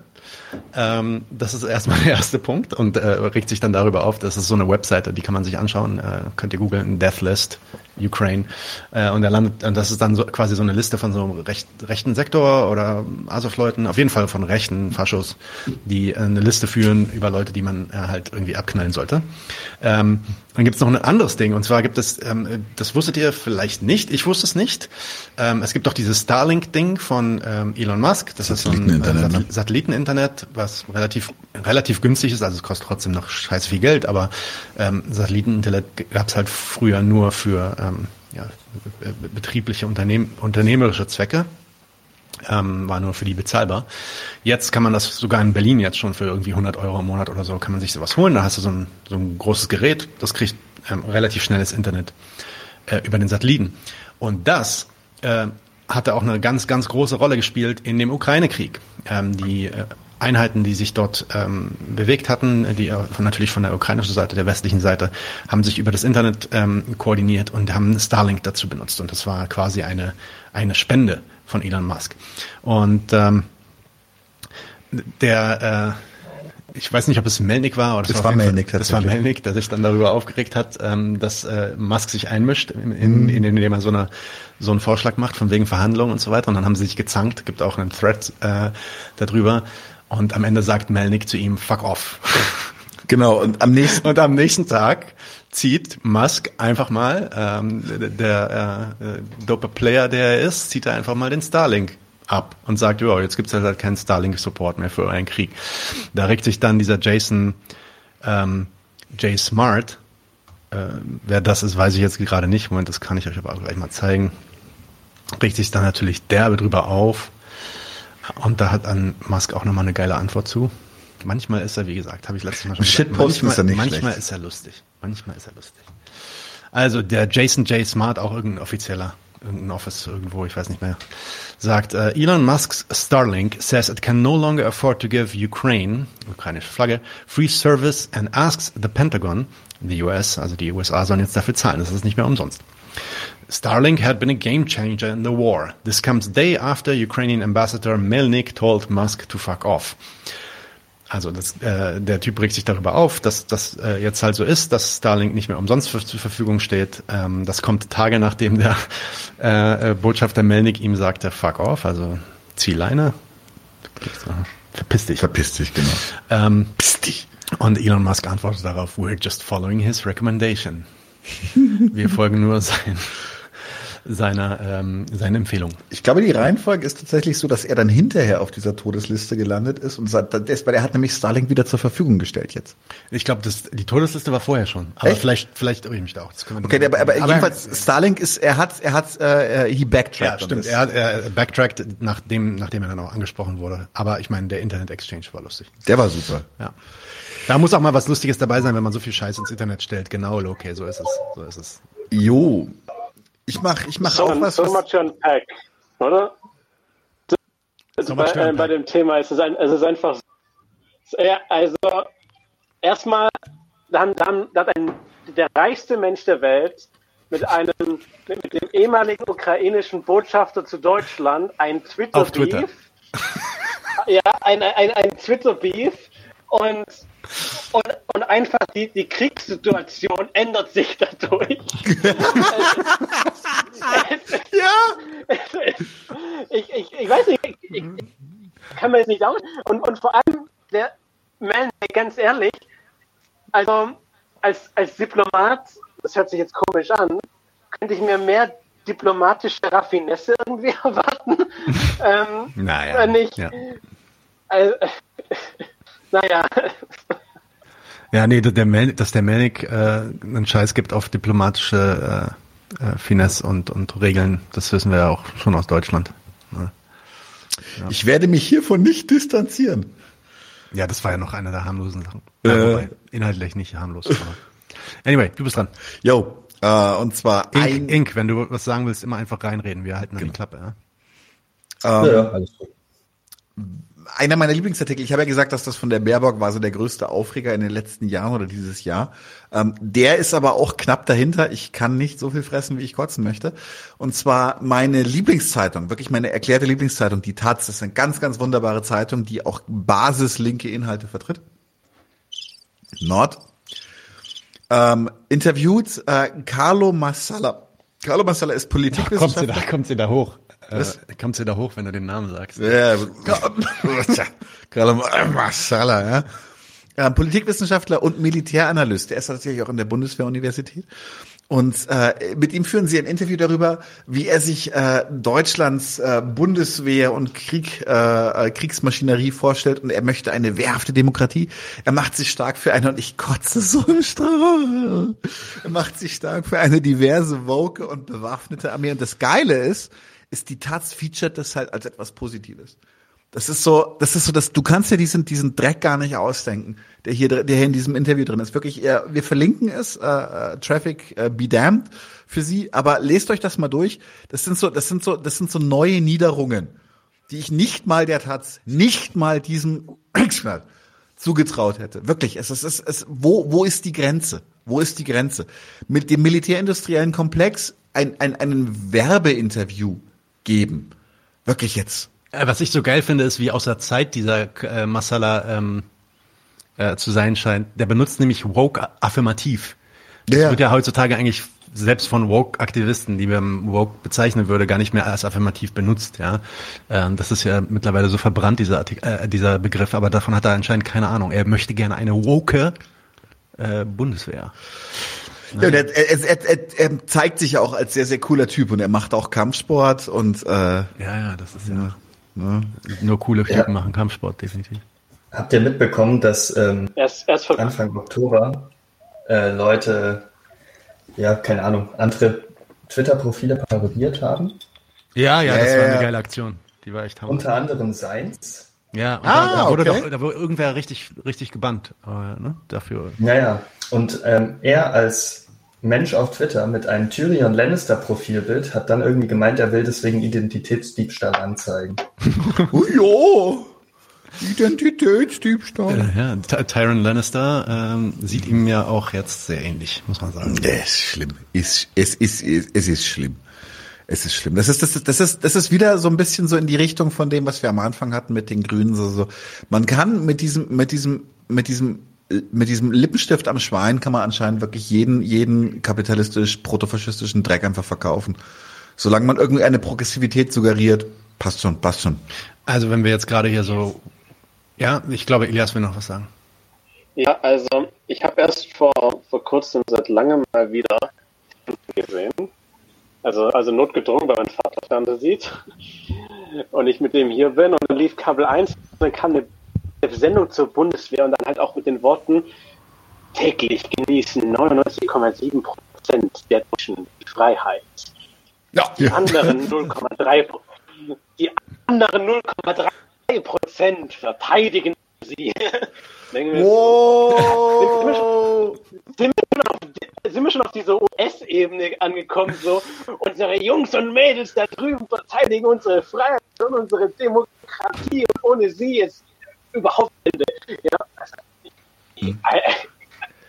Ähm, das ist erstmal *laughs* der erste Punkt und äh, regt sich dann darüber auf, das ist so eine Webseite, die kann man sich anschauen, äh, könnt ihr googeln, Deathlist Ukraine. Äh, und er landet, und das ist dann so, quasi so eine Liste von so einem recht, rechten Sektor oder Azov-Leuten, auf jeden Fall von rechten Faschos, die äh, eine Liste führen über Leute, die man äh, halt irgendwie abknallen sollte. Ähm, dann gibt es noch ein anderes Ding, und zwar gibt es, ähm, das wusstet ihr vielleicht nicht, ich wusste es nicht, ähm, es gibt doch dieses Starlink-Ding von ähm, Elon Musk, das ist so ein äh, Satelliteninternet, was relativ relativ günstig ist, also es kostet trotzdem noch scheiß viel Geld, aber ähm, Satelliteninternet gab es halt früher nur für ähm, ja, be- be- betriebliche Unternehm unternehmerische Zwecke. Ähm, war nur für die bezahlbar. Jetzt kann man das sogar in Berlin jetzt schon für irgendwie 100 Euro im Monat oder so, kann man sich sowas holen. Da hast du so ein, so ein großes Gerät, das kriegt ähm, relativ schnelles Internet äh, über den Satelliten. Und das äh, hatte auch eine ganz, ganz große Rolle gespielt in dem Ukraine-Krieg. Ähm, die äh, Einheiten, die sich dort ähm, bewegt hatten, die äh, natürlich von der ukrainischen Seite, der westlichen Seite, haben sich über das Internet ähm, koordiniert und haben Starlink dazu benutzt. Und das war quasi eine, eine Spende von Elon Musk. Und ähm, der äh, ich weiß nicht, ob es Melnick war oder Das auf war Fall- Melnick Das war. Melnick, der sich dann darüber aufgeregt hat, ähm, dass äh, Musk sich einmischt, in, in, in, indem er so, eine, so einen Vorschlag macht von wegen Verhandlungen und so weiter. Und dann haben sie sich gezankt, gibt auch einen Thread äh, darüber. Und am Ende sagt Melnick zu ihm, fuck off. *laughs* Genau, und am nächsten Und am nächsten Tag zieht Musk einfach mal, ähm, der, der äh, dope Player, der er ist, zieht er einfach mal den Starlink ab und sagt, ja, jetzt gibt's halt keinen Starlink-Support mehr für euren Krieg. Da regt sich dann dieser Jason ähm, J. Smart, äh, wer das ist, weiß ich jetzt gerade nicht. Moment, das kann ich euch aber auch gleich mal zeigen. Regt sich dann natürlich derbe drüber auf. Und da hat an Musk auch nochmal eine geile Antwort zu. Manchmal ist er, wie gesagt, habe ich letztes Mal schon gesagt, Shitposten manchmal, ist er nicht manchmal schlecht. ist er lustig. Manchmal ist er lustig. Also der Jason J. Smart, auch irgendein offizieller, irgendein Office irgendwo, ich weiß nicht mehr, sagt, äh, Elon Musk's Starlink says it can no longer afford to give Ukraine, ukrainische Flagge, free service and asks the Pentagon, the US, also die USA sollen jetzt dafür zahlen, das ist nicht mehr umsonst. Starlink had been a game changer in the war. This comes day after Ukrainian ambassador Melnik told Musk to fuck off. Also das, äh, der Typ regt sich darüber auf, dass das äh, jetzt halt so ist, dass Starlink nicht mehr umsonst für, zur Verfügung steht. Ähm, das kommt Tage nachdem der äh, äh, Botschafter Melnik ihm sagte, fuck off, also zieh Leine. Verpiss dich. verpiss dich, genau. Ähm, Piss dich. Und Elon Musk antwortet darauf, we're just following his recommendation. Wir folgen nur sein, seiner, ähm, seiner Empfehlung. Ich glaube, die Reihenfolge ist tatsächlich so, dass er dann hinterher auf dieser Todesliste gelandet ist und sagt, weil er hat nämlich Starlink wieder zur Verfügung gestellt jetzt. Ich glaube, das die Todesliste war vorher schon. Aber Echt? vielleicht, vielleicht irre ich mich da auch. Okay, aber, aber, jedenfalls Starlink ist, er hat, er hat, äh, he Ja, backtracked. on stimmt. Er hat er backtrackt, nachdem, nachdem er dann auch angesprochen wurde. Aber ich meine, der Internet Exchange war lustig. Der war super. Ja. Da muss auch mal was Lustiges dabei sein, wenn man so viel Scheiß ins Internet stellt. Genau, okay, so ist es. So ist es. Jo. Ich mach, ich mach So, auch was, so was much unpack, oder? Also So bei, äh, bei dem Thema ist es, ein, es ist einfach. Ja, also erstmal, dann, dann, dann hat ein, der reichste Mensch der Welt mit einem mit, dem ehemaligen ukrainischen Botschafter zu Deutschland ein Twitter Auf Twitter. Beef. Ja, ein, ein, ein Twitter Beef und und, und einfach die, die Kriegssituation ändert sich dadurch. *laughs* Ja. *laughs* ich, ich, ich weiß nicht, ich, ich kann mir das nicht aus. Und, und vor allem, der Mann, ganz ehrlich, also als, als Diplomat, das hört sich jetzt komisch an, könnte ich mir mehr diplomatische Raffinesse irgendwie *laughs* erwarten. ähm, Naja, wenn ich, ja. also, naja, Ja, nee, der Mel dass der Melnik äh, einen Scheiß gibt auf diplomatische äh, äh, Finesse und, und Regeln, das wissen wir ja auch schon aus Deutschland. Ne? Ich werde mich hiervon nicht distanzieren. Ja, das war ja noch einer der harmlosen Sachen. Äh. Ja, wobei, inhaltlich nicht harmlos. Aber. *laughs* Anyway, du bist dran. Jo, äh, und zwar Ink, ein, Ink, wenn du was sagen willst, immer einfach reinreden. Wir halten dann die Klappe. Ja? ähm, Ja, ja, alles gut. Einer meiner Lieblingsartikel, ich habe ja gesagt, dass das von der Baerbock war so der größte Aufreger in den letzten Jahren oder dieses Jahr. Ähm, der ist aber auch knapp dahinter. Ich kann nicht so viel fressen, wie ich kotzen möchte. Und zwar meine Lieblingszeitung, wirklich meine erklärte Lieblingszeitung, die Taz, das ist eine ganz, ganz wunderbare Zeitung, die auch basislinke Inhalte vertritt. Nord. Ähm, interviewt äh, Carlo Massala. Carlo Massala ist Kommt sie Politikwissenschaftler. da, kommt sie da hoch? Äh, kommt sie da hoch, wenn du den Namen sagst? Ja, Carlo Massala, ja. Äh, *laughs* Politikwissenschaftler und Militäranalyst. Der ist tatsächlich auch in der Bundeswehruniversität. Und äh, mit ihm führen sie ein Interview darüber, wie er sich äh, Deutschlands äh, Bundeswehr und Krieg, äh, äh, Kriegsmaschinerie vorstellt. Und er möchte eine wehrhafte Demokratie. Er macht sich stark für eine, und ich kotze so im Strahl. Er macht sich stark für eine diverse, woke und bewaffnete Armee. Und das Geile ist, ist die Taz featured das halt als etwas Positives. Das ist so, das ist so, dass du kannst dir diesen diesen Dreck gar nicht ausdenken, der hier der hier in diesem Interview drin ist. Wirklich, wir verlinken es, äh, äh, Traffic äh, be damned für Sie, aber lest euch das mal durch. Das sind so, das sind so, das sind so neue Niederungen, die ich nicht mal der Taz, nicht mal diesem *clears throat* zugetraut hätte. Wirklich, es ist, es es, wo, wo ist die Grenze? Wo ist die Grenze? Mit dem militärindustriellen Komplex ein, ein, einen Werbeinterview geben. Wirklich jetzt. Äh, Was ich so geil finde, ist, wie aus der Zeit dieser äh, Masala ähm, äh, zu sein scheint. Der benutzt nämlich woke affirmativ. Das Ja. wird ja heutzutage eigentlich selbst von Woke-Aktivisten, die man Woke bezeichnen würde, gar nicht mehr als affirmativ benutzt. Ja, ähm, das ist ja mittlerweile so verbrannt dieser Artik äh, dieser Begriff, aber davon hat er anscheinend keine Ahnung. Er möchte gerne eine woke äh, Bundeswehr. Ja, und er, er, er, er, er zeigt sich ja auch als sehr, sehr cooler Typ und er macht auch Kampfsport und äh, Ja, ja, das ist ja, ne? nur coole Typen Ja. machen Kampfsport definitiv. Habt ihr mitbekommen, dass ähm, erst, erst Anfang Oktober äh, Leute, ja, keine Ahnung, andere Twitter-Profile parodiert haben? Ja, ja, das war eine geile Aktion. Die war echt hammer. Unter anderem seins. Ja, und Ah, da, da wurde okay. doch, da wurde irgendwer richtig, richtig gebannt, äh, ne, dafür. Naja, und ähm, er als Mensch auf Twitter mit einem Tyrion Lannister-Profilbild hat dann irgendwie gemeint, er will deswegen Identitätsdiebstahl anzeigen. *laughs* Oh, jo. Identitätsdiebstahl. Äh, ja, Ty- Tyron Lannister ähm, sieht ihm ja auch jetzt sehr ähnlich, muss man sagen. Das ist schlimm. Ist, es, ist, es ist schlimm. Es ist schlimm. Das ist, das ist, das ist, das ist wieder so ein bisschen so in die Richtung von dem, was wir am Anfang hatten mit den Grünen. So, so. Man kann mit diesem, mit diesem, mit diesem, mit diesem Lippenstift am Schwein kann man anscheinend wirklich jeden, jeden kapitalistisch, protofaschistischen Dreck einfach verkaufen. Solange man irgendwie eine Progressivität suggeriert, passt schon, passt schon. Also wenn wir jetzt gerade hier so, ja, ich glaube, Elias will noch was sagen. Ja, also ich habe erst vor, vor kurzem seit langem mal wieder gesehen. Also, also notgedrungen, weil mein Vater Fernsehen sieht. Und ich mit dem hier bin und dann lief Kabel 1 und dann kam eine Sendung zur Bundeswehr und dann halt auch mit den Worten täglich genießen 99,7 Prozent der Deutschen die Freiheit. Ja. Die anderen 0,3 Pro- die anderen 0,3 Prozent verteidigen sie. *laughs* Wow. sind wir schon auf, sind wir schon auf dieser US-Ebene angekommen, so unsere Jungs und Mädels da drüben verteidigen unsere Freiheit und unsere Demokratie und ohne sie ist überhaupt Ende. Ja, also, ich, äh,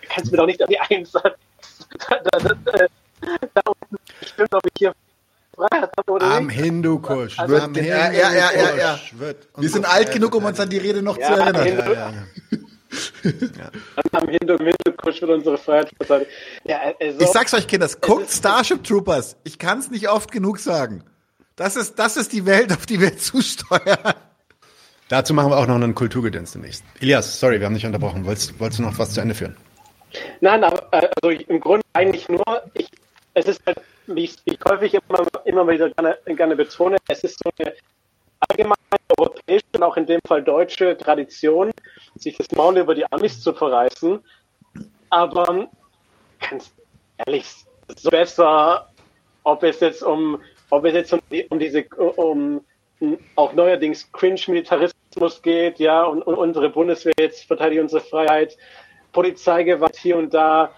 kannst du mir doch nicht auf die Einsatz da, da, da, da bestimmt, ob ich hier Freiheit habe oder Am nicht. Hindukusch. Also- am Ja, ja, ja, ja, ja. Wird Wir sind alt genug, um uns an die Rede noch Ja, zu erinnern. Hindu- Ja, ja. am Hindu Hindukusch wird unsere Freiheit verteidigt. Ja, also, Ich sag's euch, Kinders, guckt ist- Starship Troopers. Ich kann's nicht oft genug sagen. Das ist, das ist die Welt, auf die wir zusteuern. Dazu machen wir auch noch einen Kulturgedöns demnächst. Elias, sorry, wir haben dich unterbrochen. Wolltest, wolltest du noch was zu Ende führen? Nein, aber äh, also im Grunde eigentlich nur, ich, es ist halt, wie ich, wie häufig immer, immer wieder gerne, gerne betone, es ist so eine allgemeine europäische und auch in dem Fall deutsche Tradition, sich das Maul über die Amis zu verreißen. Aber ganz ehrlich, so besser, ob es jetzt um, ob es jetzt um, um diese, um auch neuerdings Cringe-Militarismus geht, ja, und, und unsere Bundeswehr jetzt verteidigt unsere Freiheit, Polizeigewalt hier und da.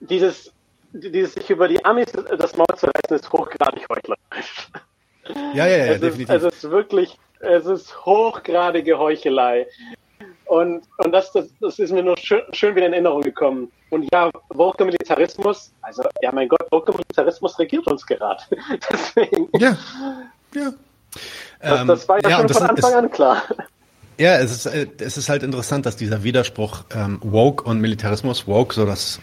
Dieses, dieses sich über die Amis das Maul zu reißen, ist hochgradig heuchlerisch. Ja, ja, ja, es, ist, definitiv. es ist wirklich, es ist hochgradige Heuchelei. Und, und das, das, das ist mir nur schön, schön wieder in Erinnerung gekommen. Und ja, woke Militarismus, also ja, mein Gott, woke Militarismus regiert uns gerade. *laughs* Deswegen, Ja. Ja. Das, das war ja, ja, schon von ist- Anfang an klar. Ja, es ist, äh, es ist halt interessant, dass dieser Widerspruch ähm, Woke und Militarismus, Woke, so das,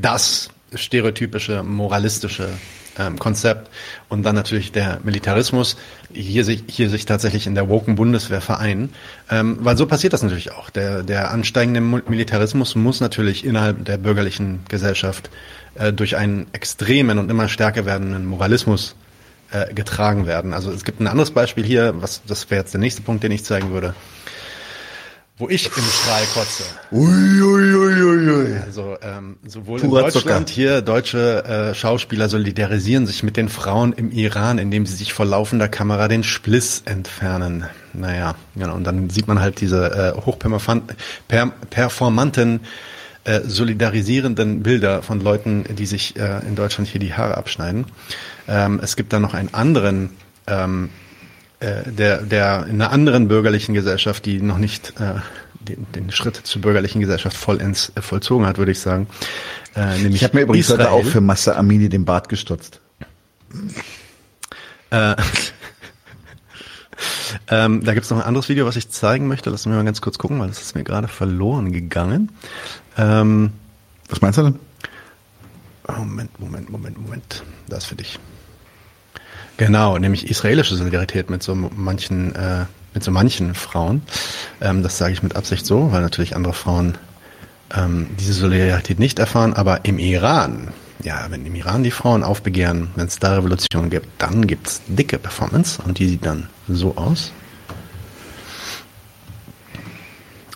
das stereotypische, moralistische ähm, Konzept und dann natürlich der Militarismus hier sich, hier sich tatsächlich in der woken Bundeswehr vereinen. Ähm, weil so passiert das natürlich auch. Der, der ansteigende Mu- Militarismus muss natürlich innerhalb der bürgerlichen Gesellschaft äh, durch einen extremen und immer stärker werdenden Moralismus äh, getragen werden. Also es gibt ein anderes Beispiel hier, was das wäre jetzt der nächste Punkt, den ich zeigen würde, wo ich im Strahl kotze. Uiuiuiui. Also ähm, sowohl Purer in Deutschland Zucker. hier deutsche äh, Schauspieler solidarisieren sich mit den Frauen im Iran, indem sie sich vor laufender Kamera den Spliss entfernen. Naja, genau. Und dann sieht man halt diese äh, hochperformanten per, performanten äh, solidarisierenden Bilder von Leuten, die sich äh, in Deutschland hier die Haare abschneiden. Ähm, es gibt dann noch einen anderen ähm, äh, der, der in einer anderen bürgerlichen Gesellschaft, die noch nicht äh, den, den Schritt zur bürgerlichen Gesellschaft vollends äh, vollzogen hat, würde ich sagen. Äh, nämlich Ich habe mir übrigens heute Israel. auch für Massa Amini den Bart gestutzt. Äh, *laughs* ähm, da gibt's noch ein anderes Video, was ich zeigen möchte. Lass mich mal ganz kurz gucken, weil das ist mir gerade verloren gegangen. Ähm, Was meinst du denn? Moment, Moment, Moment, Moment. Das für dich. Genau, nämlich israelische Solidarität mit so manchen, äh, mit so manchen Frauen. Ähm, das sage ich mit Absicht so, weil natürlich andere Frauen ähm, diese Solidarität nicht erfahren. Aber im Iran, ja, wenn im Iran die Frauen aufbegehren, wenn es da Revolution gibt, dann gibt's dicke Performance und die sieht dann so aus.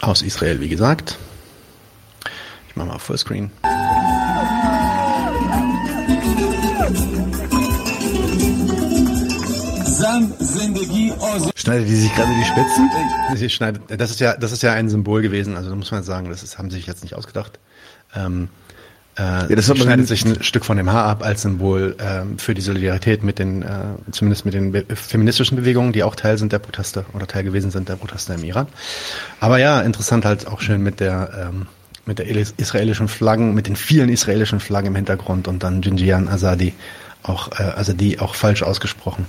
Aus Israel, wie gesagt. Ich mache mal Fullscreen. Schneidet die sich gerade die Spitzen? Sie schneidet, das ist ja, das ist ja ein Symbol gewesen. Also da muss man sagen, das ist, haben sie sich jetzt nicht ausgedacht. Ähm, äh, das sie hat man- schneidet sich ein Stück von dem Haar ab als Symbol ähm, für die Solidarität mit den, äh, zumindest mit den be feministischen Bewegungen, die auch Teil sind der Proteste oder Teil gewesen sind der Proteste im Iran. Aber ja, interessant halt auch schön mit der ähm, mit der is- israelischen Flaggen, mit den vielen israelischen Flaggen im Hintergrund und dann Jinjian Azadi auch äh, Azadi auch falsch ausgesprochen.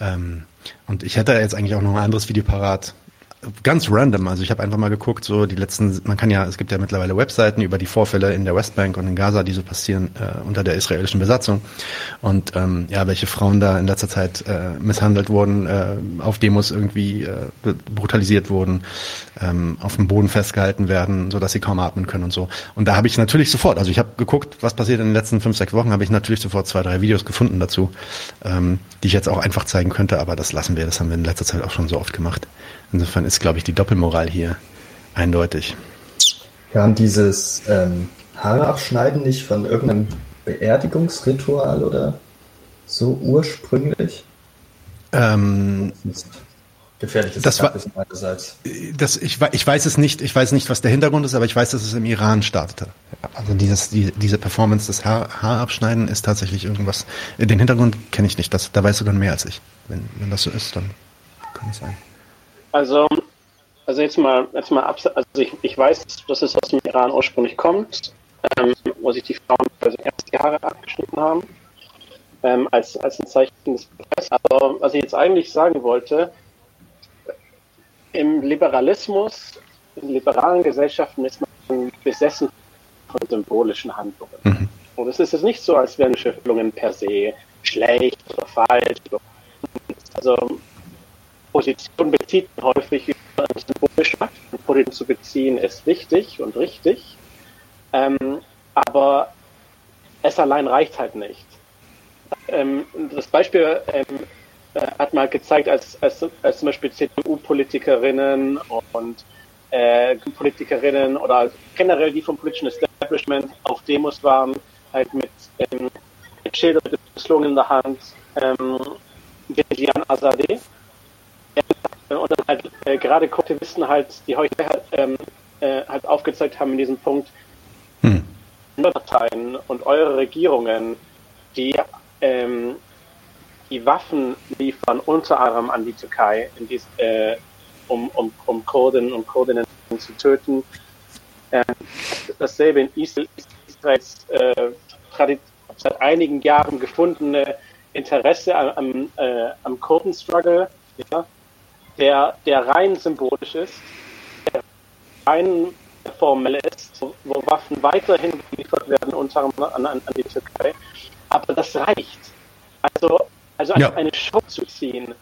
Ähm, und ich hätte jetzt eigentlich auch noch ein anderes Video parat. Ganz random, also ich habe einfach mal geguckt, so die letzten, man kann ja, es gibt ja mittlerweile Webseiten über die Vorfälle in der Westbank und in Gaza, die so passieren äh, unter der israelischen Besatzung und ähm, ja, welche Frauen da in letzter Zeit äh, misshandelt wurden, äh, auf Demos irgendwie äh, brutalisiert wurden, ähm, auf dem Boden festgehalten werden, so dass sie kaum atmen können und so. Und da habe ich natürlich sofort, also ich habe geguckt, was passiert in den letzten fünf, sechs Wochen, habe ich natürlich sofort zwei, drei Videos gefunden dazu, ähm, die ich jetzt auch einfach zeigen könnte, aber das lassen wir, das haben wir in letzter Zeit auch schon so oft gemacht. Insofern ist, glaube ich, die Doppelmoral hier eindeutig. Kam dieses ähm, Haare abschneiden nicht von irgendeinem Beerdigungsritual oder so ursprünglich? Ähm, Das ist gefährliches Das war- meinerseits. das, ich, ich weiß es nicht, ich weiß nicht, was der Hintergrund ist, aber ich weiß, dass es im Iran startete. Also dieses, die, diese Performance des Haar, Haarabschneiden ist tatsächlich irgendwas. Den Hintergrund kenne ich nicht, das, da weißt du dann mehr als ich. Wenn, wenn das so ist, dann kann es sein. Also, also jetzt mal, jetzt mal also ich, ich weiß, dass es aus dem Iran ursprünglich kommt, ähm, wo sich die Frauen also erst die Haare abgeschnitten haben. ähm, als, als ein Zeichen des Prozesses. Aber was ich jetzt eigentlich sagen wollte, im Liberalismus, in liberalen Gesellschaften ist man besessen von symbolischen Handlungen. Mhm. Und es ist jetzt nicht so, als wären Schöpfungen per se schlecht oder falsch. Also Position bezieht häufig über einen symbolischen Akt. Position zu beziehen ist wichtig und richtig. Ähm, aber es allein reicht halt nicht. Ähm, das Beispiel ähm, äh, hat mal gezeigt, als, als, als zum Beispiel CDU-Politikerinnen und äh, Politikerinnen oder generell die vom politischen Establishment auf Demos waren, halt mit, ähm, mit Schildern, mit Slogan in der Hand, ähm, Gian Azadeh. Und dann halt äh, gerade Kollektivisten halt, die heute halt, ähm, äh, halt aufgezeigt haben in diesem Punkt, hm. Parteien und eure Regierungen, die ähm, die Waffen liefern, unter anderem an die Türkei, dies, äh, um, um, um Kurden und Kurdinnen zu töten. Äh, dasselbe in Israel, Israels äh, seit einigen Jahren gefundene Interesse am, äh, am Kurden-Struggle, ja, der, der rein symbolisch ist, der rein formell ist, wo Waffen weiterhin geliefert werden, unter anderem an, an, die Türkei. Aber das reicht. Also, also ja. eine Show zu ziehen,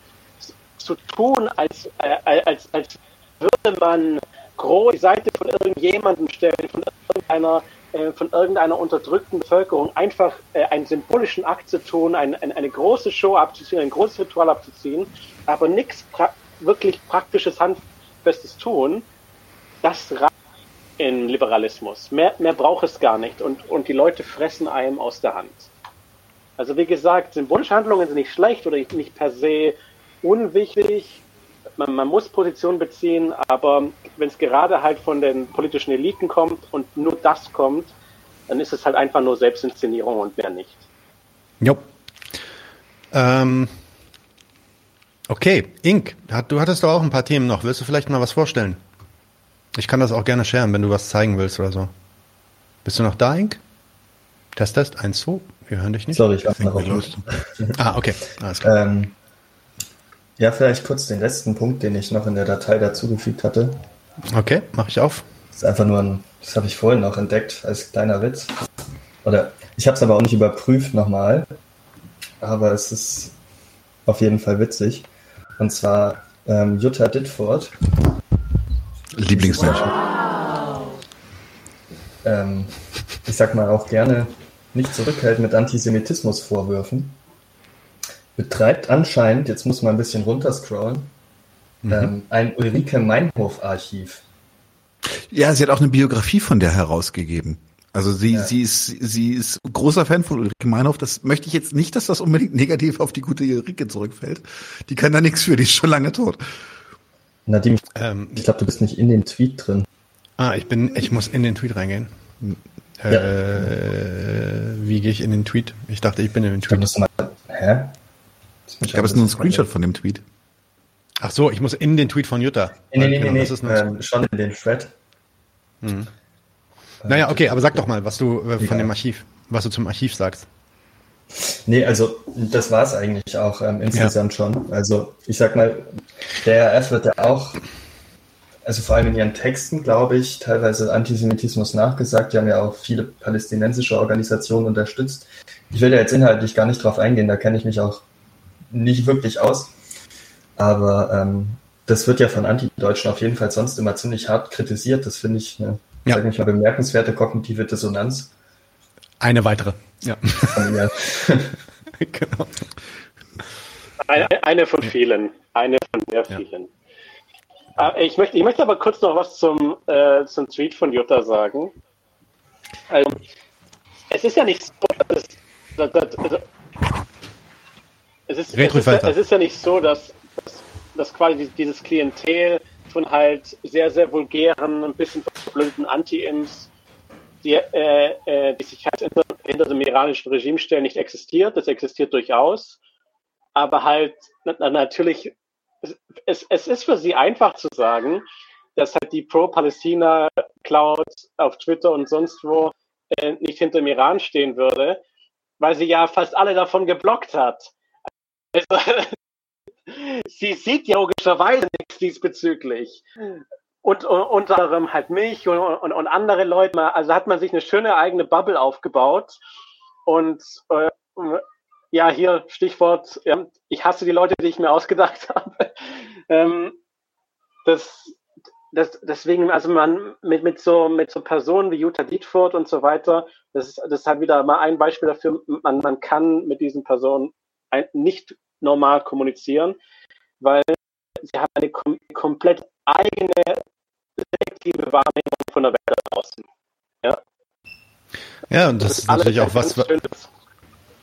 zu tun, als, äh, als, als würde man groß die Seite von irgendjemandem stellen, von irgendeiner, äh, von irgendeiner unterdrückten Bevölkerung, einfach äh, einen symbolischen Akt zu tun, ein, ein, eine große Show abzuziehen, ein großes Ritual abzuziehen, aber nichts wirklich praktisches, handfestes tun, das reicht im Liberalismus. Mehr, mehr braucht es gar nicht und, und die Leute fressen einem aus der Hand. Also wie gesagt, symbolische Handlungen sind nicht schlecht oder nicht per se unwichtig. Man, man muss Position beziehen, aber wenn es gerade halt von den politischen Eliten kommt und nur das kommt, dann ist es halt einfach nur Selbstinszenierung und mehr nicht. Jo. Ähm, okay, Ink, du hattest doch auch ein paar Themen noch. Willst du vielleicht mal was vorstellen? Ich kann das auch gerne sharen, wenn du was zeigen willst oder so. Bist du noch da, Ink? Test, Test, 1, 2. Wir hören dich nicht. Sorry, ich war noch auf Ah, okay. Alles klar. Ähm, ja, vielleicht kurz den letzten Punkt, den ich noch in der Datei dazugefügt hatte. Okay, mache ich auf. Das ist einfach nur ein, das habe ich vorhin noch entdeckt als kleiner Witz. Oder ich habe es aber auch nicht überprüft nochmal. Aber es ist auf jeden Fall witzig. Und zwar ähm, Jutta Ditford. Lieblingsmensch. Ähm, ich sag mal auch gerne nicht zurückhält mit Antisemitismusvorwürfen, betreibt anscheinend, jetzt muss man ein bisschen runterscrollen, mhm. ähm, ein Ulrike Meinhof-Archiv. Ja, sie hat auch eine Biografie von der herausgegeben. Also sie, ja. sie ist, sie ist großer Fan von Ulrike Meinhof. Das möchte ich jetzt nicht, dass das unbedingt negativ auf die gute Ulrike zurückfällt. Die kann da nichts für, die ist schon lange tot. Nadim, ähm, ich glaube, du bist nicht in dem Tweet drin. Ah, ich bin, ich muss in den Tweet reingehen. Ja. Äh, wie gehe ich in den Tweet? Ich dachte, ich bin in den Tweet. Ich mal, hä? Ich glaube, es ist nur ein Screenshot von dem Tweet. Ach so, ich muss in den Tweet von Jutta. Nee, nee, nee, nee, ähm, schon in den Thread. Mhm. Naja, okay, aber sag doch mal, was du äh, von ja. dem Archiv, was du zum Archiv sagst. Nee, also das war es eigentlich auch ähm, insgesamt ja. schon. Also ich sag mal, der RF wird ja auch also vor allem in ihren Texten, glaube ich, teilweise Antisemitismus nachgesagt. Die haben ja auch viele palästinensische Organisationen unterstützt. Ich will da jetzt inhaltlich gar nicht drauf eingehen, da kenne ich mich auch nicht wirklich aus. Aber ähm, das wird ja von Antideutschen auf jeden Fall sonst immer ziemlich hart kritisiert. Das finde ich eine ja. sag ich mal, bemerkenswerte kognitive Dissonanz. Eine weitere. Ja. *laughs* genau. Eine, eine von vielen. Eine von sehr vielen. Ja. Äh, ich möchte, ich möchte aber kurz noch was zum, äh, zum Tweet von Jutta sagen. Also, es ist ja nicht so, dass, dass, dass also, es, ist, es, ist, es ist ja nicht so, dass, dass, dass quasi dieses Klientel von halt sehr, sehr vulgären, ein bisschen verblödeten Anti-Ims, die, äh, äh, die sich halt hinter, dem iranischen Regime stellen, nicht existiert. Das existiert durchaus. Aber halt natürlich es, es ist für sie einfach zu sagen, dass halt die Pro-Palästina-Cloud auf Twitter und sonst wo äh, nicht hinter dem Iran stehen würde. weil sie ja fast alle davon geblockt hat. Also, *laughs* sie sieht ja logischerweise nichts diesbezüglich. Und, und unter anderem halt mich und, und, und andere Leute. Also hat man sich eine schöne eigene Bubble aufgebaut. Und äh, ja, hier Stichwort, ja, ich hasse die Leute, die ich mir ausgedacht *laughs* habe. ähm, das, das, deswegen, also man mit, mit, so, mit so Personen wie Jutta Dietfurt und so weiter, das ist, das ist halt wieder mal ein Beispiel dafür, man, man kann mit diesen Personen ein, nicht normal kommunizieren, weil sie haben eine kom komplett eigene selektive Wahrnehmung von der Welt da draußen. Ja, ja und das, das ist natürlich auch was. Schönes,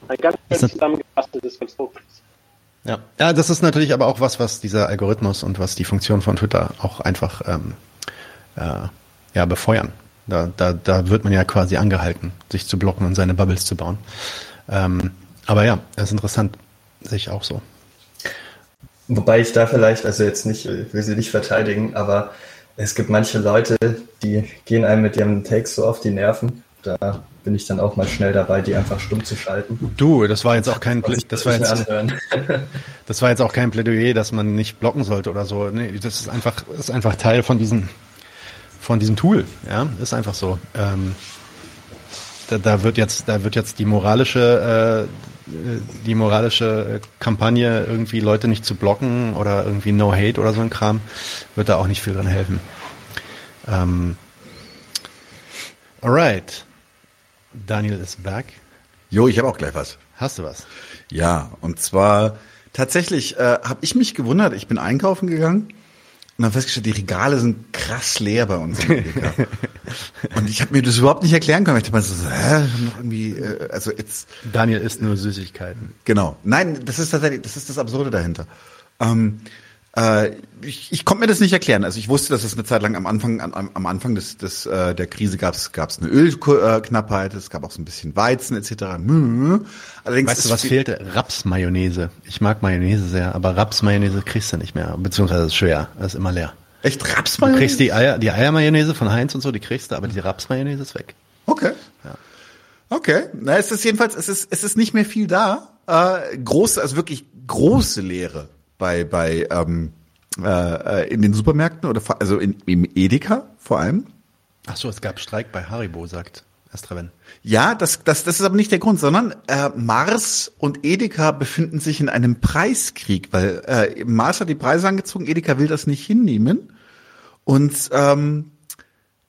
ein ganz schön zusammengefasstes Konstrukt. Ja. ja, das ist natürlich aber auch was, was dieser Algorithmus und was die Funktion von Twitter auch einfach ähm, äh, ja, befeuern. Da, da, da wird man ja quasi angehalten, sich zu blocken und seine Bubbles zu bauen. Ähm, aber ja, das ist interessant, sehe ich auch so. Wobei ich da vielleicht, also jetzt nicht, ich will sie nicht verteidigen, aber es gibt manche Leute, die gehen einem mit ihrem Takes so auf die Nerven. Da bin ich dann auch mal schnell dabei, die einfach stumm zu schalten. Du, das war jetzt auch kein Plä das war jetzt, *laughs* das war jetzt auch kein Plädoyer, dass man nicht blocken sollte oder so. Nee, das ist einfach, ist einfach Teil von diesem, von diesem Tool. Ja, ist einfach so. Ähm, da, da wird jetzt, da wird jetzt die moralische, äh, die moralische Kampagne, irgendwie Leute nicht zu blocken oder irgendwie No Hate oder so ein Kram, wird da auch nicht viel dran helfen. Ähm, alright. Daniel ist back. Jo, ich habe auch gleich was. Hast du was? Ja, und zwar tatsächlich äh, habe ich mich gewundert, ich bin einkaufen gegangen und habe festgestellt, die Regale sind krass leer bei uns und ich habe mir das überhaupt nicht erklären können. Ich dachte mir so, hä, noch irgendwie, äh, also jetzt. Daniel isst nur Süßigkeiten. Genau. Nein, das ist tatsächlich, das ist das Absurde dahinter. Ähm, äh, ich, ich konnte mir das nicht erklären. Also ich wusste, dass es eine Zeit lang am Anfang, am, am Anfang des, des äh, der Krise gab es gab es eine Ölknappheit, es gab auch so ein bisschen Weizen etc. Allerdings weißt du, was fehlte? Rapsmayonnaise. Ich mag Mayonnaise sehr, aber Rapsmayonnaise kriegst du nicht mehr, beziehungsweise ist schwer, das ist immer leer. Echt Rapsmayonnaise? Du kriegst die Eier, die Eiermayonnaise von Heinz und so, die kriegst du, aber die Rapsmayonnaise ist weg. Okay. Ja. Okay. Na, es ist jedenfalls, es ist, es ist nicht mehr viel da. Äh, große, also wirklich große Leere bei, bei ähm, äh, in den Supermärkten oder also in, im Edeka vor allem. Ach so, es gab Streik bei Haribo, sagt Estraven. Ja, das, das, das ist aber nicht der Grund, sondern äh, Mars und Edeka befinden sich in einem Preiskrieg, weil äh, Mars hat die Preise angezogen, Edeka will das nicht hinnehmen und ähm,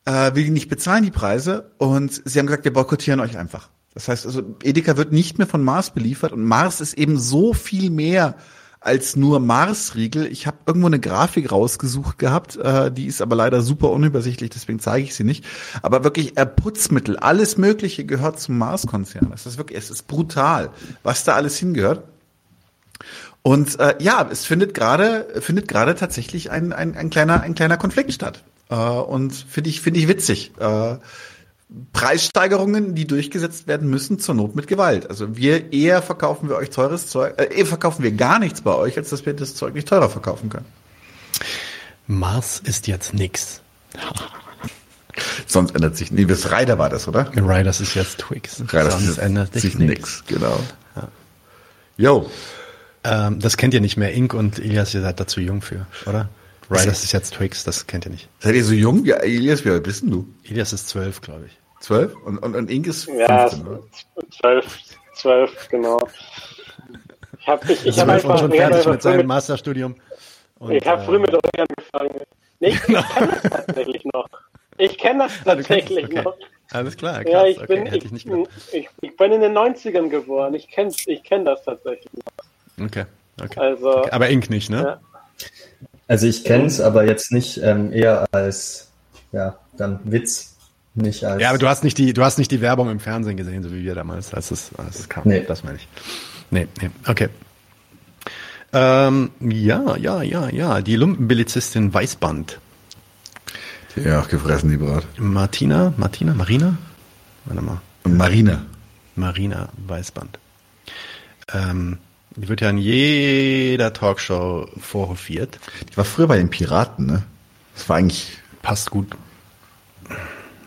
äh, will die nicht bezahlen, die Preise. Und sie haben gesagt, wir boykottieren euch einfach. Das heißt also, Edeka wird nicht mehr von Mars beliefert und Mars ist eben so viel mehr als nur Marsriegel. Ich habe irgendwo eine Grafik rausgesucht gehabt, äh, die ist aber leider super unübersichtlich, deswegen zeige ich sie nicht. Aber wirklich äh, Putzmittel, alles Mögliche gehört zum Mars-Konzern. Das ist wirklich, es ist brutal, was da alles hingehört. Und äh, ja, es findet gerade findet gerade tatsächlich ein, ein, ein kleiner ein kleiner Konflikt statt. Äh, und finde ich finde ich witzig. Äh, Preissteigerungen, die durchgesetzt werden müssen, zur Not mit Gewalt. Also wir eher verkaufen wir euch teures Zeug, äh, eher verkaufen wir gar nichts bei euch, als dass wir das Zeug nicht teurer verkaufen können. Mars ist jetzt nix. Sonst ändert sich, nee, das Ryder war das, oder? Riders ist jetzt Twix. Riders Sonst ändert sich nichts, genau. Ja. Yo. Ähm, das kennt ihr nicht mehr. Ink und Elias, ihr seid dazu jung für, oder? Riders ist jetzt Twix, das kennt ihr nicht. Seid ihr so jung? Ja, Elias, wie alt bist denn du? Elias ist zwölf, glaube ich. Zwölf? Und, und, und Ink ist 15, ja, zwölf, zwölf, genau. Ich habe ich, ich hab einfach, schon fertig mit seinem mit, Masterstudium. Und, ich habe äh, früh mit euch angefangen. Nee, ich, ich kenne das tatsächlich noch. Ich kenne das tatsächlich okay. noch. Alles klar, krass. Ja, ich bin, okay, ich, ich, ich, ich, bin in den 90ern geboren. Ich kenne ich kenn das tatsächlich noch. Okay, okay. Also, okay. Aber Ink nicht, ne? Ja. Also ich kenne es, aber jetzt nicht ähm, eher als ja dann Witz, nicht als. Ja, aber du hast nicht die, du hast nicht die Werbung im Fernsehen gesehen, so wie wir damals, als es, als es kam. Nee. Das meine ich. Nee, nee, okay. Ähm, ja, ja, ja, ja. Die Lumpenbelizistin Weißband. Ja, gefressen, die Brat. Martina, Martina, Marina? Warte mal. Marina. Marina Weißband. Ähm, die wird ja in jeder Talkshow vorhofiert. Die war früher bei den Piraten, ne? Das war eigentlich. Passt gut.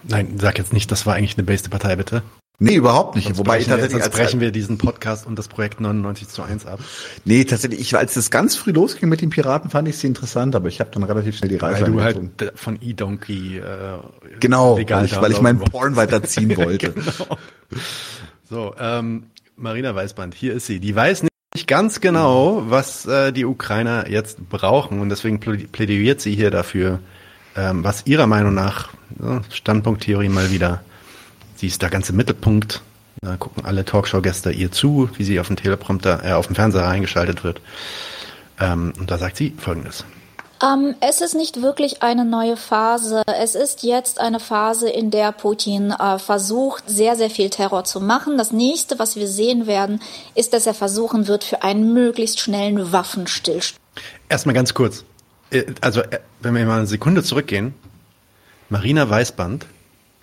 Nein, sag jetzt nicht, das war eigentlich eine beste Partei, bitte. Nee, überhaupt nicht. Sonst Wobei ich brechen, wir, tatsächlich als, brechen wir diesen Podcast und das Projekt 99 zu 1 ab. Nee, tatsächlich, ich, als das ganz früh losging mit den Piraten, fand ich sie interessant, aber ich habe dann relativ schnell die Reise Weil du halt von E-Donkey äh, Genau, legal weil ich, weil ich meinen Porn weiterziehen *laughs* wollte. genau. So, ähm, Marina Weißband, hier ist sie. Die weiß nicht ganz genau, was äh, die Ukrainer jetzt brauchen und deswegen plä- plädiert sie hier dafür, ähm, was ihrer Meinung nach, ja, Standpunkttheorie mal wieder, sie ist der ganze Mittelpunkt. Da gucken alle Talkshow-Gäste ihr zu, wie sie auf dem Teleprompter, äh, auf dem Fernseher eingeschaltet wird. Ähm, und da sagt sie Folgendes. Ähm, es ist nicht wirklich eine neue Phase. Es ist jetzt eine Phase, in der Putin äh, versucht, sehr, sehr viel Terror zu machen. Das nächste, was wir sehen werden, ist, dass er versuchen wird, für einen möglichst schnellen Waffenstillstand. Erstmal ganz kurz. Äh, Also, äh, wenn wir mal eine Sekunde zurückgehen. Marina Weißband.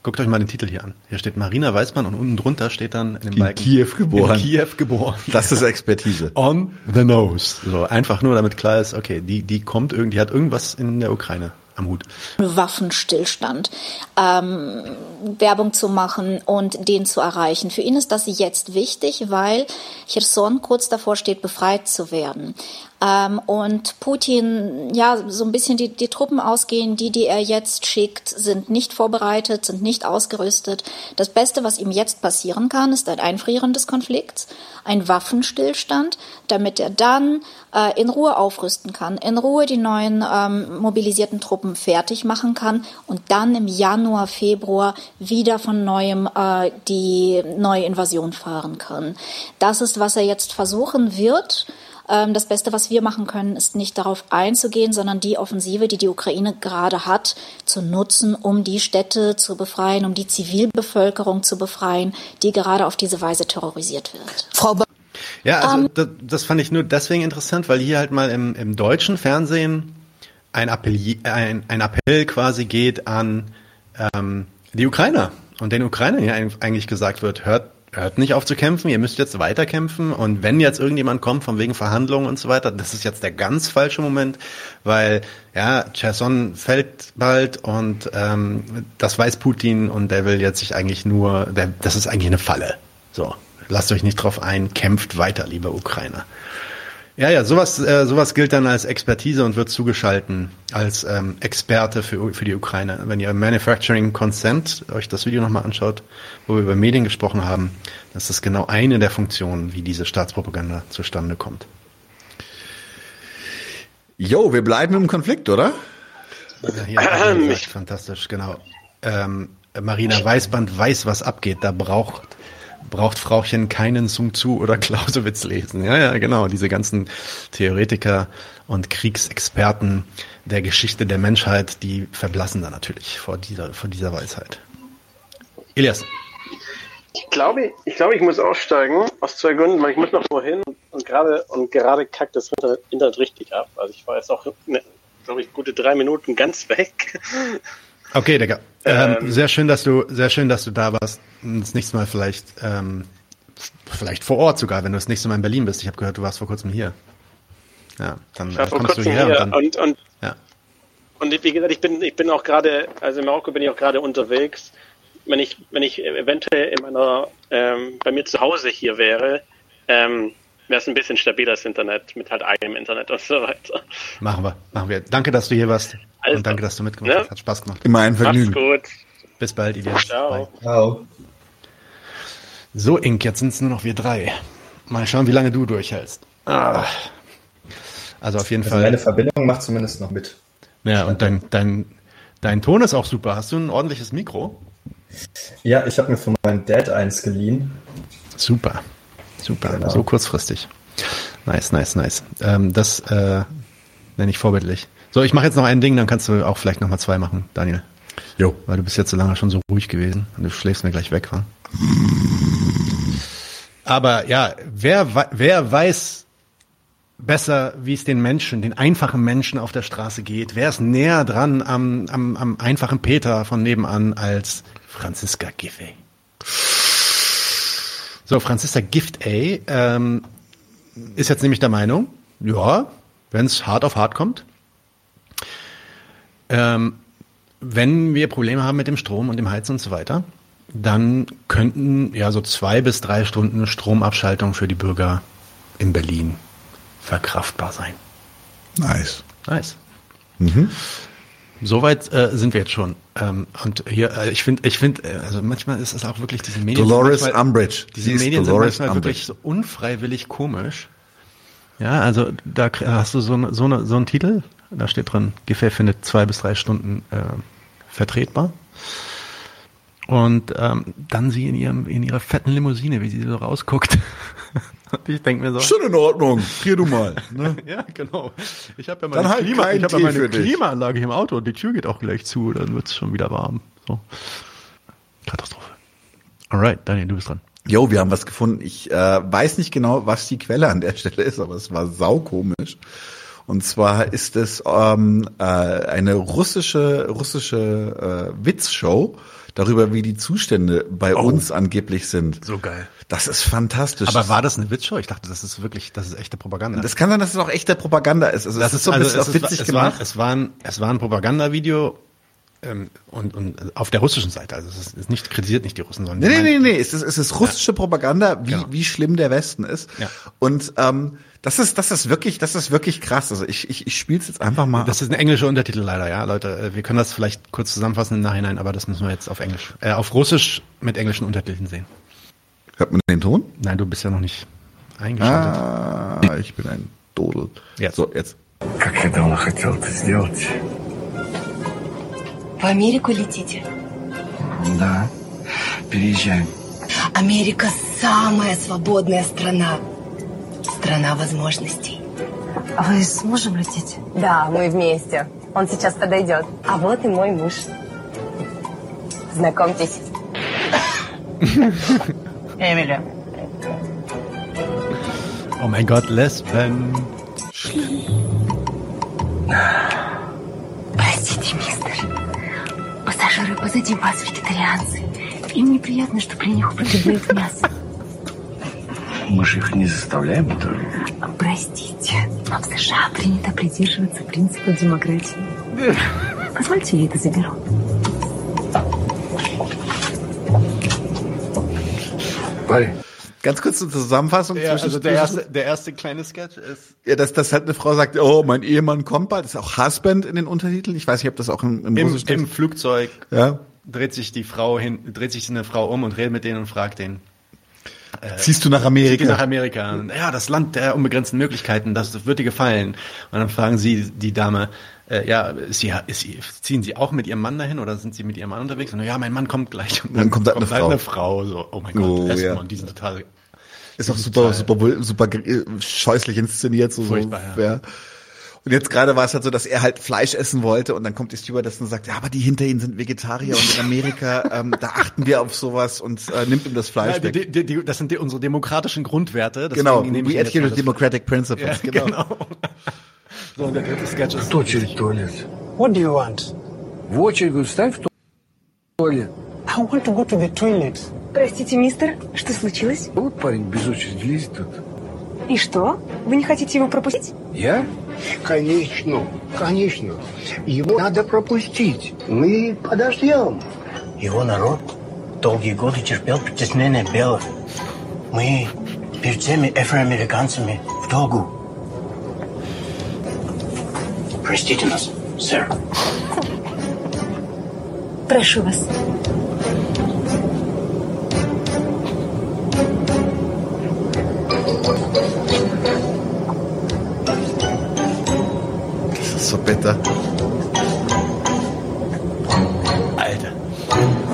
Guckt euch mal den Titel hier an. Hier steht Marina Weißband und unten drunter steht dann in dem In Kiew geboren. In Kiew geboren. Das ist Expertise. *laughs* On the nose. So, einfach nur damit klar ist, okay, die, die kommt irgendwie, die hat irgendwas in der Ukraine am Hut. Waffenstillstand ähm, Werbung zu machen und den zu erreichen. Für ihn ist das jetzt wichtig, weil Cherson kurz davor steht, befreit zu werden. Ähm, und Putin, ja, so ein bisschen die, die Truppen ausgehen, die, die er jetzt schickt, sind nicht vorbereitet, sind nicht ausgerüstet. Das Beste, was ihm jetzt passieren kann, ist ein Einfrieren des Konflikts, ein Waffenstillstand, damit er dann äh, in Ruhe aufrüsten kann, in Ruhe die neuen ähm, mobilisierten Truppen fertig machen kann und dann im Januar, Februar wieder von neuem äh, die neue Invasion fahren kann. Das ist, was er jetzt versuchen wird. Ähm, Das Beste, was wir machen können, ist nicht darauf einzugehen, sondern die Offensive, die die Ukraine gerade hat, zu nutzen, um die Städte zu befreien, um die Zivilbevölkerung zu befreien, die gerade auf diese Weise terrorisiert wird. Frau ba Ja, also das, das fand ich nur deswegen interessant, weil hier halt mal im, im deutschen Fernsehen ein Appell, ein, ein Appell quasi geht an ähm, die Ukrainer und den Ukrainern hier eigentlich gesagt wird, hört, hört nicht auf zu kämpfen, ihr müsst jetzt weiter kämpfen und wenn jetzt irgendjemand kommt von wegen Verhandlungen und so weiter, das ist jetzt der ganz falsche Moment, weil ja, Cherson fällt bald und ähm, das weiß Putin und der will jetzt sich eigentlich nur, der, das ist eigentlich eine Falle. So, lasst euch nicht drauf ein, kämpft weiter, liebe Ukrainer. Ja, ja, sowas, äh, sowas gilt dann als Expertise und wird zugeschalten als ähm, Experte für, für die Ukraine. Wenn ihr Manufacturing Consent euch das Video nochmal anschaut, wo wir über Medien gesprochen haben, das ist genau eine der Funktionen, wie diese Staatspropaganda zustande kommt. Jo, wir bleiben im Konflikt, oder? Ja, hier er gesagt, fantastisch, genau. Ähm, Marina Weißband weiß, was abgeht. Da braucht braucht Frauchen keinen Sun Tzu oder *laughs* Clausewitz lesen. Ja, ja, genau. Diese ganzen Theoretiker und Kriegsexperten der Geschichte der Menschheit, die verblassen da natürlich vor dieser, vor dieser Weisheit. Elias. Ich glaube, ich glaube, ich muss aussteigen aus zwei Gründen, weil ich muss noch wohin und gerade und gerade kackt das Internet, richtig ab. Also ich war jetzt auch, ne, glaube ich, gute drei Minuten ganz weg. Okay, Digga. Ähm, ähm, sehr schön, dass du, sehr schön, dass du da warst. Das nächste Mal vielleicht, ähm, vielleicht vor Ort sogar, wenn du das nächste Mal in Berlin bist. Ich habe gehört, du warst vor kurzem hier. Ja, dann ich war vor kommst du kurzem hierher hier und dann. und, und, ja. und wie gesagt, ich bin, ich bin auch gerade, also in Marokko bin ich auch gerade unterwegs. Wenn ich, wenn ich eventuell in meiner, ähm, bei mir zu Hause hier wäre, ähm, wäre es ein bisschen stabileres Internet mit halt eigenem Internet und so weiter. Machen wir, machen wir. Danke, dass du hier warst. Also, und danke, dass du mitgemacht ne? hast. Hat Spaß gemacht. Immer ein Macht's Vergnügen. gut. Bis bald, Elias. Ciao. Ciao. So, Ink, jetzt sind es nur noch wir drei. Mal schauen, wie lange du durchhältst. Ah. Also auf jeden Also Fall. meine Verbindung macht zumindest noch mit. Ja, und dein, dein, dein Ton ist auch super. Hast du ein ordentliches Mikro? Ja, ich habe mir von meinem Dad eins geliehen. Super. Super. Genau. So kurzfristig. Nice, nice, nice. Ähm, das äh, nenne ich vorbildlich. So, ich mache jetzt noch ein Ding, dann kannst du auch vielleicht noch mal zwei machen, Daniel. Jo. Weil du bist jetzt so lange schon so ruhig gewesen und du schläfst mir gleich weg, wa? Aber ja, wer, wer weiß besser, wie es den Menschen, den einfachen Menschen auf der Straße geht? Wer ist näher dran am, am, am einfachen Peter von nebenan als Franziska Giffey? So, Franziska Giftey ähm, ist jetzt nämlich der Meinung, ja, wenn es hart auf hart kommt, ähm, wenn wir Probleme haben mit dem Strom und dem Heizen und so weiter, dann könnten ja so zwei bis drei Stunden Stromabschaltung für die Bürger in Berlin verkraftbar sein. Nice. Nice. Mhm. Soweit äh, sind wir jetzt schon. Ähm, und hier, äh, ich finde, ich finde, äh, also manchmal ist es auch wirklich diese Medien. Dolores manchmal, Umbridge. Diese Sie Medien Dolores sind manchmal Umbridge. wirklich so unfreiwillig komisch. Ja, also da hast du so, so, eine, so einen Titel, da steht drin, Giffey findet zwei bis drei Stunden äh, vertretbar. Und ähm, dann sie in ihrem in ihrer fetten Limousine, wie sie so rausguckt. *laughs* *laughs* Ich denke mir so, Schon in Ordnung. Hier du mal. Ne? *laughs* ja, genau. Ich habe ja meine, halt Klima, ich hab ja meine. Klimaanlage hier im Auto und die Tür geht auch gleich zu, dann wird's schon wieder warm. So. Katastrophe. Alright, Daniel, du bist dran. Jo, wir haben was gefunden. Ich äh, weiß nicht genau, was die Quelle an der *laughs* Stelle ist, aber es war saukomisch. Und zwar ist es ähm, äh, eine russische russische äh, Witzshow darüber, wie die Zustände bei uns angeblich sind. Oh. So geil. Das ist fantastisch. Aber war das eine Witzshow? Ich dachte, das ist wirklich, das ist echte Propaganda. das kann sein, dass es auch echte Propaganda ist. Also das es ist so ein bisschen es witzig es gemacht. War, es war ein, es war ein Propagandavideo ähm, und, und auf der russischen Seite. Also es ist, ist nicht kritisiert nicht die Russen, sondern Nee, die nee, nee, meinen- nee. Es ist, es ist russische Propaganda, wie, Genau. wie schlimm der Westen ist. Ja. Und ähm, das ist, das ist wirklich, das ist wirklich krass. Also ich, ich, ich spiele es jetzt einfach mal. Das ist ein englischer Untertitel leider, ja, Leute. Äh, Wir können das vielleicht kurz zusammenfassen im Nachhinein, aber das müssen wir jetzt auf Englisch, äh, auf Russisch mit englischen Untertiteln sehen. Hört man den Ton? Nein, du bist ja noch nicht eingeschaltet. Ah, ich bin ein Dodel. Jetzt. So, jetzt. Как я давно хотел это сделать. В Америку летите? Да. Переезжаем. Америка самая свободная страна. Страна возможностей. Вы с мужем летите? Да, мы вместе. Он сейчас подойдет. А вот и мой муж. Знакомьтесь. Эмили. Oh mein Gott, Lesben. Простите, Пассажиры позади вас вегетарианцы. Им неприятно, что при них употребляют мясо. Мы же их не заставляем этого. Простите, но в США принято придерживаться принципа демократии. Позвольте, я это заберу. Парень, Ganz kurz zur Zusammenfassung. Ja, zwischen- also der erste, der erste kleine Sketch ist. Ja, dass, dass halt eine Frau sagt, oh, mein Ehemann kommt bald. Das ist auch Husband in den Untertiteln. Ich weiß nicht, ob das auch im, im Im, Im. Flugzeug Ja. dreht sich die Frau hin, dreht sich eine Frau um und redet mit denen und fragt den. Ziehst du nach Amerika? nach Amerika. Ja, das Land der unbegrenzten Möglichkeiten, das wird dir gefallen. Und dann fragen sie die Dame, äh, ja, ist sie, ist sie, ziehen Sie auch mit Ihrem Mann dahin oder sind Sie mit Ihrem Mann unterwegs? Und ja, mein Mann kommt gleich. Und Dann kommt halt eine Frau. eine Frau. So, oh mein Gott, Oh, Lesben ja. und die sind total. Ist auch super, super, super, äh, scheußlich inszeniert. So, so, Furchtbar, ja. ja. Und jetzt gerade war es halt so, dass er halt Fleisch essen wollte und dann kommt die Stewardess und sagt, ja, aber die hinter ihnen sind Vegetarier und in Amerika, *laughs* ähm, da achten wir auf sowas und äh, nimmt ihm das Fleisch Ja, weg. die, die, die, das sind unsere demokratischen Grundwerte. genau, we adhere democratic principles. Ja, genau. genau. В очередь в туалет. What do you want? В очередь, говорю, ставь в ту- туалет. I want to go to the toilet. Простите, мистер, что случилось? Вот парень без очереди лезет тут. И что? Вы не хотите его пропустить? Я? Конечно, конечно. Его надо пропустить. Мы подождем. Его народ долгие годы терпел притеснение белых. Мы перед всеми афроамериканцами в долгу. Простите нас, сэр. Прошу вас. Das ist so bitter. Alter.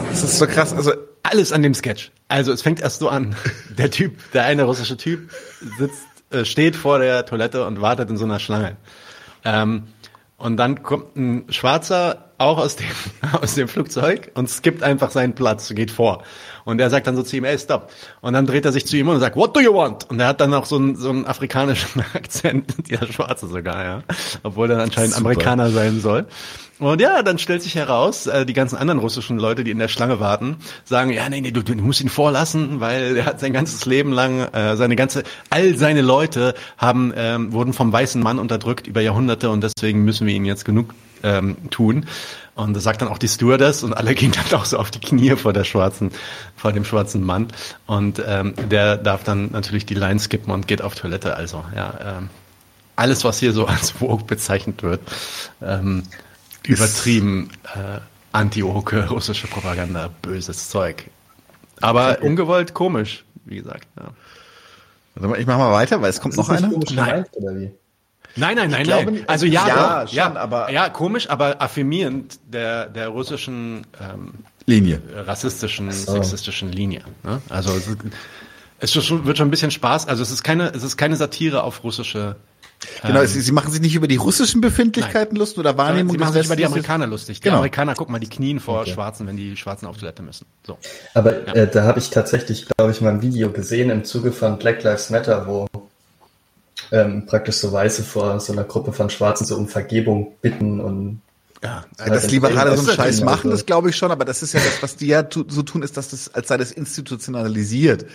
Das ist so krass. Also Alles an dem Sketch. Also es fängt erst so an. *laughs* Der Typ, der eine russische Typ sitzt, äh, steht vor der Toilette und wartet in so einer Schlange. Ähm, und dann kommt ein Schwarzer auch aus dem, *laughs* aus dem Flugzeug und skippt einfach seinen Platz, geht vor. Und er sagt dann so zu ihm, ey, stopp. Und dann dreht er sich zu ihm und sagt, what do you want? Und er hat dann auch so einen, so einen afrikanischen *laughs* Akzent, dieser Schwarze sogar, ja. Obwohl er anscheinend Super. Amerikaner sein soll. Und ja, dann stellt sich heraus, äh, die ganzen anderen russischen Leute, die in der Schlange warten, sagen, ja, nee, nee, du, du musst ihn vorlassen, weil er hat sein ganzes Leben lang, äh, seine ganze, all seine Leute haben, ähm, wurden vom weißen Mann unterdrückt über Jahrhunderte und deswegen müssen wir ihn jetzt genug ähm, tun. Und das sagt dann auch die Stewardess und alle *laughs* gehen dann auch so auf die Knie vor der schwarzen, vor dem schwarzen Mann. Und ähm, der darf dann natürlich die Line skippen und geht auf Toilette. Also ja, ähm, alles, was hier so als Vogue bezeichnet wird, ähm, übertrieben äh, anti-woke russische Propaganda, böses Zeug. Aber ungewollt komisch, wie gesagt. Ja. Warte mal, ich mach mal weiter, weil es kommt noch einer. Nein. Oder wie? Nein, nein, nein, glaube nein. Also ja, Ja, doch, ja, schon, aber- ja, komisch, aber affirmierend der der russischen ähm, Linie. rassistischen, so. sexistischen Linie. Ne? Also es, schon, wird schon ein bisschen Spaß. Also es ist keine, es ist keine Satire auf russische. Genau, ähm, sie, sie machen sich nicht über die russischen Befindlichkeiten lustig oder sondern Wahrnehmung Sie machen sich über die Amerikaner lustig. Die Genau. Amerikaner, guck mal, die knien vor Schwarzen, wenn die Schwarzen auf Toilette müssen. So. Aber äh, da habe ich tatsächlich, glaube ich, mal ein Video gesehen im Zuge von Black Lives Matter, wo ähm, praktisch so Weiße vor so einer Gruppe von Schwarzen so um Vergebung bitten und Ja, Ja, dass Liberale so einen Scheiß machen, das das glaube ich schon, aber das ist ja das, was die ja tu, so tun, ist, dass das, als sei das institutionalisiert.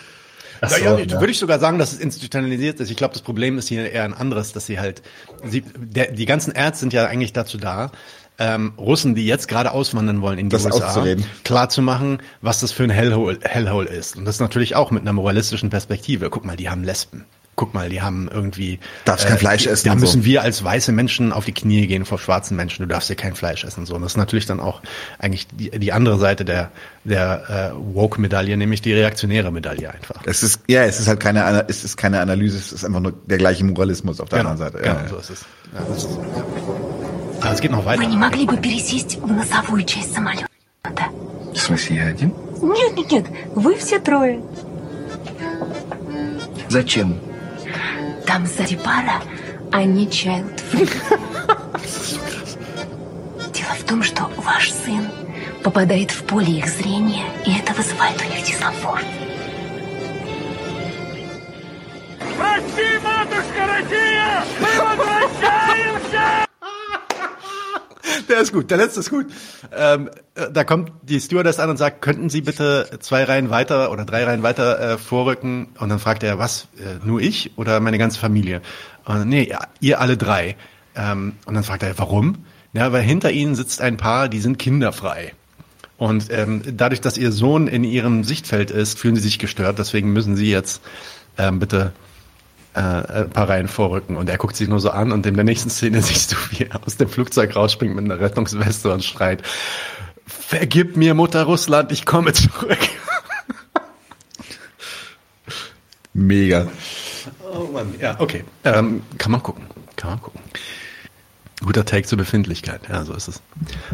Ach ja, so, ja, ja. würde ich sogar sagen, dass es institutionalisiert ist. Ich glaube, das Problem ist hier eher ein anderes, dass sie halt, sie, der, die ganzen Ärzte sind ja eigentlich dazu da, ähm, Russen, die jetzt gerade auswandern wollen in die Das USA, auszureden. klar zu machen, was das für ein Hellhole, Hellhole ist. Und das natürlich auch mit einer moralistischen Perspektive. Guck mal, die haben Lesben Guck mal, die haben irgendwie. äh, Darfst kein Fleisch essen Da und so. müssen wir als weiße Menschen auf die Knie gehen vor schwarzen Menschen. Du darfst hier kein Fleisch essen. und So. Und das ist natürlich dann auch eigentlich die, die andere Seite der, der äh, Woke-Medaille, nämlich die reaktionäre Medaille einfach. Es ist, ja, es ist halt keine, Ana- es ist keine Analyse, es ist einfach nur der gleiche Moralismus auf der Genau, anderen Seite. genau, Ja, ja. so ist es. Ja, das ist, ja. Aber es geht noch weiter. Вы не могли бы пересесть в носовую часть самолета? В смысле, я один? Нет, нет, нет, вы все трое. Зачем? Там сзади пара, они child free. Дело в том, что ваш сын попадает в поле их зрения, и это вызывает у них дискомфорт. Прости, матушка Россия! Мы возвращаемся! *laughs* Der ist gut, der letzte ist gut. Ähm, äh, da kommt die Stewardess an und sagt, könnten Sie bitte zwei Reihen weiter oder drei Reihen weiter äh, vorrücken? Und dann fragt er, was, äh, nur ich oder meine ganze Familie? Und, nee, ja, ihr alle drei. Ähm, und dann fragt er, warum? Ja, weil hinter ihnen sitzt ein Paar, die sind kinderfrei. Und ähm, dadurch, dass ihr Sohn in ihrem Sichtfeld ist, fühlen sie sich gestört. Deswegen müssen sie jetzt ähm, bitte äh, ein paar Reihen vorrücken. Und er guckt sich nur so an und in der nächsten Szene *laughs* siehst du, wie er aus dem Flugzeug rausspringt mit einer Rettungsweste und schreit, vergib mir, Mutter Russland, ich komme zurück. *laughs* Mega. Oh Mann, ja, okay. Ähm, kann man gucken, kann man gucken. Guter Take zur Befindlichkeit, ja, so ist es.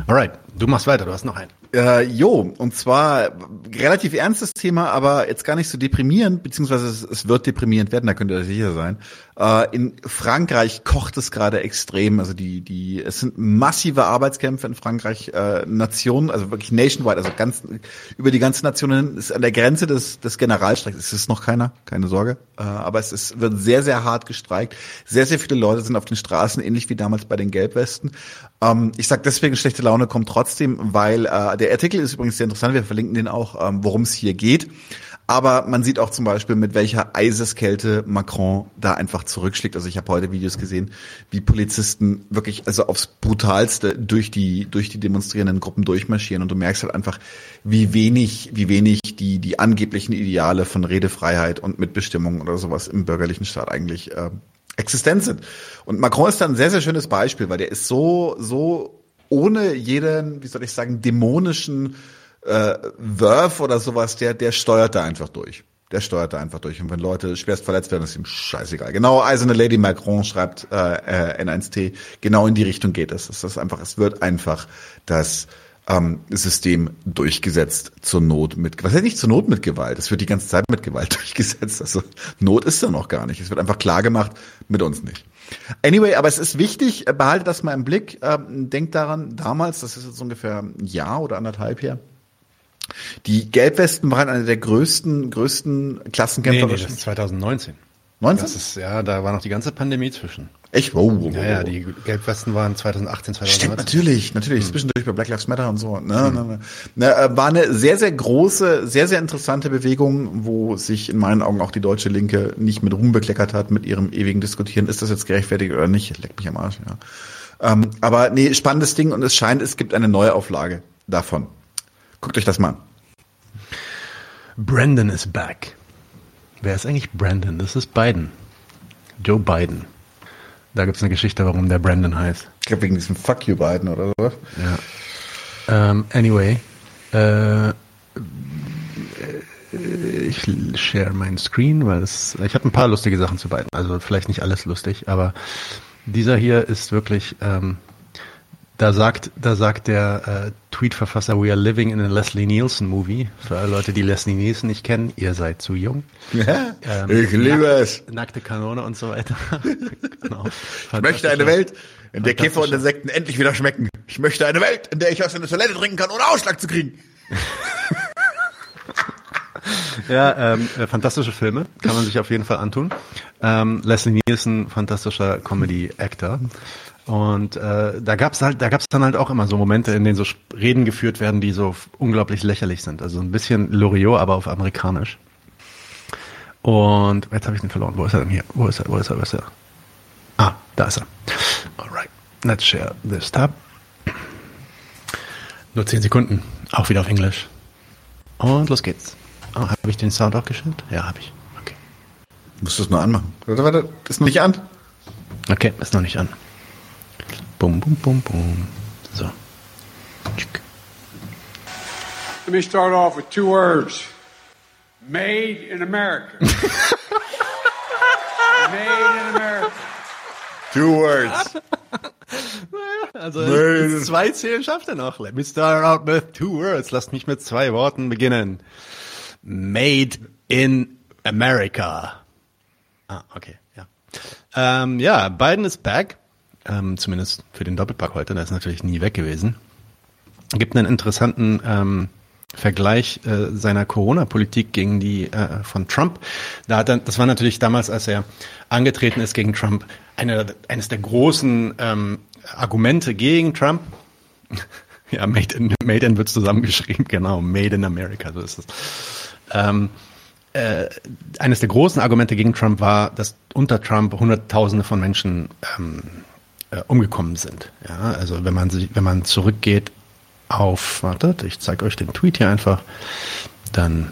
Alright, du machst weiter, du hast noch einen. Äh, jo, und zwar relativ ernstes Thema, aber jetzt gar nicht so deprimierend, beziehungsweise es, es wird deprimierend werden, da könnt ihr euch sicher sein. Äh, in Frankreich kocht es gerade extrem, also die, die, es sind massive Arbeitskämpfe in Frankreich, äh, Nationen, also wirklich nationwide, also ganz, über die ganze Nation hin, ist an der Grenze des, des Generalstreiks, es ist noch keiner, keine Sorge, äh, aber es ist, wird sehr, sehr hart gestreikt. Sehr, sehr viele Leute sind auf den Straßen, ähnlich wie damals bei den Gelbwesten. Ähm, ich sag deswegen, schlechte Laune kommt trotzdem, weil äh, der Artikel ist übrigens sehr interessant, wir verlinken den auch, ähm, worum es hier geht. Aber man sieht auch zum Beispiel, mit welcher Eiseskälte Macron da einfach zurückschlägt. Also ich habe heute Videos gesehen, wie Polizisten wirklich also aufs brutalste durch die durch die demonstrierenden Gruppen durchmarschieren und du merkst halt einfach, wie wenig wie wenig die die angeblichen Ideale von Redefreiheit und Mitbestimmung oder sowas im bürgerlichen Staat eigentlich äh, existent sind. Und Macron ist da ein sehr sehr schönes Beispiel, weil der ist so so ohne jeden, wie soll ich sagen, dämonischen äh, Wurf oder sowas, der, der steuert da einfach durch. Der steuert da einfach durch. Und wenn Leute schwerst verletzt werden, ist ihm scheißegal. Genau, Eiserne Lady Macron schreibt äh, äh, N1T, genau in die Richtung geht es. Es ist einfach, es wird einfach das ähm, System durchgesetzt zur Not mit, was heißt nicht zur Not mit Gewalt? Es wird die ganze Zeit mit Gewalt *laughs* durchgesetzt. Also Not ist da noch gar nicht. Es wird einfach klar gemacht, mit uns nicht. Anyway, aber es ist wichtig, äh, behalte das mal im Blick. Ähm, denkt daran, damals, das ist jetzt ungefähr ein Jahr oder anderthalb her, die Gelbwesten waren eine der größten, größten Klassenkämpfer. Nee, nee, das ist 2019. 19? Das ist, ja, da war noch die ganze Pandemie zwischen. Echt? Wow, wow, Ja, ja, wow. die Gelbwesten waren 2018, 2019. Stimmt, natürlich, natürlich. Zwischendurch bei Black Lives Matter und so. Ne, ne, ne. Ne, äh, war eine sehr, sehr große, sehr, sehr interessante Bewegung, wo sich in meinen Augen auch die deutsche Linke nicht mit Ruhm bekleckert hat, mit ihrem ewigen Diskutieren, ist das jetzt gerechtfertigt oder nicht? Leck mich am Arsch, ja. Ähm, aber nee, spannendes Ding und es scheint, es gibt eine neue Auflage davon. Guckt euch das mal an. Brandon is back. Wer ist eigentlich Brandon? Das ist Biden. Joe Biden. Da gibt es eine Geschichte, warum der Brandon heißt. Ich glaube, wegen diesem Fuck you Biden oder so. Ja. Ähm, anyway. Äh, ich share meinen Screen, weil es, ich habe ein paar lustige Sachen zu Biden. Also vielleicht nicht alles lustig, aber dieser hier ist wirklich, ähm, da sagt, da sagt der äh, Tweet-Verfasser, we are living in a Leslie Nielsen Movie. Für alle Leute, die Leslie Nielsen nicht kennen, ihr seid zu jung. *laughs* Ja, Ähm, ich liebe nack- es. Nackte Kanone und so weiter. *laughs* genau. Ich möchte eine Welt, in der Käfer und Insekten endlich wieder schmecken. Ich möchte eine Welt, in der ich aus einer Toilette trinken kann, ohne Ausschlag zu kriegen. *laughs* Ja, ähm, äh, fantastische Filme, kann man sich auf jeden Fall antun. Ähm, Leslie Nielsen, fantastischer Comedy-Actor. Und äh, da gab's halt, da gab's dann halt auch immer so Momente, in denen so Reden geführt werden, die so unglaublich lächerlich sind. Also ein bisschen Loriot, aber auf amerikanisch. Und jetzt habe ich den verloren. Wo ist er denn hier? Wo ist er? Wo ist er? Wo ist er? Ah, da ist er. Alright. Let's share this tab. Nur 10 Sekunden. Auch wieder auf Englisch. Und los geht's. Oh, habe ich den Sound auch gestellt? Ja, habe ich. Okay. Du musst es nur anmachen. Warte, warte, ist noch nicht an. Okay, ist noch nicht an. Bum, bum, bum, bum. So. Let me start off with two words. Made in America. *laughs* Made in America. Two words. Also Nein. zwei Zählen schafft er noch. Let me start out with two words. Lasst mich mit zwei Worten beginnen. Made in America. Ah, okay, ja. Ähm, ja, Biden ist back. Ähm, zumindest für den Doppelpack heute. Der ist natürlich nie weg gewesen. Gibt einen interessanten ähm, Vergleich äh, seiner Corona-Politik gegen die äh, von Trump. Da hat er, das war natürlich damals, als er angetreten ist gegen Trump, eine, eines der großen ähm, Argumente gegen Trump. *laughs* ja, Made in, Made in wird zusammengeschrieben, genau, Made in America, so ist es. Ähm, äh, eines der großen Argumente gegen Trump war, dass unter Trump Hunderttausende von Menschen ähm, äh, umgekommen sind. Ja, also wenn man sich, wenn man zurückgeht auf, wartet, ich zeige euch den Tweet hier einfach, dann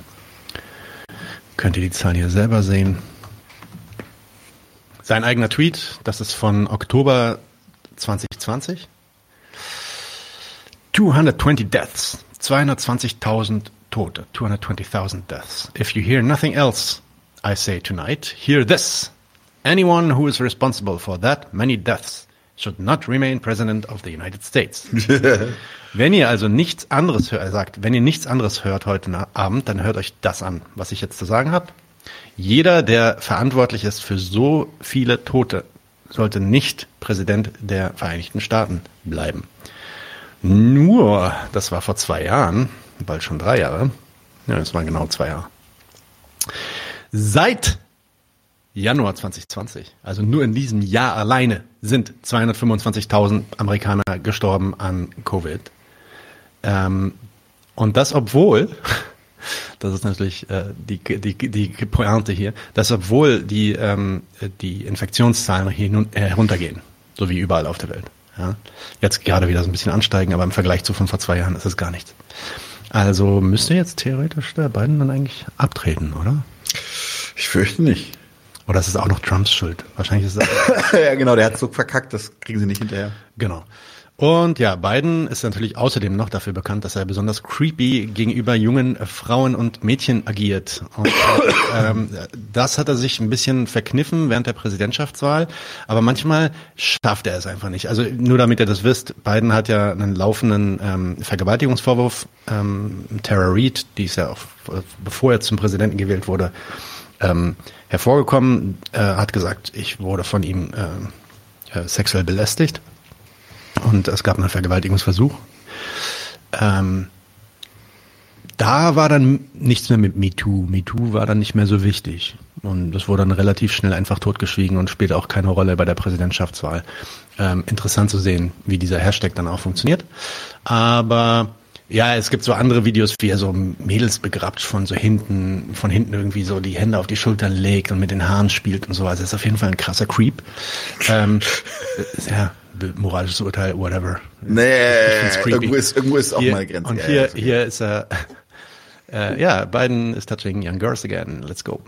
könnt ihr die Zahlen hier selber sehen. Sein eigener Tweet, das ist von Oktober 2020. 220 deaths, 220.000 Tote, 220.000 deaths. If you hear nothing else, I say tonight, hear this. Anyone who is responsible for that many deaths should not remain president of the United States. *laughs* wenn ihr also nichts anderes hört, er sagt, wenn ihr nichts anderes hört heute Abend, dann hört euch das an, was ich jetzt zu sagen habe. Jeder, der verantwortlich ist für so viele Tote, sollte nicht Präsident der Vereinigten Staaten bleiben. Nur, das war vor zwei Jahren, bald schon drei Jahre, ja, das waren genau zwei Jahre. Seit Januar 2020, also nur in diesem Jahr alleine, sind 225.000 Amerikaner gestorben an Covid. Ähm, und das obwohl, *laughs* das ist natürlich äh, die, die, die Pointe hier, dass obwohl die, ähm, die Infektionszahlen hier äh, heruntergehen, so wie überall auf der Welt. Ja. Jetzt gerade wieder so ein bisschen ansteigen, aber im Vergleich zu von vor zwei Jahren ist es gar nichts. Also müsste jetzt theoretisch der Biden dann eigentlich abtreten, oder? Ich fürchte nicht. Oder ist es auch noch Trumps Schuld? Wahrscheinlich ist es *laughs* ja, genau, der hat so verkackt, das kriegen sie nicht hinterher. Genau. Und ja, Biden ist natürlich außerdem noch dafür bekannt, dass er besonders creepy gegenüber jungen Frauen und Mädchen agiert. Und äh, ähm, das hat er sich ein bisschen verkniffen während der Präsidentschaftswahl. Aber manchmal schafft er es einfach nicht. Also nur damit ihr das wisst, Biden hat ja einen laufenden ähm, Vergewaltigungsvorwurf. Ähm, Tara Reid, die ist ja auch, bevor er zum Präsidenten gewählt wurde, ähm, hervorgekommen, äh, hat gesagt, ich wurde von ihm äh, äh, sexuell belästigt und es gab einen Vergewaltigungsversuch. Ähm, da war dann nichts mehr mit MeToo. MeToo war dann nicht mehr so wichtig. Und das wurde dann relativ schnell einfach totgeschwiegen und spielt auch keine Rolle bei der Präsidentschaftswahl. Ähm, interessant zu sehen, wie dieser Hashtag dann auch funktioniert. Aber ja, es gibt so andere Videos, wie er so Mädels begrabt von so hinten, von hinten irgendwie so die Hände auf die Schultern legt und mit den Haaren spielt und so. Also ist auf jeden Fall ein krasser Creep. Ähm, *laughs* ja, moralisches Urteil, whatever. Nee, Ich find's creepy. irgendwo ist, irgendwo ist auch hier, mal Grenze. Und Ja, hier, ja, ist okay. hier ist er, äh, ja, Biden is touching young girls again. Let's go.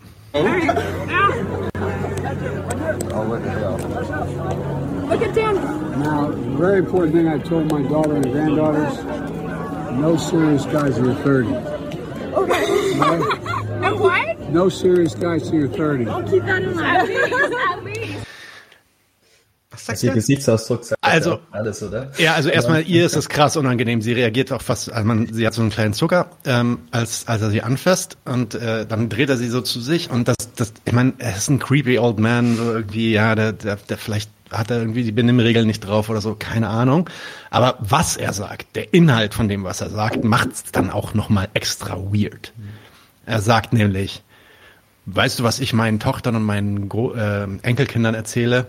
Look at Dan. Now, very important thing I told my daughter and granddaughters, no serious guys till you're 30. And *laughs* what? No serious guys till you're 30. Keep that in mind. At least. Also ihr Gesichtsausdruck sagt Also- alles, oder? Ja, also erstmal, ihr ist es krass unangenehm. Sie reagiert auch fast, also man, sie hat so einen kleinen Zucker, ähm, als, als er sie anfasst und äh, dann dreht er sie so zu sich und das, das, ich meine, er ist ein creepy old man, so irgendwie, ja, der, der, der vielleicht hat er irgendwie die Benimmregeln nicht drauf oder so, keine Ahnung. Aber was er sagt, der Inhalt von dem, was er sagt, macht es dann auch nochmal extra weird. Er sagt nämlich, weißt du, was ich meinen Tochtern und meinen Gro äh, Enkelkindern erzähle?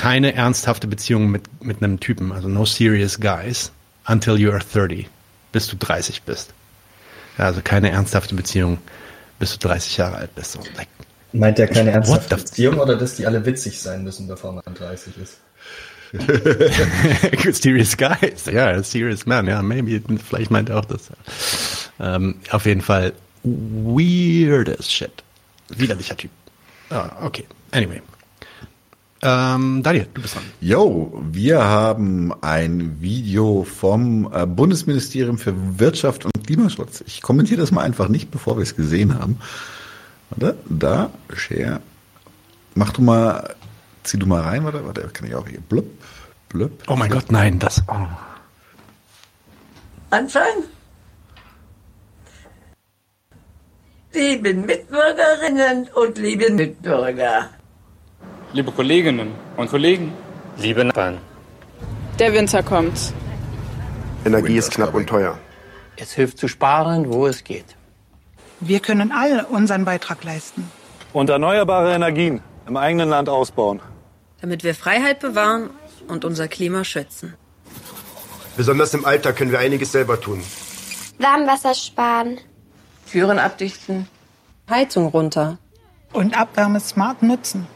Keine ernsthafte Beziehung mit, mit einem Typen, also no serious guys, until you are 30, bis du 30 bist. Also keine ernsthafte Beziehung, bis du 30 Jahre alt bist. So, like, Meint er keine ernsthafte Beziehung oder dass die alle witzig sein müssen, bevor man 30 ist? *laughs* serious guys, ja, serious man, ja, maybe, vielleicht meint er auch das. Ähm, auf jeden Fall weird as shit. Widerlicher Typ. Ah, okay, anyway. Ähm, Daniel, du bist dran. Yo, wir haben ein Video vom äh, Bundesministerium für Wirtschaft und Klimaschutz. Ich kommentiere das mal einfach nicht, bevor wir es gesehen haben. Warte, da, share. Mach du mal, zieh du mal rein, warte, warte, kann ich auch hier. Blub, blub. Oh mein Gott, nein, das. Oh. Anfang? Liebe Mitbürgerinnen und liebe Mitbürger. Liebe Kolleginnen und Kollegen, Liebe Nachbarn, Der Winter kommt. Energie ist knapp und teuer. es hilft zu sparen, wo es geht. Wir können alle unseren Beitrag leisten. Und erneuerbare Energien im eigenen Land ausbauen. damit wir Freiheit bewahren und unser Klima schützen. Besonders im Alter können wir einiges selber tun. Warmwasser sparen. Türen abdichten, Heizung runter. Und Abwärme smart nutzen.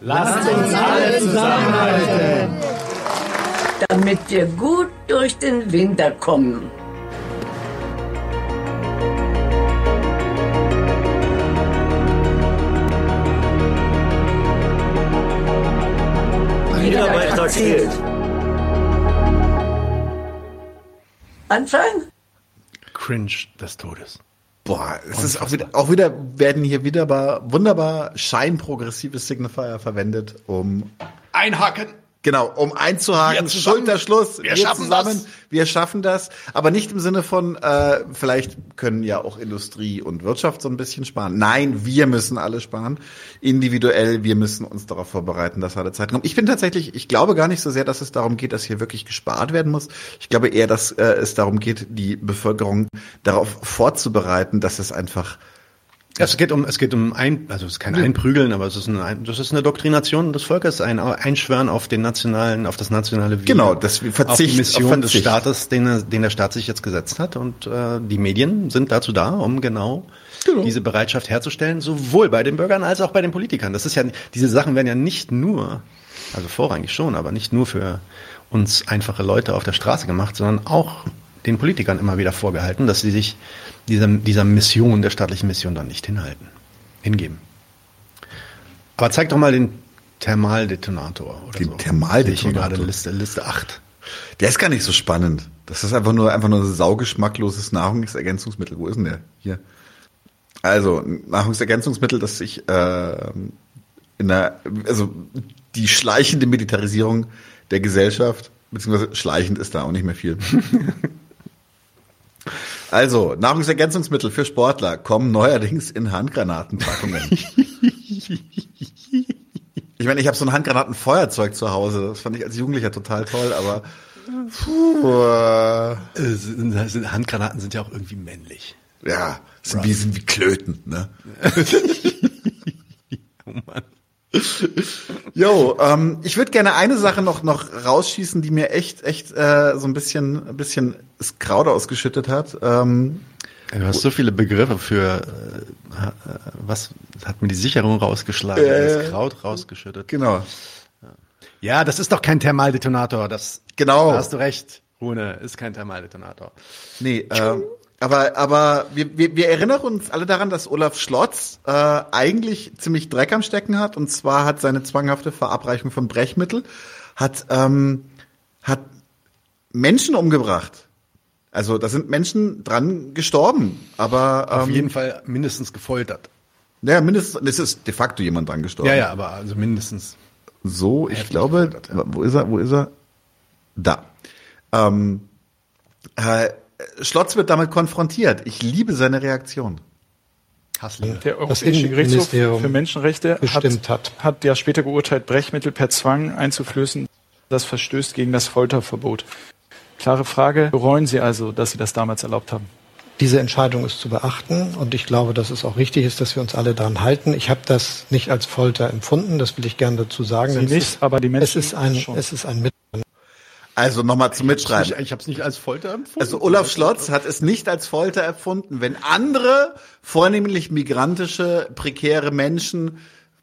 Lasst uns alle zusammenhalten. Damit wir gut durch den Winter kommen. Jeder Beitrag zählt. Anfang? Cringe des Todes. Boah, es ist auch wieder, auch wieder werden hier wieder wunderbar scheinprogressive Signifier verwendet, um Einhaken. Genau, um einzuhaken, Wir zusammen. Schulterschluss, Wir schaffen das. wir schaffen das, aber nicht im Sinne von, äh, vielleicht können ja auch Industrie und Wirtschaft so ein bisschen sparen. Nein, wir müssen alle sparen, individuell, wir müssen uns darauf vorbereiten, dass harte Zeiten kommen. Ich bin tatsächlich, ich glaube gar nicht so sehr, dass es darum geht, dass hier wirklich gespart werden muss. Ich glaube eher, dass äh, es darum geht, die Bevölkerung darauf vorzubereiten, dass es einfach Es geht um, es geht um ein, also es ist kein Einprügeln, aber es ist eine, ein- das ist eine Doktrination des Volkes, ein Einschwören auf den nationalen, auf das nationale Wir, Genau, das Verzicht- auf die Mission auf des Verzicht. Staates, den, den der Staat sich jetzt gesetzt hat. Und äh, die Medien sind dazu da, um genau, diese Bereitschaft herzustellen, sowohl bei den Bürgern als auch bei den Politikern. Das ist ja, diese Sachen werden ja nicht nur, also vorrangig schon, aber nicht nur für uns einfache Leute auf der Straße gemacht, sondern auch den Politikern immer wieder vorgehalten, dass sie sich dieser, dieser Mission, der staatlichen Mission dann nicht hinhalten, hingeben. Aber zeig doch mal den Thermaldetonator oder Den so. Thermaldetonator? Gerade Liste, Liste 8. Der ist gar nicht so spannend. Das ist einfach nur einfach nur ein saugeschmackloses Nahrungsergänzungsmittel. Wo ist denn der? Hier. Also Nahrungsergänzungsmittel, das sich äh, in der also die schleichende Militarisierung der Gesellschaft beziehungsweise schleichend ist da auch nicht mehr viel. *laughs* Also, Nahrungsergänzungsmittel für Sportler kommen neuerdings in Handgranatenpackungen. Ich meine, ich habe so ein Handgranatenfeuerzeug zu Hause. Das fand ich als Jugendlicher total toll, aber puh, Äh, Handgranaten sind ja auch irgendwie männlich. ja, sind wie, sind wie Klöten, ne? *laughs* Oh Mann. *laughs* Jo, ähm, ich würde gerne eine Sache noch noch rausschießen, die mir echt echt äh, so ein bisschen ein bisschen das Kraut ausgeschüttet hat. Ähm, Du hast so viele Begriffe für äh, was hat mir die Sicherung rausgeschlagen, Äh, das Kraut rausgeschüttet. Genau. Ja, das ist doch kein Thermaldetonator. Das, Genau. Da hast du recht, Rune, ist kein Thermaldetonator. Nee, äh, aber, aber wir, wir, wir erinnern uns alle daran, dass Olaf Schlotz äh, eigentlich ziemlich Dreck am Stecken hat. Und zwar hat seine zwanghafte Verabreichung von Brechmittel hat, ähm, hat Menschen umgebracht. Also da sind Menschen dran gestorben. Aber ähm, Auf jeden Fall mindestens gefoltert. Ja, mindestens, es ist de facto jemand dran gestorben. Ja, ja, aber also mindestens. So, ich glaube, wo ist er, wo ist er? Da. Ähm, äh, Schlotz wird damit konfrontiert. Ich liebe seine Reaktion. Hassliebe. Der Europäische Gerichtshof für Menschenrechte hat, hat. hat ja später geurteilt, Brechmittel per Zwang einzuflößen, das verstößt gegen das Folterverbot. Klare Frage, bereuen Sie also, dass Sie das damals erlaubt haben? Diese Entscheidung ist zu beachten und ich glaube, dass es auch richtig ist, dass wir uns alle daran halten. Ich habe das nicht als Folter empfunden, das will ich gerne dazu sagen. Sie nicht, ist, aber die Menschen es ist ein, schon. es ist ein Mittel. Also nochmal zum Mitschreiben. Ich, habe es nicht als Folter empfunden. Also Olaf Schlotz hat es nicht als Folter erfunden, wenn andere, vornehmlich migrantische, prekäre Menschen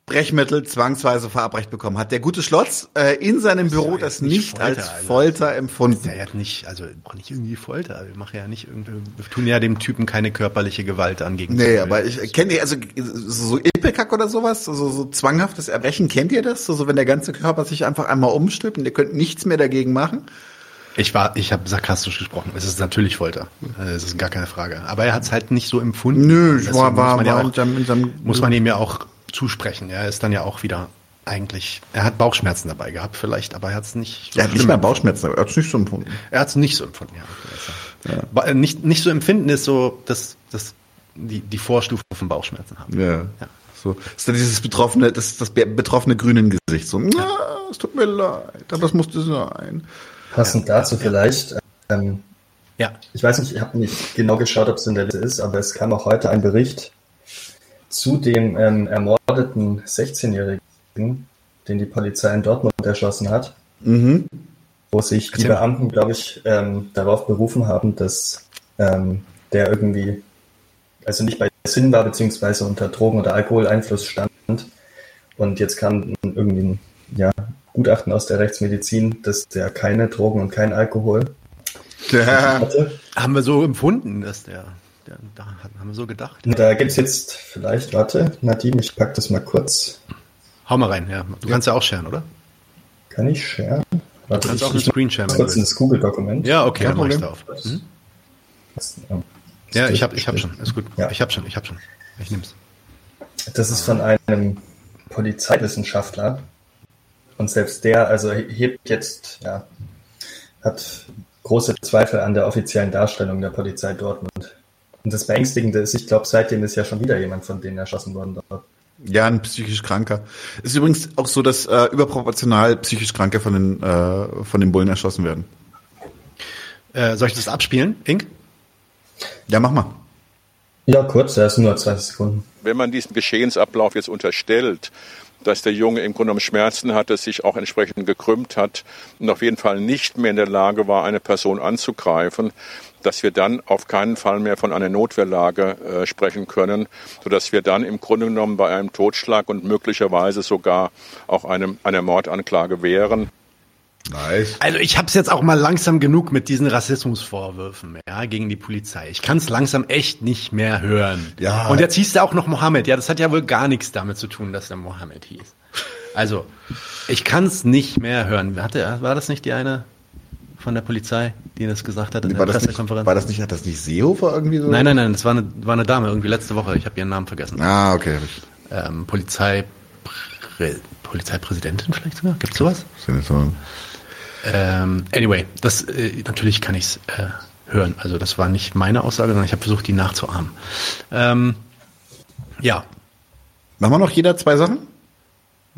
Brechmittel zwangsweise verabreicht bekommen. Hat der gute Schlotz äh, in seinem Büro das nicht, Folter, als Alter. Folter empfunden. Der hat nicht, also auch nicht irgendwie Folter. Wir machen ja nicht irgendwie, wir tun ja dem Typen keine körperliche Gewalt an gegen Nee, aber ich kenne ihr, also so Ipecac oder sowas, also so zwanghaftes Erbrechen, kennt ihr das? So, so wenn der ganze Körper sich einfach einmal umstülpt und ihr könnt nichts mehr dagegen machen? Ich war, ich habe sarkastisch gesprochen. Es ist natürlich Folter. Es ist gar keine Frage. Aber er hat es halt nicht so empfunden. Nö, ich war, war, muss man ja war auch, seinem, in seinem muss man ihm ja auch zusprechen. Er ist dann ja auch wieder eigentlich, er hat Bauchschmerzen dabei gehabt vielleicht, aber er hat es nicht so Er hat nicht mehr empfunden. Bauchschmerzen, er hat es nicht so empfunden. Er hat es nicht so empfunden, ja. ja. Nicht, nicht so empfinden ist so, dass, dass die, die Vorstufe von Bauchschmerzen haben. Ja. ja. So. Das ist dann dieses betroffene, das, das betroffene grünen Gesicht. So, na, es tut mir leid, aber es musste sein. Passend dazu vielleicht. Ähm, ja. Ich weiß nicht, ich habe nicht genau geschaut, ob es in der Liste ist, aber es kam auch heute ein Bericht zu dem ähm, ermordeten 16-Jährigen, den die Polizei in Dortmund erschossen hat, Mhm. wo sich die Beamten, glaube ich, ähm, darauf berufen haben, dass ähm, der irgendwie, also nicht bei Sinn war, beziehungsweise unter Drogen- oder Alkoholeinfluss stand. Und jetzt kam irgendwie ein ja, Gutachten aus der Rechtsmedizin, dass der keine Drogen und kein Alkohol Ja. hatte. Haben wir so empfunden, dass der, der da haben wir so gedacht. Da gibt's jetzt vielleicht, warte, Nadine, ich pack das mal kurz. Hau mal rein, ja. Du kannst ja auch scheren, oder? Kann ich sharen? Warte, Du kannst ich, auch einen ich Screen sharen, kurz in das Google-Dokument. Ja, okay, Kein dann mach Problem. da auf. Das, ähm, Ja, das ich habe ich hab schon. Ist gut. Ja. Ich habe schon, ich habe schon. Ich nehm's. Das ist von einem Polizeiwissenschaftler. Und selbst der, also hebt jetzt, ja, hat große Zweifel an der offiziellen Darstellung der Polizei Dortmund. Und das Beängstigende ist, ich glaube, seitdem ist ja schon wieder jemand von denen erschossen worden dort. Ja, ein psychisch Kranker. Ist übrigens auch so, dass äh, überproportional psychisch Kranke von den, äh, von den Bullen erschossen werden. Äh, soll ich das abspielen, Ink? Ja, mach mal. Ja, kurz, er ist nur 20 Sekunden. Wenn man diesem Geschehensablauf jetzt unterstellt, dass der Junge im Grunde genommen Schmerzen hatte, sich auch entsprechend gekrümmt hat und auf jeden Fall nicht mehr in der Lage war, eine Person anzugreifen, dass wir dann auf keinen Fall mehr von einer Notwehrlage äh, sprechen können, sodass wir dann im Grunde genommen bei einem Totschlag und möglicherweise sogar auch einem, einer Mordanklage wären. Nice. Also ich habe es jetzt auch mal langsam genug mit diesen Rassismusvorwürfen ja, gegen die Polizei. Ich kann es langsam echt nicht mehr hören. Ja. Und jetzt hieß der auch noch Mohammed. Ja, das hat ja wohl gar nichts damit zu tun, dass der Mohammed hieß. Also ich kann es nicht mehr hören. Hatte, war das nicht die eine von der Polizei, die das gesagt hat in der War das, nicht, Pressekonferenz? war das nicht, hat das nicht Seehofer irgendwie so? Nein, nein, nein, das war eine, war eine Dame irgendwie letzte Woche. Ich habe ihren Namen vergessen. Ah, okay. Ähm, Polizei, Polizeipräsidentin vielleicht sogar? Gibt's sowas? Senatorin. Ähm, anyway, das äh, natürlich kann ich's äh, hören. Also das war nicht meine Aussage, sondern ich habe versucht, die nachzuahmen. Ähm, ja. Machen wir noch jeder zwei Sachen?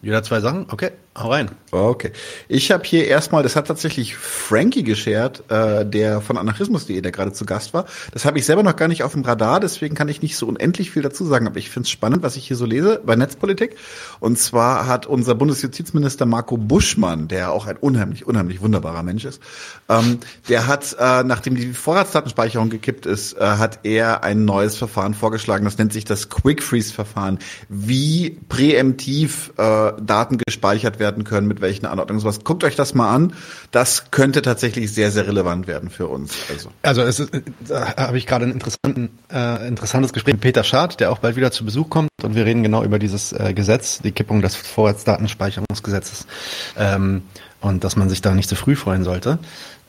Jeder zwei Sachen? Okay, hau rein. Okay. Ich habe hier erstmal, das hat tatsächlich Frankie geshared, äh, der von anarchismus.de, der gerade zu Gast war. Das habe ich selber noch gar nicht auf dem Radar, deswegen kann ich nicht so unendlich viel dazu sagen, aber ich finde es spannend, was ich hier so lese bei Netzpolitik. Und zwar hat unser Bundesjustizminister Marco Buschmann, der auch ein unheimlich, unheimlich wunderbarer Mensch ist, ähm, der hat, äh, nachdem die Vorratsdatenspeicherung gekippt ist, äh, hat er ein neues Verfahren vorgeschlagen, das nennt sich das Quick Freeze Verfahren, wie präemptiv äh, Daten gespeichert werden werden können, mit welchen Anordnungen sowas. Guckt euch das mal an. Das könnte tatsächlich sehr, sehr relevant werden für uns. Also, also es ist, da habe ich gerade ein interessanten, äh, interessantes Gespräch mit Peter Schad, der auch bald wieder zu Besuch kommt und wir reden genau über dieses äh, Gesetz, die Kippung des Vorratsdatenspeicherungsgesetzes ähm, und dass man sich da nicht zu früh freuen sollte.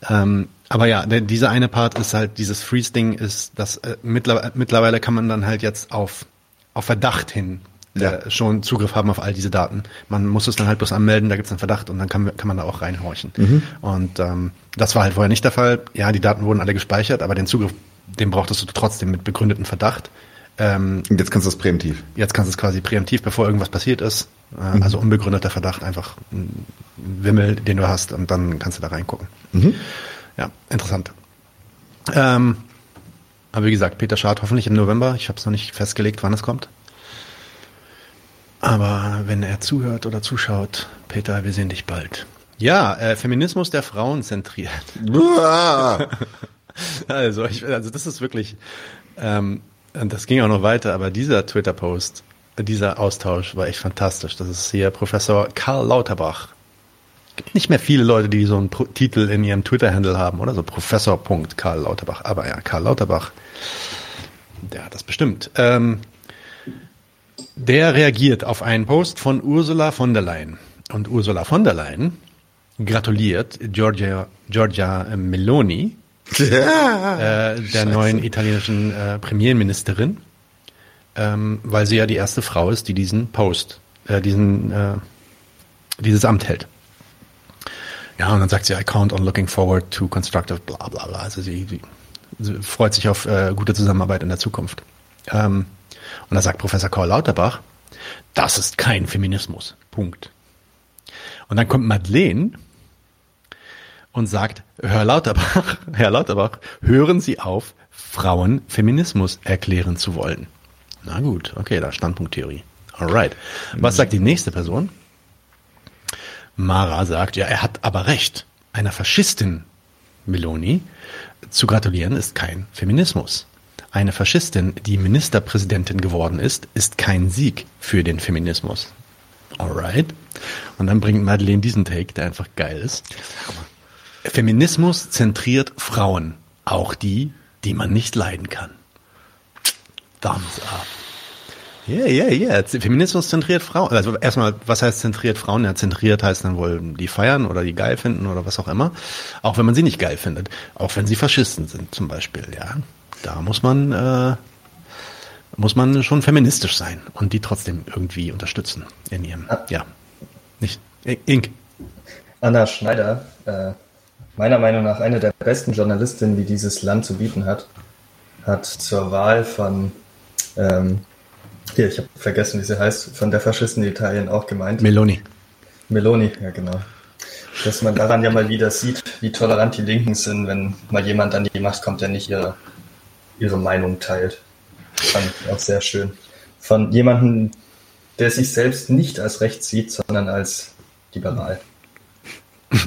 Ähm, aber ja, der, dieser eine Part ist halt, dieses Freeze-Ding ist, dass äh, mittlerweile, mittlerweile kann man dann halt jetzt auf, auf Verdacht hin ja. äh, schon Zugriff haben auf all diese Daten. Man muss es dann halt bloß anmelden, da gibt es einen Verdacht und dann kann, kann man da auch reinhorchen. Mhm. Und ähm, das war halt vorher nicht der Fall. Ja, die Daten wurden alle gespeichert, aber den Zugriff, den brauchtest du trotzdem mit begründetem Verdacht. Ähm, und jetzt kannst du es präemptiv. Jetzt kannst du es quasi präemptiv, bevor irgendwas passiert ist. Äh, mhm. Also unbegründeter Verdacht, einfach ein Wimmel, den du hast und dann kannst du da reingucken. Mhm. Ja, interessant. Ähm, aber wie gesagt, Peter Schad hoffentlich im November. Ich habe es noch nicht festgelegt, wann es kommt. Aber wenn er zuhört oder zuschaut, Peter, wir sehen dich bald. Ja, äh, Feminismus der Frauen zentriert. *laughs* also, ich, also das ist wirklich, ähm, das ging auch noch weiter, aber dieser Twitter-Post, dieser Austausch war echt fantastisch. Das ist hier Professor Karl Lauterbach gibt nicht mehr viele Leute, die so einen Pro Titel in ihrem Twitter-Handle haben, oder? So Professor. Karl Lauterbach. Aber ja, Karl Lauterbach, der hat das bestimmt. Ähm, der reagiert auf einen Post von Ursula von der Leyen. Und Ursula von der Leyen gratuliert Giorgia, Giorgia Meloni, ja, äh, der Scheiße. neuen italienischen äh, Premierministerin, ähm, weil sie ja die erste Frau ist, die diesen Post, äh, diesen, äh, dieses Amt hält. Ja, und dann sagt sie, I count on looking forward to constructive bla bla bla. Also sie, sie, sie freut sich auf äh, gute Zusammenarbeit in der Zukunft. Ähm, und da sagt Professor Karl Lauterbach, das ist kein Feminismus. Punkt. Und dann kommt Madeleine und sagt, Herr Lauterbach, *laughs* Herr Lauterbach, hören Sie auf, Frauen Feminismus erklären zu wollen. Na gut, okay, da Standpunkttheorie. Alright. Was sagt die nächste Person? Mara sagt, ja, er hat aber recht. Einer Faschistin, Meloni, zu gratulieren ist kein Feminismus. Eine Faschistin, die Ministerpräsidentin geworden ist, ist kein Sieg für den Feminismus. Alright. Und dann bringt Madeleine diesen Take, der einfach geil ist. Feminismus zentriert Frauen, auch die, die man nicht leiden kann. Thumbs up. Ja, ja, ja. Feminismus zentriert Frauen. Also erstmal, was heißt zentriert Frauen? Ja, zentriert heißt dann wohl, die feiern oder die geil finden oder was auch immer. Auch wenn man sie nicht geil findet. Auch wenn sie Faschisten sind zum Beispiel, ja. Da muss man, äh, muss man schon feministisch sein und die trotzdem irgendwie unterstützen in ihrem, ah. ja. Nicht, Ink. Anna Schneider, äh, meiner Meinung nach eine der besten Journalistinnen, die dieses Land zu bieten hat, hat zur Wahl von ähm, hier, ich habe vergessen, wie sie heißt, von der Faschisten Italien auch gemeint. Meloni. Meloni, ja genau. Dass man daran ja mal wieder sieht, wie tolerant die Linken sind, wenn mal jemand an die Macht kommt, der nicht ihre, ihre Meinung teilt. Fand ich auch sehr schön. Von jemandem, der sich selbst nicht als rechts sieht, sondern als liberal. *laughs*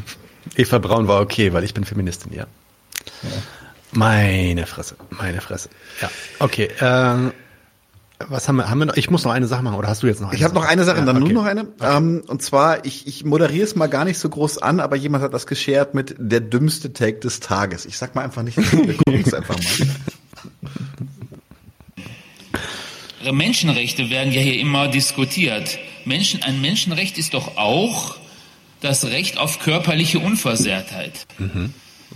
Eva Braun war okay, weil ich bin Feministin, ja. ja. Meine Fresse, meine Fresse. Ja, okay. Äh, was haben wir, haben wir noch? Ich muss noch eine Sache machen, oder hast du jetzt noch eine Ich habe noch eine Sache, ja, dann okay. nur noch eine. Okay. Ähm, und zwar, ich, ich moderiere es mal gar nicht so groß an, aber jemand hat das geshared mit der dümmste Take des Tages. Ich sag mal einfach nicht, *laughs* wir gucken es einfach mal. Menschenrechte werden ja hier immer diskutiert. Menschen, ein Menschenrecht ist doch auch das Recht auf körperliche Unversehrtheit. Mhm.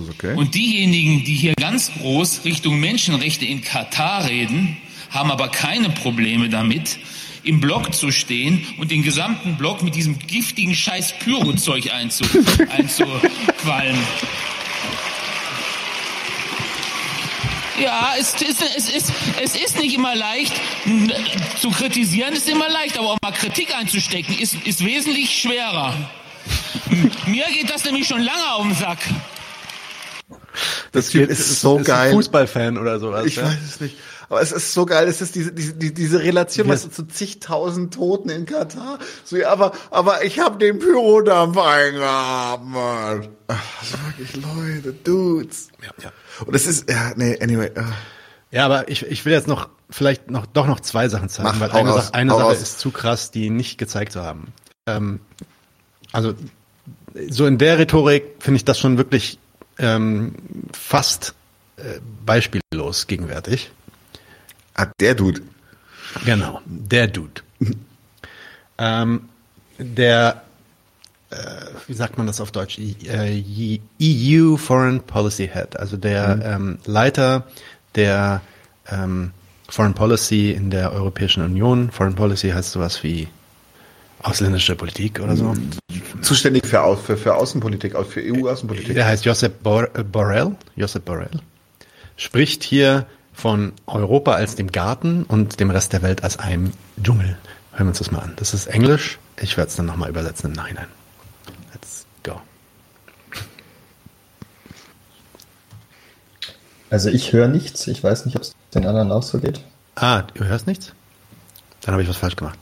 Okay. Und diejenigen, die hier ganz groß Richtung Menschenrechte in Katar reden, haben aber keine Probleme damit, im Block zu stehen und den gesamten Block mit diesem giftigen Scheiß Pyrozeug einzu, *laughs* einzuqualmen. Ja, es ist, es, ist, es ist nicht immer leicht. Zu kritisieren ist immer leicht, aber auch mal Kritik einzustecken ist, ist wesentlich schwerer. Mir geht das nämlich schon lange auf den Sack. Das, das ist so ist geil. Fußballfan oder sowas. Ich ja? weiß es nicht. Aber es ist so geil, es ist diese, diese, diese Relation, was zu zigtausend Toten in Katar. So, ja, aber, aber ich habe den Pyrodampf eingeatmet. Ach, wirklich Leute, Dudes. Ja, ja. Und es ist, ja, nee, anyway. Uh. Ja, aber ich, ich will jetzt noch, vielleicht noch, doch noch zwei Sachen zeigen, Mach, weil eine, Sache, eine Sache ist zu krass, die nicht gezeigt zu haben. Ähm, Also so in der Rhetorik finde ich das schon wirklich ähm, fast äh, beispiellos gegenwärtig. Ah, der Dude. Genau, der Dude. ähm, der, äh, wie sagt man das auf Deutsch? Äh, EU Foreign Policy Head, also der mhm. ähm, Leiter der ähm, Foreign Policy in der Europäischen Union. Foreign Policy heißt sowas wie ausländische Politik oder so. Zuständig für, für, für Außenpolitik, für EU-Außenpolitik. Der heißt Josep Borrell. Josep Borrell. Spricht hier von Europa als dem Garten und dem Rest der Welt als einem Dschungel. Hören wir uns das mal an. Das ist Englisch. Ich werde es dann nochmal übersetzen im Nachhinein. Let's go. Also ich höre nichts. Ich weiß nicht, ob es den anderen auch so geht. Ah, du hörst nichts? Dann habe ich was falsch gemacht.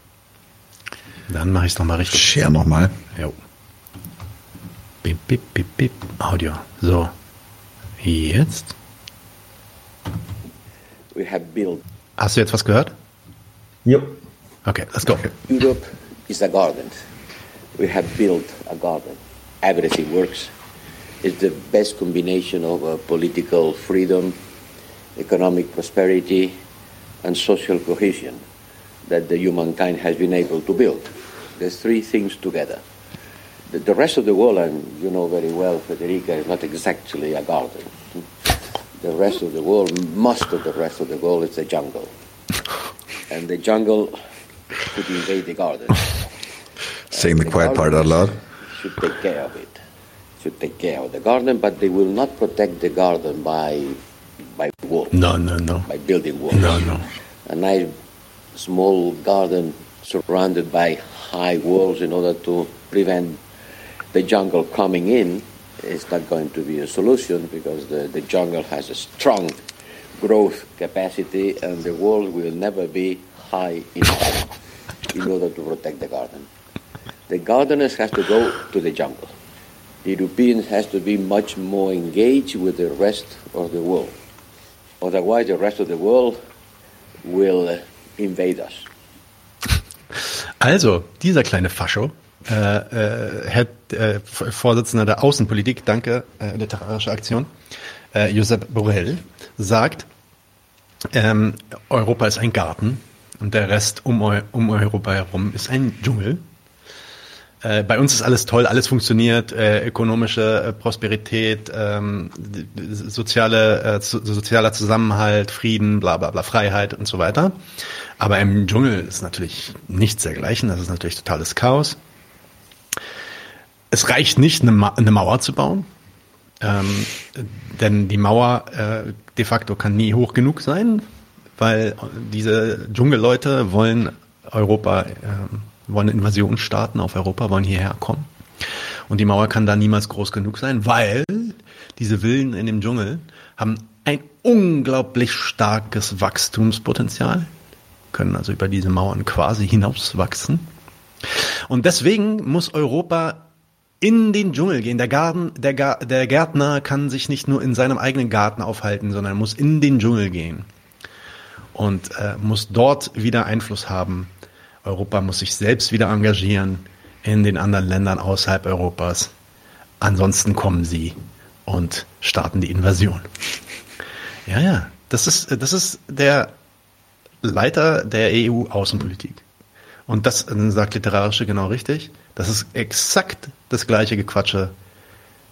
Dann mache ich es nochmal richtig. Share nochmal. Jo. Bip, bip, bip, bip. Audio. So. Jetzt. We have built. Hast du jetzt was gehört? Jo. Okay, let's go. Europe is a garden. We have built a garden. Everything works. It's the best combination of uh, political freedom, economic prosperity, and social cohesion that the humankind has been able to build. There's three things together. The, the rest of the world, and you know very well, Federica, is not exactly a garden. The rest of the world, most of the rest of the world, is a jungle. *laughs* And the jungle could invade the garden. Saying the, the quiet part out loud. Should take care of it. Should take care of the garden, but they will not protect the garden by by walls. No, no, no. By building walls. No, no. A nice small garden surrounded by high walls in order to prevent the jungle coming in is not going to be a solution because the, the jungle has a strong growth capacity and the wall will never be high enough in order to protect the garden. The gardeners has to go to the jungle. The Europeans has to be much more engaged with the rest of the world. Otherwise, the rest of the world will invade us. Also, dieser kleine Fascho, äh, äh, Herr äh, Vorsitzender der Außenpolitik, danke, äh, literarische Aktion, äh, Josep Borrell, sagt, ähm, Europa ist ein Garten und der Rest um, um Europa herum ist ein Dschungel. Äh, bei uns ist alles toll, alles funktioniert, äh, ökonomische äh, Prosperität, ähm, soziale, äh, sozialer Zusammenhalt, Frieden, bla bla bla, Freiheit und so weiter. Aber im Dschungel ist natürlich nichts dergleichen, das ist natürlich totales Chaos. Es reicht nicht, eine, Ma eine Mauer zu bauen, ähm, denn die Mauer äh, de facto kann nie hoch genug sein, weil diese Dschungelleute wollen Europa äh, wollen Invasion starten auf Europa, wollen hierher kommen. Und die Mauer kann da niemals groß genug sein, weil diese Villen in dem Dschungel haben ein unglaublich starkes Wachstumspotenzial, können also über diese Mauern quasi hinauswachsen. Und deswegen muss Europa in den Dschungel gehen. Der, Garten, der, der Gärtner kann sich nicht nur in seinem eigenen Garten aufhalten, sondern muss in den Dschungel gehen und äh, muss dort wieder Einfluss haben Europa muss sich selbst wieder engagieren in den anderen Ländern außerhalb Europas. Ansonsten kommen sie und starten die Invasion. Ja, ja, das ist, das ist der Leiter der EU-Außenpolitik. Und das sagt Literarische genau richtig. Das ist exakt das gleiche Gequatsche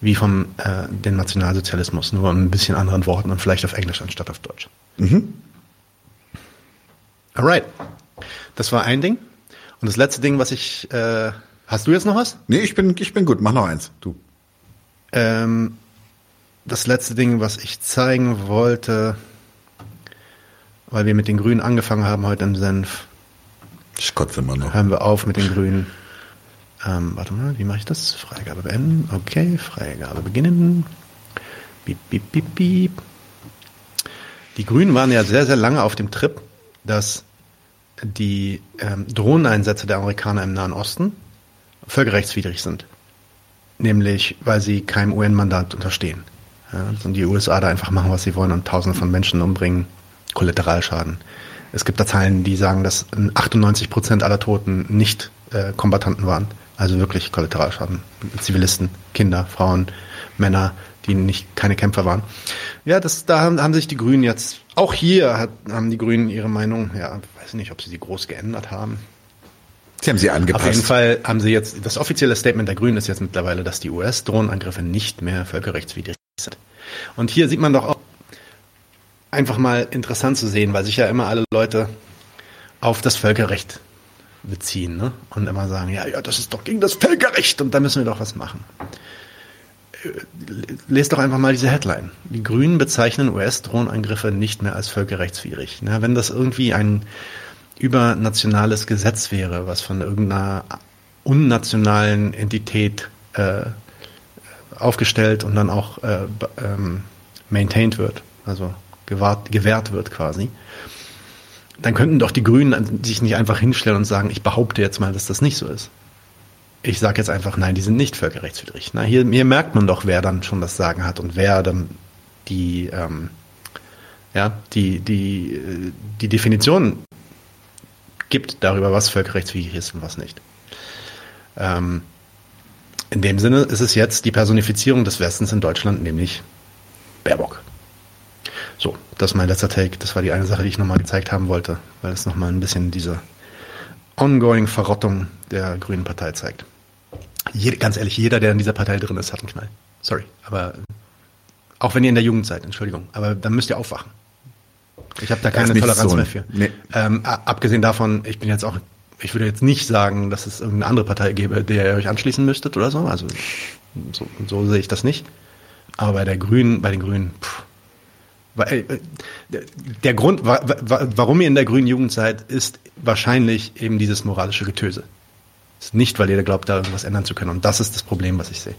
wie vom äh, dem Nationalsozialismus, nur ein bisschen anderen Worten und vielleicht auf Englisch anstatt auf Deutsch. Mhm. Alright. Das war ein Ding. Und das letzte Ding, was ich, äh, hast du jetzt noch was? Nee, ich bin, ich bin gut. Mach noch eins. Du. Ähm, das letzte Ding, was ich zeigen wollte, weil wir mit den Grünen angefangen haben heute im Senf. Ich kotze immer noch. Hören wir auf mit den Grünen. Ähm, warte mal, wie mache ich das? Freigabe beenden. Okay, Freigabe beginnen. Piep, piep, piep, piep. Die Grünen waren ja sehr, sehr lange auf dem Trip, dass die ähm, Drohneneinsätze der Amerikaner im Nahen Osten völkerrechtswidrig sind. Nämlich, weil sie keinem UN-Mandat unterstehen. Ja, und die USA da einfach machen, was sie wollen und Tausende von Menschen umbringen, Kollateralschaden. Es gibt da Zahlen, die sagen, dass 98 Prozent aller Toten nicht äh, Kombatanten waren, Also wirklich Kollateralschaden. Zivilisten, Kinder, Frauen, Männer, die nicht keine Kämpfer waren. Ja, das, da haben, haben sich die Grünen jetzt, auch hier hat, haben die Grünen ihre Meinung, ja, weiß nicht, ob sie sie groß geändert haben. Sie haben sie angepasst. Auf jeden Fall haben sie jetzt, das offizielle Statement der Grünen ist jetzt mittlerweile, dass die US-Drohnenangriffe nicht mehr völkerrechtswidrig sind. Und hier sieht man doch auch einfach mal interessant zu sehen, weil sich ja immer alle Leute auf das Völkerrecht beziehen ne? und immer sagen, ja, ja, das ist doch gegen das Völkerrecht und da müssen wir doch was machen. Lest doch einfach mal diese Headline. Die Grünen bezeichnen US-Drohnenangriffe nicht mehr als völkerrechtswidrig. Na, wenn das irgendwie ein übernationales Gesetz wäre, was von irgendeiner unnationalen Entität äh, aufgestellt und dann auch äh, ähm, maintained wird, also gewahrt, gewährt wird quasi, dann könnten doch die Grünen sich nicht einfach hinstellen und sagen, ich behaupte jetzt mal, dass das nicht so ist. Ich sage jetzt einfach, nein, die sind nicht völkerrechtswidrig. Na, hier, hier merkt man doch, wer dann schon das Sagen hat und wer dann die, ähm, ja, die, die, die Definition gibt darüber, was völkerrechtswidrig ist und was nicht. Ähm, in dem Sinne ist es jetzt die Personifizierung des Westens in Deutschland, nämlich Baerbock. So, das ist mein letzter Take. Das war die eine Sache, die ich nochmal gezeigt haben wollte, weil es nochmal ein bisschen diese ongoing Verrottung der Grünen Partei zeigt. Jede, ganz ehrlich, jeder, der in dieser Partei drin ist, hat einen Knall. Sorry, aber auch wenn ihr in der Jugend seid, Entschuldigung, aber dann müsst ihr aufwachen. Ich habe da keine Toleranz so mehr für. Nee. Ähm, abgesehen davon, ich bin jetzt auch, ich würde jetzt nicht sagen, dass es irgendeine andere Partei gäbe, der ihr euch anschließen müsstet oder so. Also so, so sehe ich das nicht. Aber bei der Grünen, bei den Grünen, pff, äh, der Grund, warum ihr in der grünen Jugend seid, ist wahrscheinlich eben dieses moralische Getöse. Ist nicht, weil ihr glaubt, da irgendwas ändern zu können. Und das ist das Problem, was ich sehe.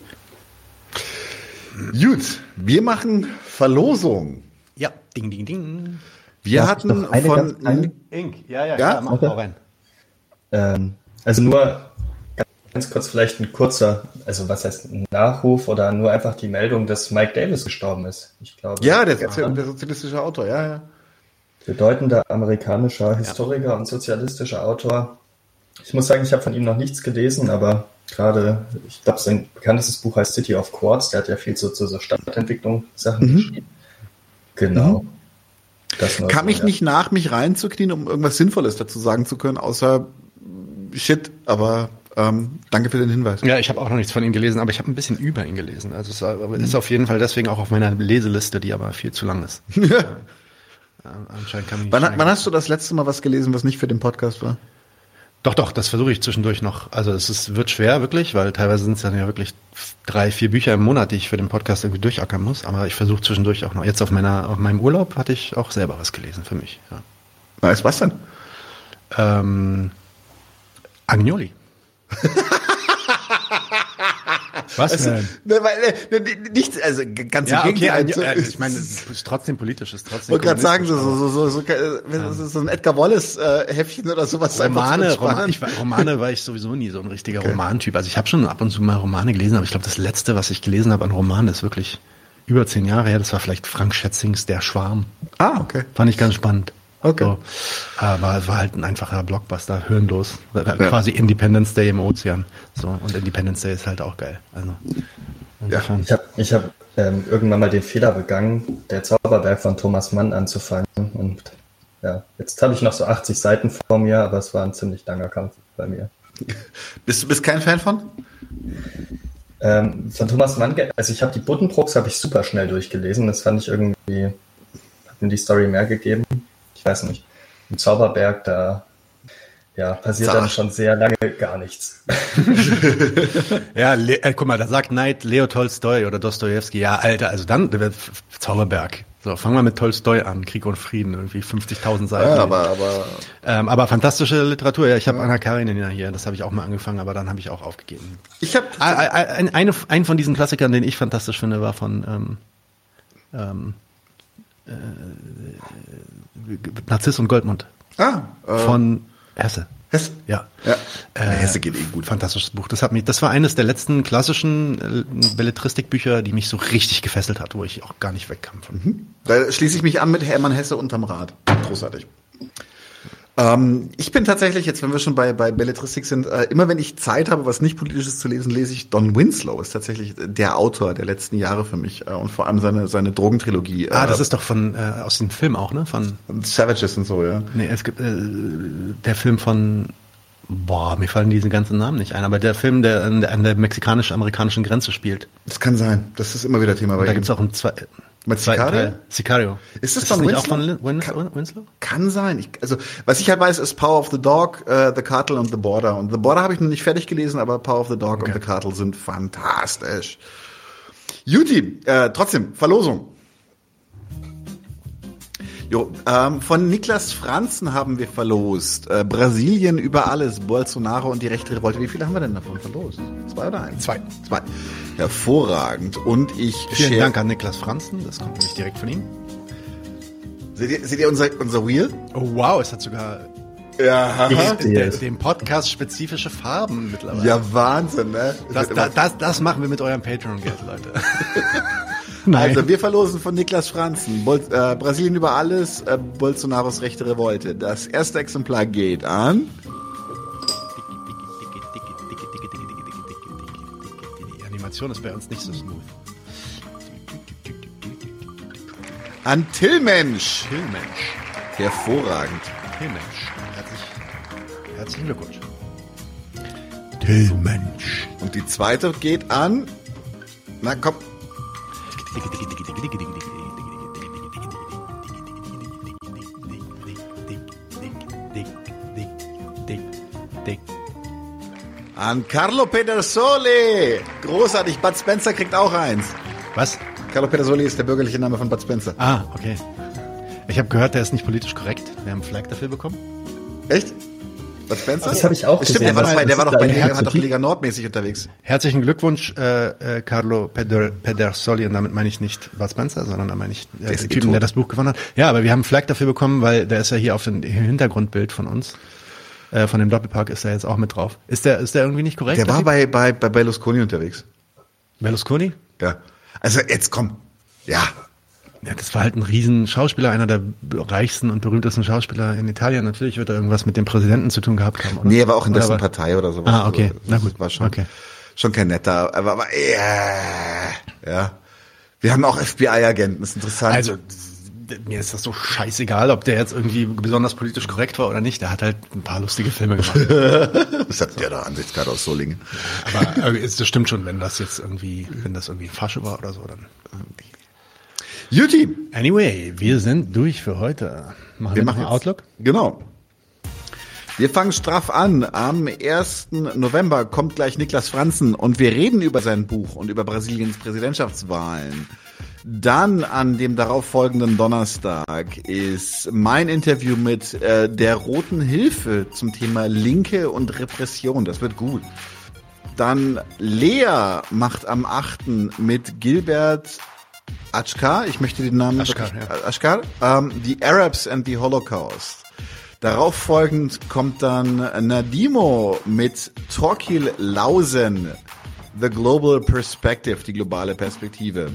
Gut, wir machen Verlosung. Ja, ding, ding, ding. Wir hatten von Ink. Ja, ja, ja? Klar, mach okay. rein. Ähm, also nur Ganz kurz vielleicht ein kurzer, also was heißt ein Nachruf oder nur einfach die Meldung, dass Mike Davis gestorben ist. Ich glaube. Ja, der, der, der sozialistische Autor, ja, ja. Bedeutender amerikanischer Historiker ja. und sozialistischer Autor. Ich muss sagen, ich habe von ihm noch nichts gelesen, aber gerade, ich glaube, sein bekanntestes Buch heißt City of Quartz. Der hat ja viel zu, zu so Stadtentwicklung Sachen mhm. geschrieben. Genau. Mhm. Kam ich ja. nicht nach, mich reinzuknien, um irgendwas Sinnvolles dazu sagen zu können, außer Shit, aber ähm, danke für den Hinweis. Ja, ich habe auch noch nichts von ihm gelesen, aber ich habe ein bisschen über ihn gelesen. Also es ist auf jeden Fall deswegen auch auf meiner Leseliste, die aber viel zu lang ist. *laughs* ja, anscheinend kann ich wann, wann hast du das letzte Mal was gelesen, was nicht für den Podcast war? Doch, doch, das versuche ich zwischendurch noch. Also es ist, wird schwer, wirklich, weil teilweise sind es dann ja wirklich drei, vier Bücher im Monat, die ich für den Podcast irgendwie durchackern muss. Aber ich versuche zwischendurch auch noch. Jetzt auf meiner, auf meinem Urlaub hatte ich auch selber was gelesen für mich. Ja. Weißt was denn? Ähm, Agnoli. *laughs* Was also, denn? Ne, weil, ne, nichts, also ganz ja, im Gegenteil. Okay, also, ich meine, es ist trotzdem politisch, ist trotzdem. Wollte gerade sagen, so, so, so, so, so, so ein Edgar Wallace äh, oder sowas. Romane, Roman, ich war, Romane war ich sowieso nie so ein richtiger okay. Romantyp. Also ich habe schon ab und zu mal Romane gelesen, aber ich glaube, das letzte, was ich gelesen habe an Romanen, ist wirklich über zehn Jahre her. Das war vielleicht Frank Schätzings Der Schwarm. Ah, okay. Fand ich ganz spannend. Okay. So. Aber es war halt ein einfacher Blockbuster, hirnlos. Ja. Quasi Independence Day im Ozean. So, und Independence Day ist halt auch geil. Also, ja. Ich habe ich hab, ähm, irgendwann mal den Fehler begangen, der Zauberberg von Thomas Mann anzufangen. Und ja, jetzt habe ich noch so 80 Seiten vor mir, aber es war ein ziemlich langer Kampf bei mir. *laughs* Bist du bist kein Fan von? Ähm, von Thomas Mann, also ich habe die Buddenbrooks habe ich super schnell durchgelesen. Das fand ich irgendwie, hat mir die Story mehr gegeben ich weiß nicht, im Zauberberg, da ja, passiert Zara. dann schon sehr lange gar nichts. *laughs* ja, Le äh, guck mal, da sagt Neid Leo Tolstoi oder Dostoevsky, ja, Alter, also dann Zauberberg. So, fangen wir mit Tolstoi an, Krieg und Frieden, irgendwie 50.000 Seiten. Ja, aber, aber, ähm, aber fantastische Literatur. Ja, ich habe ja. Anna Karenina hier, das habe ich auch mal angefangen, aber dann habe ich auch aufgegeben. Ich habe ein, eine, ein von diesen Klassikern, den ich fantastisch finde, war von ähm, ähm, äh, Narziss und Goldmund. Ah. Äh, von Hesse. Hesse? Ja. ja. Äh, Hesse geht eh gut. Fantastisches Buch. Das hat mich, das war eines der letzten klassischen äh, Belletristikbücher, die mich so richtig gefesselt hat, wo ich auch gar nicht wegkam von. Mhm. Da schließe ich mich an mit Hermann Hesse unterm Rad. Großartig. Ähm, ich bin tatsächlich, jetzt wenn wir schon bei, bei Belletristik sind, äh, immer wenn ich Zeit habe, was nicht politisches zu lesen, lese ich Don Winslow. Ist tatsächlich der Autor der letzten Jahre für mich äh, und vor allem seine, seine Drogentrilogie. Ah, das äh, ist doch von äh, aus dem Film auch, ne? Von Savages und so, ja. Nee, es gibt äh, der Film von Boah, mir fallen diese ganzen Namen nicht ein, aber der Film, der an der, der mexikanisch-amerikanischen Grenze spielt. Das kann sein. Das ist immer wieder Thema bei Da ihm. gibt's auch ein zwei, Mit Sicario? Teil. Sicario. Ist das ist Don nicht Winslow? auch von Lin- Winslow? Winslow? Kann sein. Ich, also, was ich halt weiß, ist Power of the Dog, äh, The Cartel und The Border. Und The Border habe ich noch nicht fertig gelesen, aber Power of the Dog und The Cartel sind fantastisch. Juti, äh, trotzdem, Verlosung. Jo, ähm, von Niklas Franzen haben wir verlost. Äh, Brasilien über alles, Bolsonaro und die rechte Revolte. Wie viele haben wir denn davon verlost? Zwei oder eins? Zwei. Zwei. Hervorragend. Und ich Vielen Dank an Niklas Franzen, das kommt nämlich direkt von ihm. Seht ihr, seht ihr unser, unser Wheel? Oh wow, es hat sogar Ja, dem Podcast spezifische Farben mittlerweile. Ja, Wahnsinn, ne? Das, das, das, das machen wir mit eurem Patreon-Geld, Leute. *laughs* Also wir verlosen von Niklas Franzen. Bol äh, Brasilien über alles, äh, Bolsonaros rechte Revolte. Das erste Exemplar geht an. Die Animation ist bei uns nicht so smooth. An Tillmensch. Tillmensch. Hervorragend. Tillmensch. Herzlich, herzlichen Glückwunsch. Tillmensch. Und die zweite geht an. Na komm. An Carlo Pedersoli. Großartig. Bud Spencer kriegt auch eins. Was? Carlo Pedersoli ist der bürgerliche Name von Bud Spencer. Ah, okay. Ich habe gehört, der ist nicht politisch korrekt. Wir haben einen Flag dafür bekommen. Echt? Bud Spencer? Das habe ich auch Stimmt, der gesehen. war, Was- doch bei, der was war doch bei Liga, hat doch? Liga Nordmäßig unterwegs. Herzlichen Glückwunsch, äh, äh, Carlo Peder, Pedersoli. Und damit meine ich nicht Bud Spencer, sondern da meine ich äh, Der den Typen, tot. der das Buch gewonnen hat. Ja, aber wir haben einen Flag dafür bekommen, weil der ist ja hier auf dem Hintergrundbild von uns. Äh, von dem Doppelpark ist er jetzt auch mit drauf. Ist der, ist der irgendwie nicht korrekt? Der war bei, bei, bei Berlusconi unterwegs. Berlusconi? Ja. Also jetzt komm. Ja. Ja, das war halt ein riesen Schauspieler, einer der reichsten und berühmtesten Schauspieler in Italien. Natürlich wird er irgendwas mit dem Präsidenten zu tun gehabt haben. Oder? Nee, er war auch in dessen Partei oder sowas. Ah, okay. Also, Na das gut. War schon, Okay. schon kein netter, aber, aber ja, ja. Wir haben auch FBI-Agenten, ist interessant. Also, mir ist das so scheißegal, ob der jetzt irgendwie besonders politisch korrekt war oder nicht. Der hat halt ein paar lustige Filme gemacht. *laughs* Was hat der da Ansichtskarte aus Solingen? Aber das stimmt schon, wenn das jetzt irgendwie, wenn das irgendwie Fasche war oder so, dann. Juti. Anyway, wir sind durch für heute. Machen wir, Wir machen Outlook? Genau. Wir fangen straff an. Am 1. November kommt gleich Niklas Franzen und wir reden über sein Buch und über Brasiliens Präsidentschaftswahlen. Dann an dem darauffolgenden Donnerstag ist mein Interview mit äh, der Roten Hilfe zum Thema Linke und Repression. Das wird gut. Dann Lea macht am 8. mit Gilbert Achkar, ich möchte den Namen Ashkar, äh, Ashkar, ähm, The Arabs and the Holocaust. Darauf folgend kommt dann Nadimo mit Torquil Lausen, The Global Perspective, die globale Perspektive.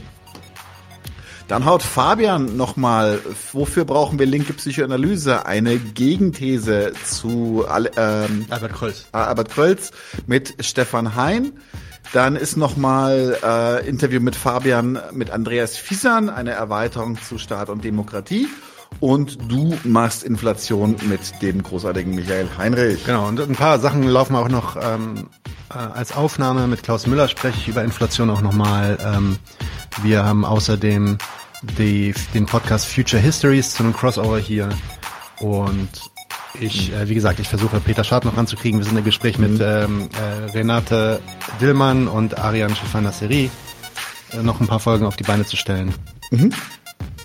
Dann haut Fabian nochmal, wofür brauchen wir linke Psychoanalyse? Eine Gegenthese zu ähm, Albert Kreuz. äh, Albert Krölz mit Stefan Hein. Dann ist nochmal äh, Interview mit Fabian, mit Andreas Fiesan, eine Erweiterung zu Staat und Demokratie. Und du machst Inflation mit dem großartigen Michael Heinrich. Genau, und ein paar Sachen laufen auch noch ähm, äh, als Aufnahme. Mit Klaus Müller spreche ich über Inflation auch nochmal. Ähm, wir haben außerdem die, den Podcast Future Histories zu einem Crossover hier. Und ich, äh, wie gesagt, ich versuche Peter Schad noch ranzukriegen. Wir sind im Gespräch mit ähm, äh, Renate Dillmann und Ariane Schifanasseri äh, noch ein paar Folgen auf die Beine zu stellen. Mhm.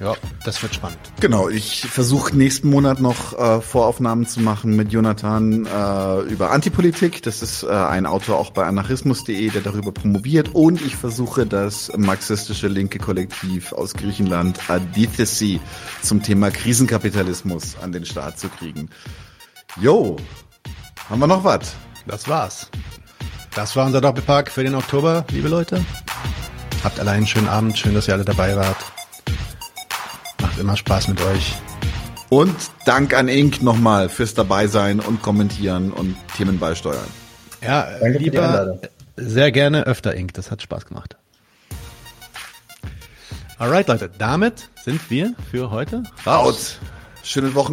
Ja, das wird spannend. Genau, ich versuche nächsten Monat noch äh, Voraufnahmen zu machen mit Jonathan äh, über Antipolitik. Das ist äh, ein Autor auch bei anarchismus.de, der darüber promoviert. Und ich versuche das marxistische linke Kollektiv aus Griechenland Adithesi zum Thema Krisenkapitalismus an den Start zu kriegen. Jo, haben wir noch was? Das war's. Das war unser Doppelpark für den Oktober, liebe Leute. Habt alle einen schönen Abend. Schön, dass ihr alle dabei wart. Macht immer Spaß mit euch. Und Dank an Ink nochmal fürs Dabeisein und Kommentieren und Themen beisteuern. Ja, Danke lieber sehr gerne öfter Ink. Das hat Spaß gemacht. Alright, Leute, damit sind wir für heute raus. Schöne Wochen.